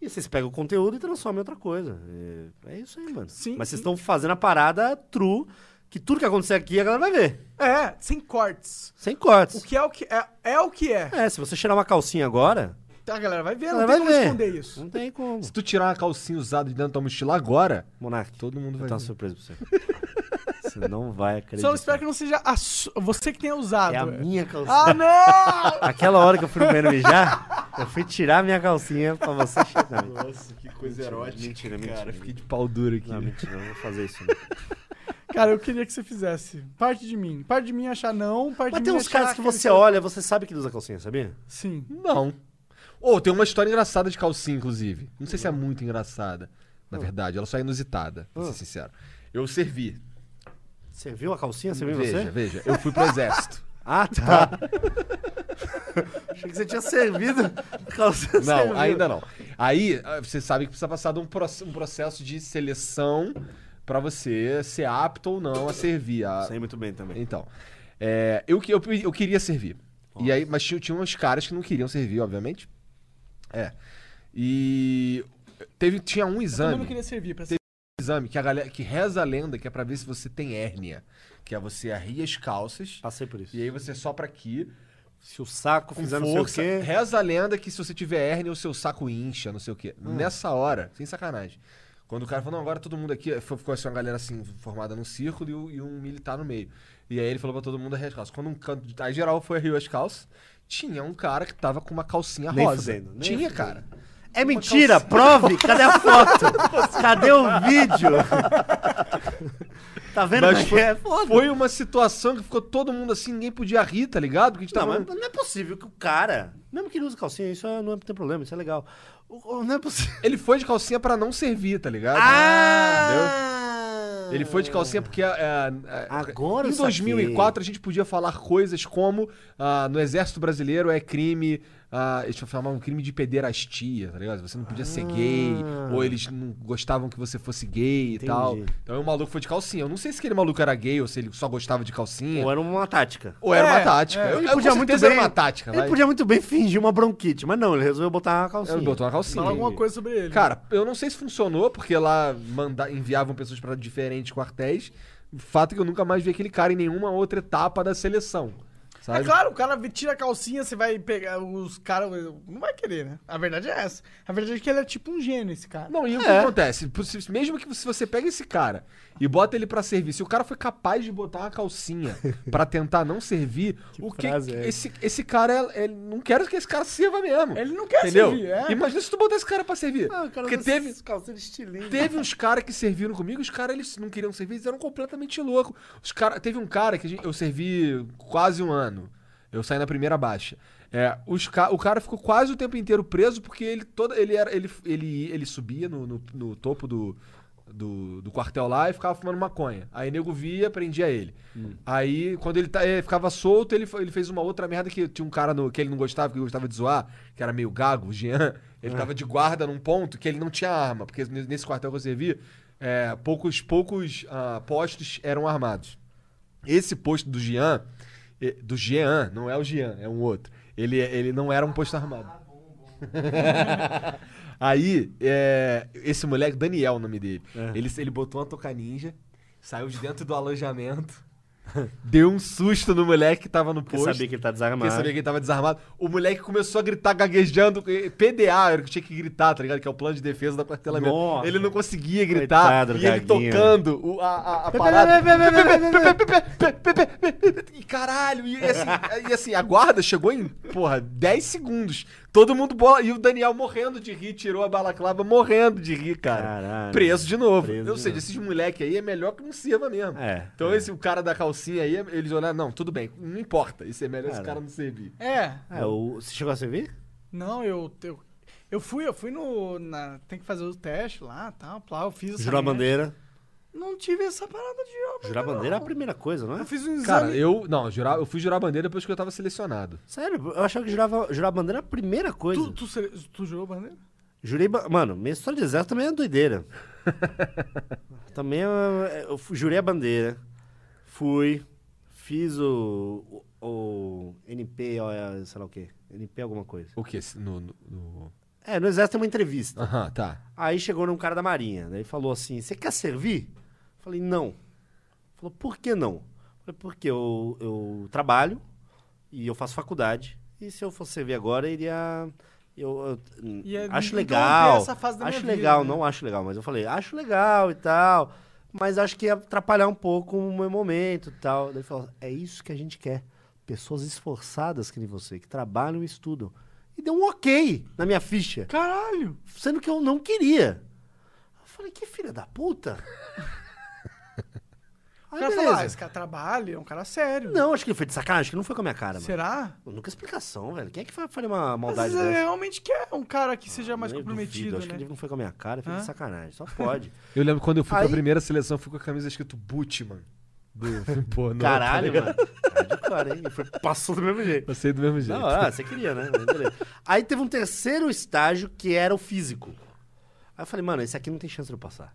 E vocês pegam o conteúdo e transformam em outra coisa. É, é isso aí, mano. Sim, Mas vocês estão fazendo a parada true, que tudo que acontecer aqui a galera vai ver. É, sem cortes. Sem cortes. O que é o que é, é o que é. É, se você tirar uma calcinha agora, A galera vai ver, ela não vai tem como ver. esconder isso. Não tem como. Se tu tirar uma calcinha usada de dentro da tua mochila agora, Monark, todo mundo vai tenho uma ver. surpresa pra você. você não vai acreditar. Só espero que não seja a su- você que tenha usado. É a minha calcinha. Ah, não! Aquela hora que eu fui no banheiro mijar, eu fui tirar minha calcinha pra você chegar. Nossa, que coisa erótica, Mentira, cara. Cara, fiquei de pau duro aqui. não, mentira, eu não vou fazer isso. não. Cara, eu queria que você fizesse. Parte de mim. Parte de mim achar não, parte Mas de tem mim uns achar caras que aquele você olha, você sabe que ele usa calcinha, sabia? Sim. Não. Ô, tem uma história engraçada de calcinha, inclusive. Não sei se é muito engraçada. Na verdade, ela só é inusitada, pra ser Ah. sincero. Eu servi. Você viu a calcinha? Você viu veja, você? veja. Eu fui pro exército. Ah, tá. Achei que você tinha servido a calcinha. Não, serviu. ainda não. Aí, ah, você sabe que precisa passar de um, proce- um processo de seleção pra você ser apto ou não a servir. A... Sei muito bem também. Então, é, eu, que- eu, eu queria servir. E aí, mas tinha, tinha uns caras que não queriam servir, obviamente. É. E teve, tinha um Eu exame. não queria servir pra ser. exame que a galera que reza a lenda que é pra ver se você tem hérnia, que é você arria as calças Passei por isso. e aí você sopra aqui Se o saco fizer não força. sei o quê... Reza a lenda que se você tiver hérnia o seu saco incha, não sei o quê. Nessa hora, sem sacanagem. Quando o cara falou, não, agora todo mundo aqui, ficou assim uma galera assim formada num círculo e, o- e um militar no meio. E aí ele falou pra todo mundo arrer as calças. Quando um canto, aí geral foi arriou as calças, tinha um cara que tava com uma calcinha Nem rosa. fudendo, nem tinha, fudendo. cara. É mentira, prove! Cadê a foto? Cadê o vídeo? tá vendo Mas é que foi, é? Foda. foi uma situação que ficou todo mundo assim, ninguém podia rir, tá ligado? Porque a gente Não, tava. mas não é possível que o cara, mesmo que ele use calcinha, isso é- não tem problema, isso é legal. Não é possível. Ele foi de calcinha pra não servir, tá ligado? Ah! Ele foi de calcinha porque é, é, Agora eu em saquei. 2004 a gente podia falar coisas como ah, no Exército Brasileiro é crime ah, eles chamavam um crime de pederastia, tá ligado? Você não podia ser gay, Ah. ou eles não gostavam que você fosse gay e tal. Então o maluco foi de calcinha. Eu não sei se aquele maluco era gay ou se ele só gostava de calcinha. Ou era uma tática. Ou era É, uma tática. é. Eu, Ele eu, podia muito bem- era uma tática, Ele vai. podia muito bem fingir uma bronquite, mas não, ele resolveu botar uma calcinha. Ele botou uma calcinha. Fala alguma coisa sobre ele. Cara, eu não sei se funcionou, porque lá manda... enviavam pessoas pra diferentes quartéis. O fato é que eu nunca mais vi aquele cara em nenhuma outra etapa da seleção. Sabe? É claro, o cara tira a calcinha, você vai pegar os caras. Não vai querer, né? A verdade é essa. A verdade é que ele é tipo um gênio, esse cara. Não, e o que É. acontece? Mesmo que se você pega esse cara e bota ele pra servir, se o cara foi capaz de botar uma calcinha pra tentar não servir, o que é esse, esse cara é, é- não quero que esse cara sirva mesmo. Ele não quer entendeu? servir, é. Imagina se tu botar esse cara pra servir. Ah, o cara Porque teve. Teve uns caras que serviram comigo, os caras eles não queriam servir, eles eram completamente loucos. Os cara, teve um cara que gente- eu servi quase um ano. Eu saí na primeira baixa. É, os ca- o cara ficou quase o tempo inteiro preso porque ele toda ele era ele, ele, ele subia no, no, no topo do, do, do quartel lá e ficava fumando maconha. Aí nego via, prendia ele. Aí quando ele, tá, ele ficava solto, ele, ele fez uma outra merda que tinha um cara no, que ele não gostava, que gostava de zoar, que era meio gago, o Jean. Ele tava de guarda num ponto que ele não tinha arma, porque nesse quartel que eu servi, é, poucos, poucos ah, postos eram armados. Esse posto do Jean, do Jean, não é o Jean, é um outro. Ele, ele não era um posto armado. Aí, é, esse moleque, Daniel, o nome dele, ele, ele botou uma toca ninja, saiu de dentro do alojamento, deu um susto no moleque que tava no Porque posto. sabia que ele tá Porque desarmado. sabia que ele tava desarmado. O moleque começou a gritar gaguejando. eh, PDA, era o que tinha que gritar, tá ligado? Que é o plano de defesa do quartelamento. Nossa. Ele não conseguia gritar. Coitado do e ele Gaguinho. tocando o- a, a, a parada. E caralho, e assim, e assim, a guarda chegou em, porra, 10 segundos. Todo mundo bola. E o Daniel morrendo de rir, tirou a balaclava morrendo de rir, cara. Caralho. Preso de novo. Preso Ou de seja, esses moleque aí é melhor que não sirva mesmo. É, Então é. esse o cara da calcinha aí, eles olharam, não, tudo bem, não importa. Isso é melhor esse Cara. não servir. É. É, o... Você chegou a servir? Não, eu. Eu, eu fui, eu fui no. Na, tem que fazer o teste lá tal. Lá, eu fiz Jurar a bandeira. Não tive essa parada de jurar Jurar a bandeira é a primeira coisa, não é? Eu fiz um exame. Cara, eu. Não, jurar, eu fui jurar a bandeira depois que eu tava selecionado. Sério, eu achava que jurava, jurar a bandeira era a primeira coisa. Tu, tu, tu jurou bandeira? Jurei. ba- Mano, minha história de exército também é doideira. também é- eu fu- jurei a bandeira. Fui. Fiz o. O, o NP, ó, é, sei lá o quê. NP alguma coisa. O quê? No. no- no- É, no exército tem uma entrevista. Aham, tá. Aí chegou um cara da Marinha. Daí falou assim: Você quer servir? Falei: Não. Falou: Por que não? Falei: Porque eu, eu trabalho e eu faço faculdade. E se eu fosse servir agora, eu iria. Eu, eu- Ia acho interromper legal. essa fase da acho minha vida, legal, né? não acho legal, mas eu falei: Acho legal e tal. Mas acho que ia atrapalhar um pouco o meu momento e tal. Daí ele falou: É isso que a gente quer. Pessoas esforçadas que nem você, que trabalham e estudam. E deu um ok na minha ficha Caralho! sendo que eu não queria. Eu falei, que filha da puta. O Aí, cara beleza. falou, ah, esse cara trabalha, é um cara sério. Não, acho que ele foi de sacanagem, acho que não foi com a minha cara, mano. Será? Nunca explicação, velho. Quem é que fa- faria uma Às maldade vezes ele dessa? realmente quer um cara que seja mais comprometido, duvido, Acho que né? ele não foi com a minha cara, foi Hã? de sacanagem. Só pode. Eu lembro quando eu fui Aí- pra primeira seleção, eu fui com a camisa escrito Boot, mano. Do pornô, tá Caralho, ligado? mano. Hardcore, hein? E foi- passou do mesmo jeito. Passei do mesmo jeito. Não, ah, você queria, né? Aí teve um terceiro estágio que era o físico. Aí eu falei, mano, esse aqui não tem chance de eu passar.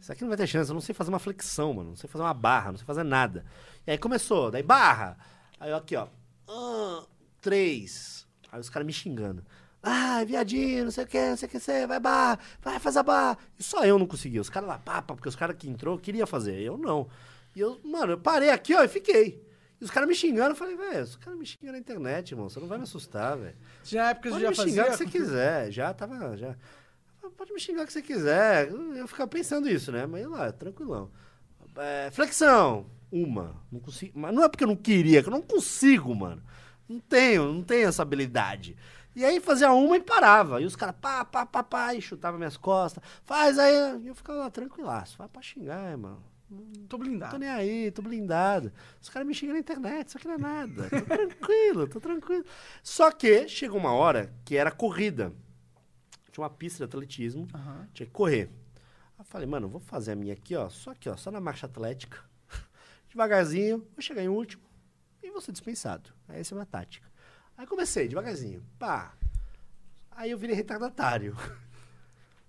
Esse aqui não vai ter chance, eu não sei fazer uma flexão, mano. Não sei fazer uma barra, não sei fazer nada. E aí começou, daí barra. Aí eu aqui, ó. Ah, três. Aí os caras me xingando. Ah, viadinho, não sei o que, não sei o que, você vai barra, vai fazer a barra. E só eu não conseguia. Os caras lá, papa, porque os caras que entrou queria fazer. Eu não. E eu, mano, eu parei aqui, ó, e fiquei. E os caras me xingando, eu falei, velho, os caras me xingam na internet, irmão. Você não vai me assustar, velho. Já época você Pode já me fazia... xingar o que você quiser. Já tava. Já. Pode me xingar o que você quiser. Eu ficava pensando isso, né? Mas lá, tranquilão. É, flexão, uma. Não consigo. Mas não é porque eu não queria, que eu não consigo, mano. Não tenho, não tenho essa habilidade. E aí fazia uma e parava. E os caras pá, pá, pá, pá, e chutava minhas costas. Faz aí. E eu ficava lá tranquilaço. Vai pra xingar, mano. Tô Tô blindado. nem aí, tô blindado. Os caras me xingam na internet, isso aqui não é nada. Tô tranquilo, tô tranquilo. Só que chegou uma hora que era corrida. Tinha uma pista de atletismo, Aham. tinha que correr. Aí eu falei, mano, vou fazer a minha aqui, ó, só aqui, ó, só na marcha atlética. Devagarzinho, vou chegar em último e vou ser dispensado. Essa é a minha tática. Aí comecei, devagarzinho. Pá. Aí eu virei retardatário.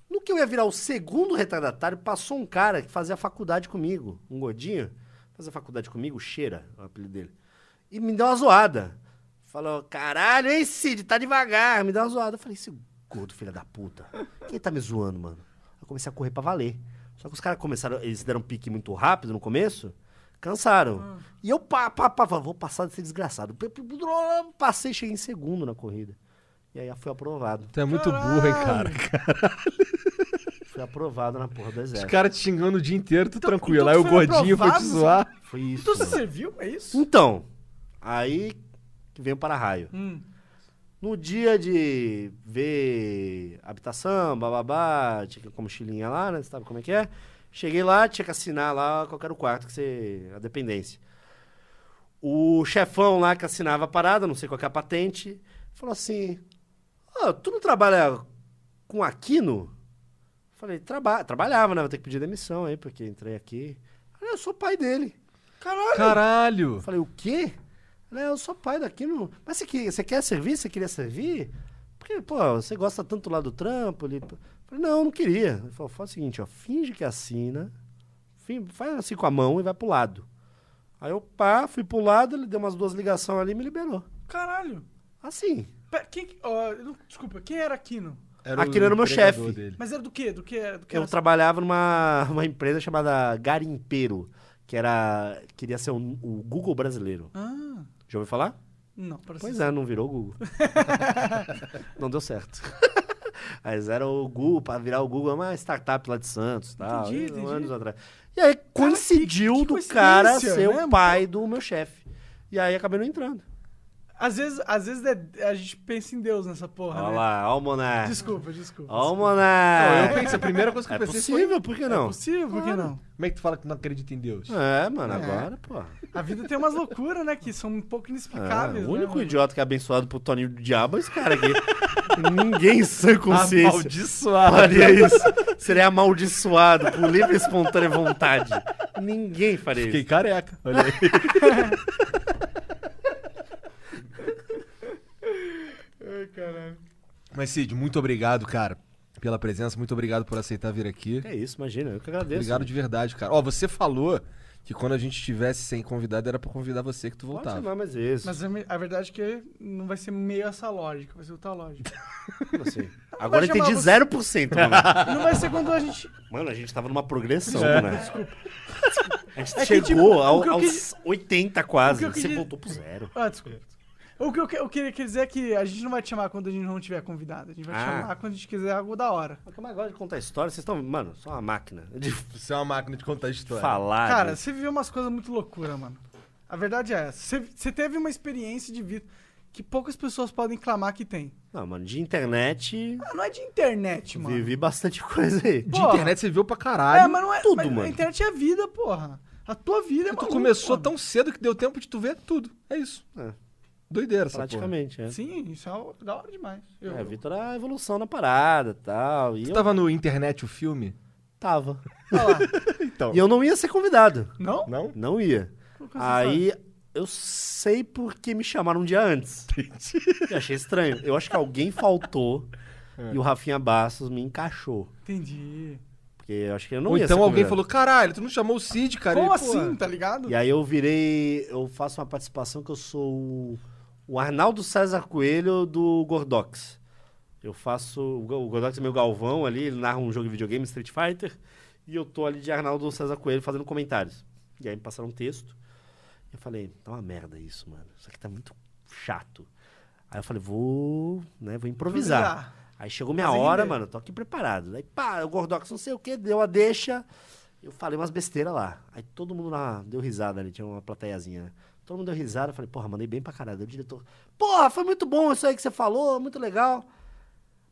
No que eu ia virar o segundo retardatário, passou um cara que fazia faculdade comigo, um gordinho, fazia faculdade comigo, Cheira, é o apelido dele. E me deu uma zoada. Falou, caralho, hein, Cid, tá devagar. Me deu uma zoada. Eu falei, esse gordo, filho da puta. Quem tá me zoando, mano? Eu comecei a correr pra valer. Só que os caras começaram, eles deram um pique muito rápido no começo, cansaram. E eu, pá, pá, pá, vou passar desse desgraçado. Passei, cheguei em segundo na corrida. E aí fui aprovado. Tu é muito burro, hein, cara. Fui aprovado na porra do Os exército. caras te xingando o dia inteiro, tu Então- tranquilo. então Aí o tu foi gordinho foi te aprovado, zoar. Foi isso. Então você mano. serviu? É isso? Então, aí que vem o para-raio. Hum. No dia de ver habitação, bababá, tinha que ir com a mochilinha lá, né? Você sabe como é que é? Cheguei lá, tinha que assinar lá qual era o quarto que você. a dependência. O chefão lá que assinava a parada, não sei qual que é a patente, falou assim: Ô, tu não trabalha com Aquino? Falei, Traba trabalhava, né? Vou ter que pedir demissão aí, porque entrei aqui. Eu sou pai dele. Caralho. Caralho. Falei, o quê? Ele, eu sou pai daqui. Não... Mas você, que- você quer servir? Você queria servir? Porque, pô, você gosta tanto lá do trampo. Ele... Eu falei, não, não queria. Ele falou, faz o seguinte, ó, finge que assina, faz assim com a mão e vai pro lado. Aí eu, pá, fui pro lado, ele deu umas duas ligações ali e me liberou. Caralho. Assim. Pera, quem, que- ó, não, desculpa, quem era Aquino? Aquele era o meu chefe. dele. Mas era do quê? Do que? Do que Eu era- trabalhava numa uma empresa chamada Garimpeiro, que era. queria ser um- o Google brasileiro. Ah, Já ouviu falar? não, parece Pois é, não virou o Google. não deu certo. Mas era o Google, para virar o Google, é uma startup lá de Santos tal. Entendi, entendi. Anos atrás. E aí coincidiu que- que do cara coincidência, ser né, o pai do meu chefe. E aí acabei não entrando. Às vezes, às vezes é- a gente pensa em Deus nessa porra, Olha né? lá, ó o Monar. Desculpa, desculpa. Ó o. Não, eu pensei, a primeira coisa que É eu pensei possível, por que É não? possível, por que não? foi... Como é que tu fala que não acredita em Deus? É, mano, É. agora, pô. A vida tem umas loucuras, né? Que são um pouco É, inexplicáveis. o único né, idiota que é abençoado por Toninho do Diabo é esse cara aqui. Ninguém em sã Ah, consciência Amaldiçoado. faria isso. Seria amaldiçoado por livre e espontânea vontade. Ninguém faria Fiquei isso. careca. Olha aí. Ai, caralho. Mas, Cid, muito obrigado, cara, pela presença. Muito obrigado por aceitar vir aqui. É isso, imagina. Eu que agradeço. Obrigado de verdade, cara. Ó, você falou que quando a gente estivesse sem convidado era pra convidar você que tu Pode voltava. chamar mais vezes. Mas a verdade é que não vai ser meio essa lógica, vai ser outra lógica. Como assim? Agora entendi você- 0%, mano. não vai ser quando a gente. Mano, a gente tava numa progressão, É. né? A gente É que, chegou tipo, ao- o que aos quis- 80 quase. que Você quis- voltou pro zero. Ah, desculpa. O que eu, que- eu queria quer dizer é que a gente não vai te chamar quando a gente não tiver convidado. A gente vai te Ah. chamar quando a gente quiser algo da hora. Mas como agora de contar história, vocês estão. Mano, só uma máquina de Você é uma máquina de contar história. falar. Cara, de- você viveu umas coisas muito loucura, mano. A verdade é essa. Você, você teve uma experiência de vida que poucas pessoas podem clamar que tem. Não, mano, de internet. Ah, não é de internet, mano. Vivi bastante coisa aí. De Porra. internet você viu pra É, caralho. mas não é. tudo, mas mano. A internet é a vida, porra. A tua vida é tu maluco, começou mano. tão cedo que deu tempo de tu ver tudo. É isso. É. Doideira essa porra. Praticamente, é. Sim, isso é da hora demais. Eu, É, Vitor, a evolução na parada e tal. E Tu eu tava no internet o filme? tava. Olha lá. Então. E eu não ia ser convidado. Não? Não? Não ia. Você Aí eu sei porque me chamaram um dia antes. Eu achei estranho. Eu acho que alguém faltou É. e o Rafinha Bastos me encaixou. Entendi. Porque eu acho que eu não Ou ia então ser alguém convidado. falou, caralho, tu não chamou o Cid, cara? Como E, assim, porra, tá ligado? E aí eu virei. Eu faço uma participação que eu sou o, o Arnaldo César Coelho do Gordox. Eu faço. O Go- o Gordox é meu galvão ali, ele narra um jogo de videogame, Street Fighter. E eu tô ali de Arnaldo César Coelho fazendo comentários. E aí me passaram um texto. E eu falei, tá uma merda isso, mano. Isso aqui tá muito chato. Aí eu falei, vou, né, vou improvisar. Improvisar. Aí chegou minha hora, render. mano, tô aqui preparado. Aí pá, o Gordox não sei o que, deu a deixa. Eu falei umas besteiras lá. Aí todo mundo lá deu risada ali, tinha uma plateiazinha, né? Todo mundo deu risada, eu falei, porra, mandei bem pra caralho. O diretor, porra, foi muito bom isso aí que você falou, muito legal.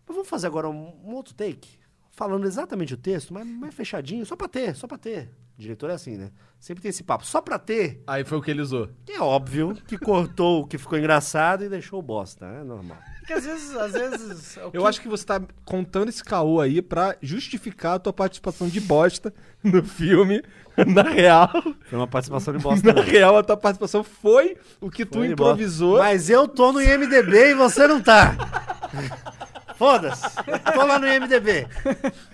Mas vamos fazer agora um, um outro take? falando exatamente o texto, mas mais fechadinho, só pra ter, só pra ter. Diretor é assim, né? Sempre tem esse papo, só pra ter. Aí foi o que ele usou. É óbvio que cortou o que ficou engraçado e deixou o bosta, é normal. Porque às vezes, às vezes. o Eu que- acho que você tá contando esse caô aí pra justificar a tua participação de bosta no filme. Na real, Foi uma participação de bosta. na né? real, a tua participação foi o que tu Foi bosta. improvisou. Mas eu tô no IMDB e você não tá. Foda-se. Tô lá no IMDB.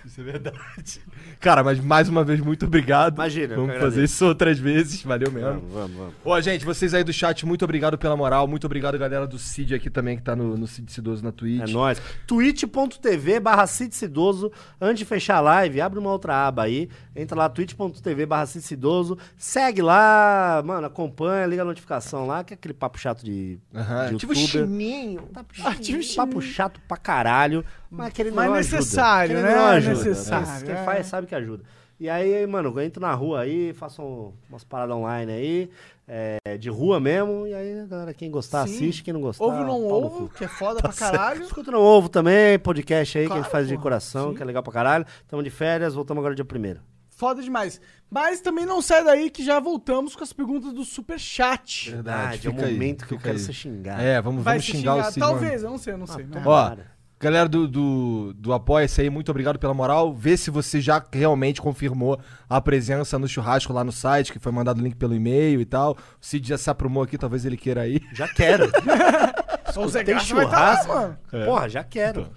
Isso é verdade. Cara, mas mais uma vez, muito obrigado. Imagina, Vamos fazer agradeço. isso outras vezes. Valeu mesmo. Vamos, vamos, vamos. Ó, gente, vocês aí do chat, muito obrigado pela moral. Muito obrigado, galera do Cid aqui também, que tá no, no Cid Cidoso na Twitch. É nóis. twitch.tv barra Cidoso. Antes de fechar a live, abre uma outra aba aí. Entra lá, twitch.tv barra Cidoso. Segue lá, mano, acompanha, liga a notificação lá, que é aquele papo chato de, Aham. de Tipo youtuber. chininho. Papo, Ativa o chato, papo chato pra caralho. Mas aquele Mas não necessário, ajuda. né? Não ajuda. Necessário, Quem é. faz sabe que ajuda. E aí, mano, eu entro na rua aí, faço um- umas paradas online aí, é, de rua mesmo. E aí, galera, quem gostar, Sim. assiste. Quem não gostar, Ouve ou não ovo, que é foda pra caralho. Escuta no ovo também, podcast aí que a Claro, gente faz de pô. coração, Sim. que é legal pra caralho. Tamo de férias, voltamos agora dia primeiro. Foda demais. Mas também não sai daí que já voltamos com as perguntas do Superchat. Verdade, é o fica aí, momento que eu quero aí. ser xingado. É, vamos, Vai vamos se xingar, o Cid. mano. Talvez, eu não sei, eu não sei. né? Ó. galera do, do, do Apoia-se aí, muito obrigado pela moral. Vê se você já realmente confirmou a presença no churrasco lá no site, que foi mandado o link pelo e-mail e tal. O Cid já se aprumou aqui, talvez ele queira ir. Já quero. O Zé Tem Graça vai tá lá, churrasco? mano. Porra, já quero.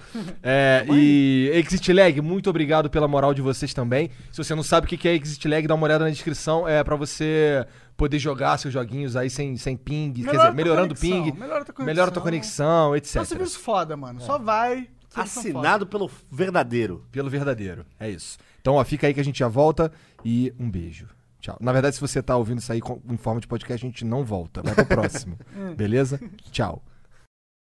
É, e Exit Lag, muito obrigado pela moral de vocês também. Se você não sabe o que que é Exit Lag, dá uma olhada na descrição. É pra você poder jogar seus joguinhos aí sem, sem ping, quer Melhora dizer, tua melhorando o conexão, ping, melhora tua melhora a tua conexão, etc. Só serviço foda, mano. Só vai. Assinado pelo verdadeiro. Pelo verdadeiro. É isso. Então, ó, fica aí que a gente já volta e um beijo. Tchau. Na verdade, se você tá ouvindo isso aí com- em forma de podcast, a gente não volta. Vai pro próximo. Beleza? Tchau.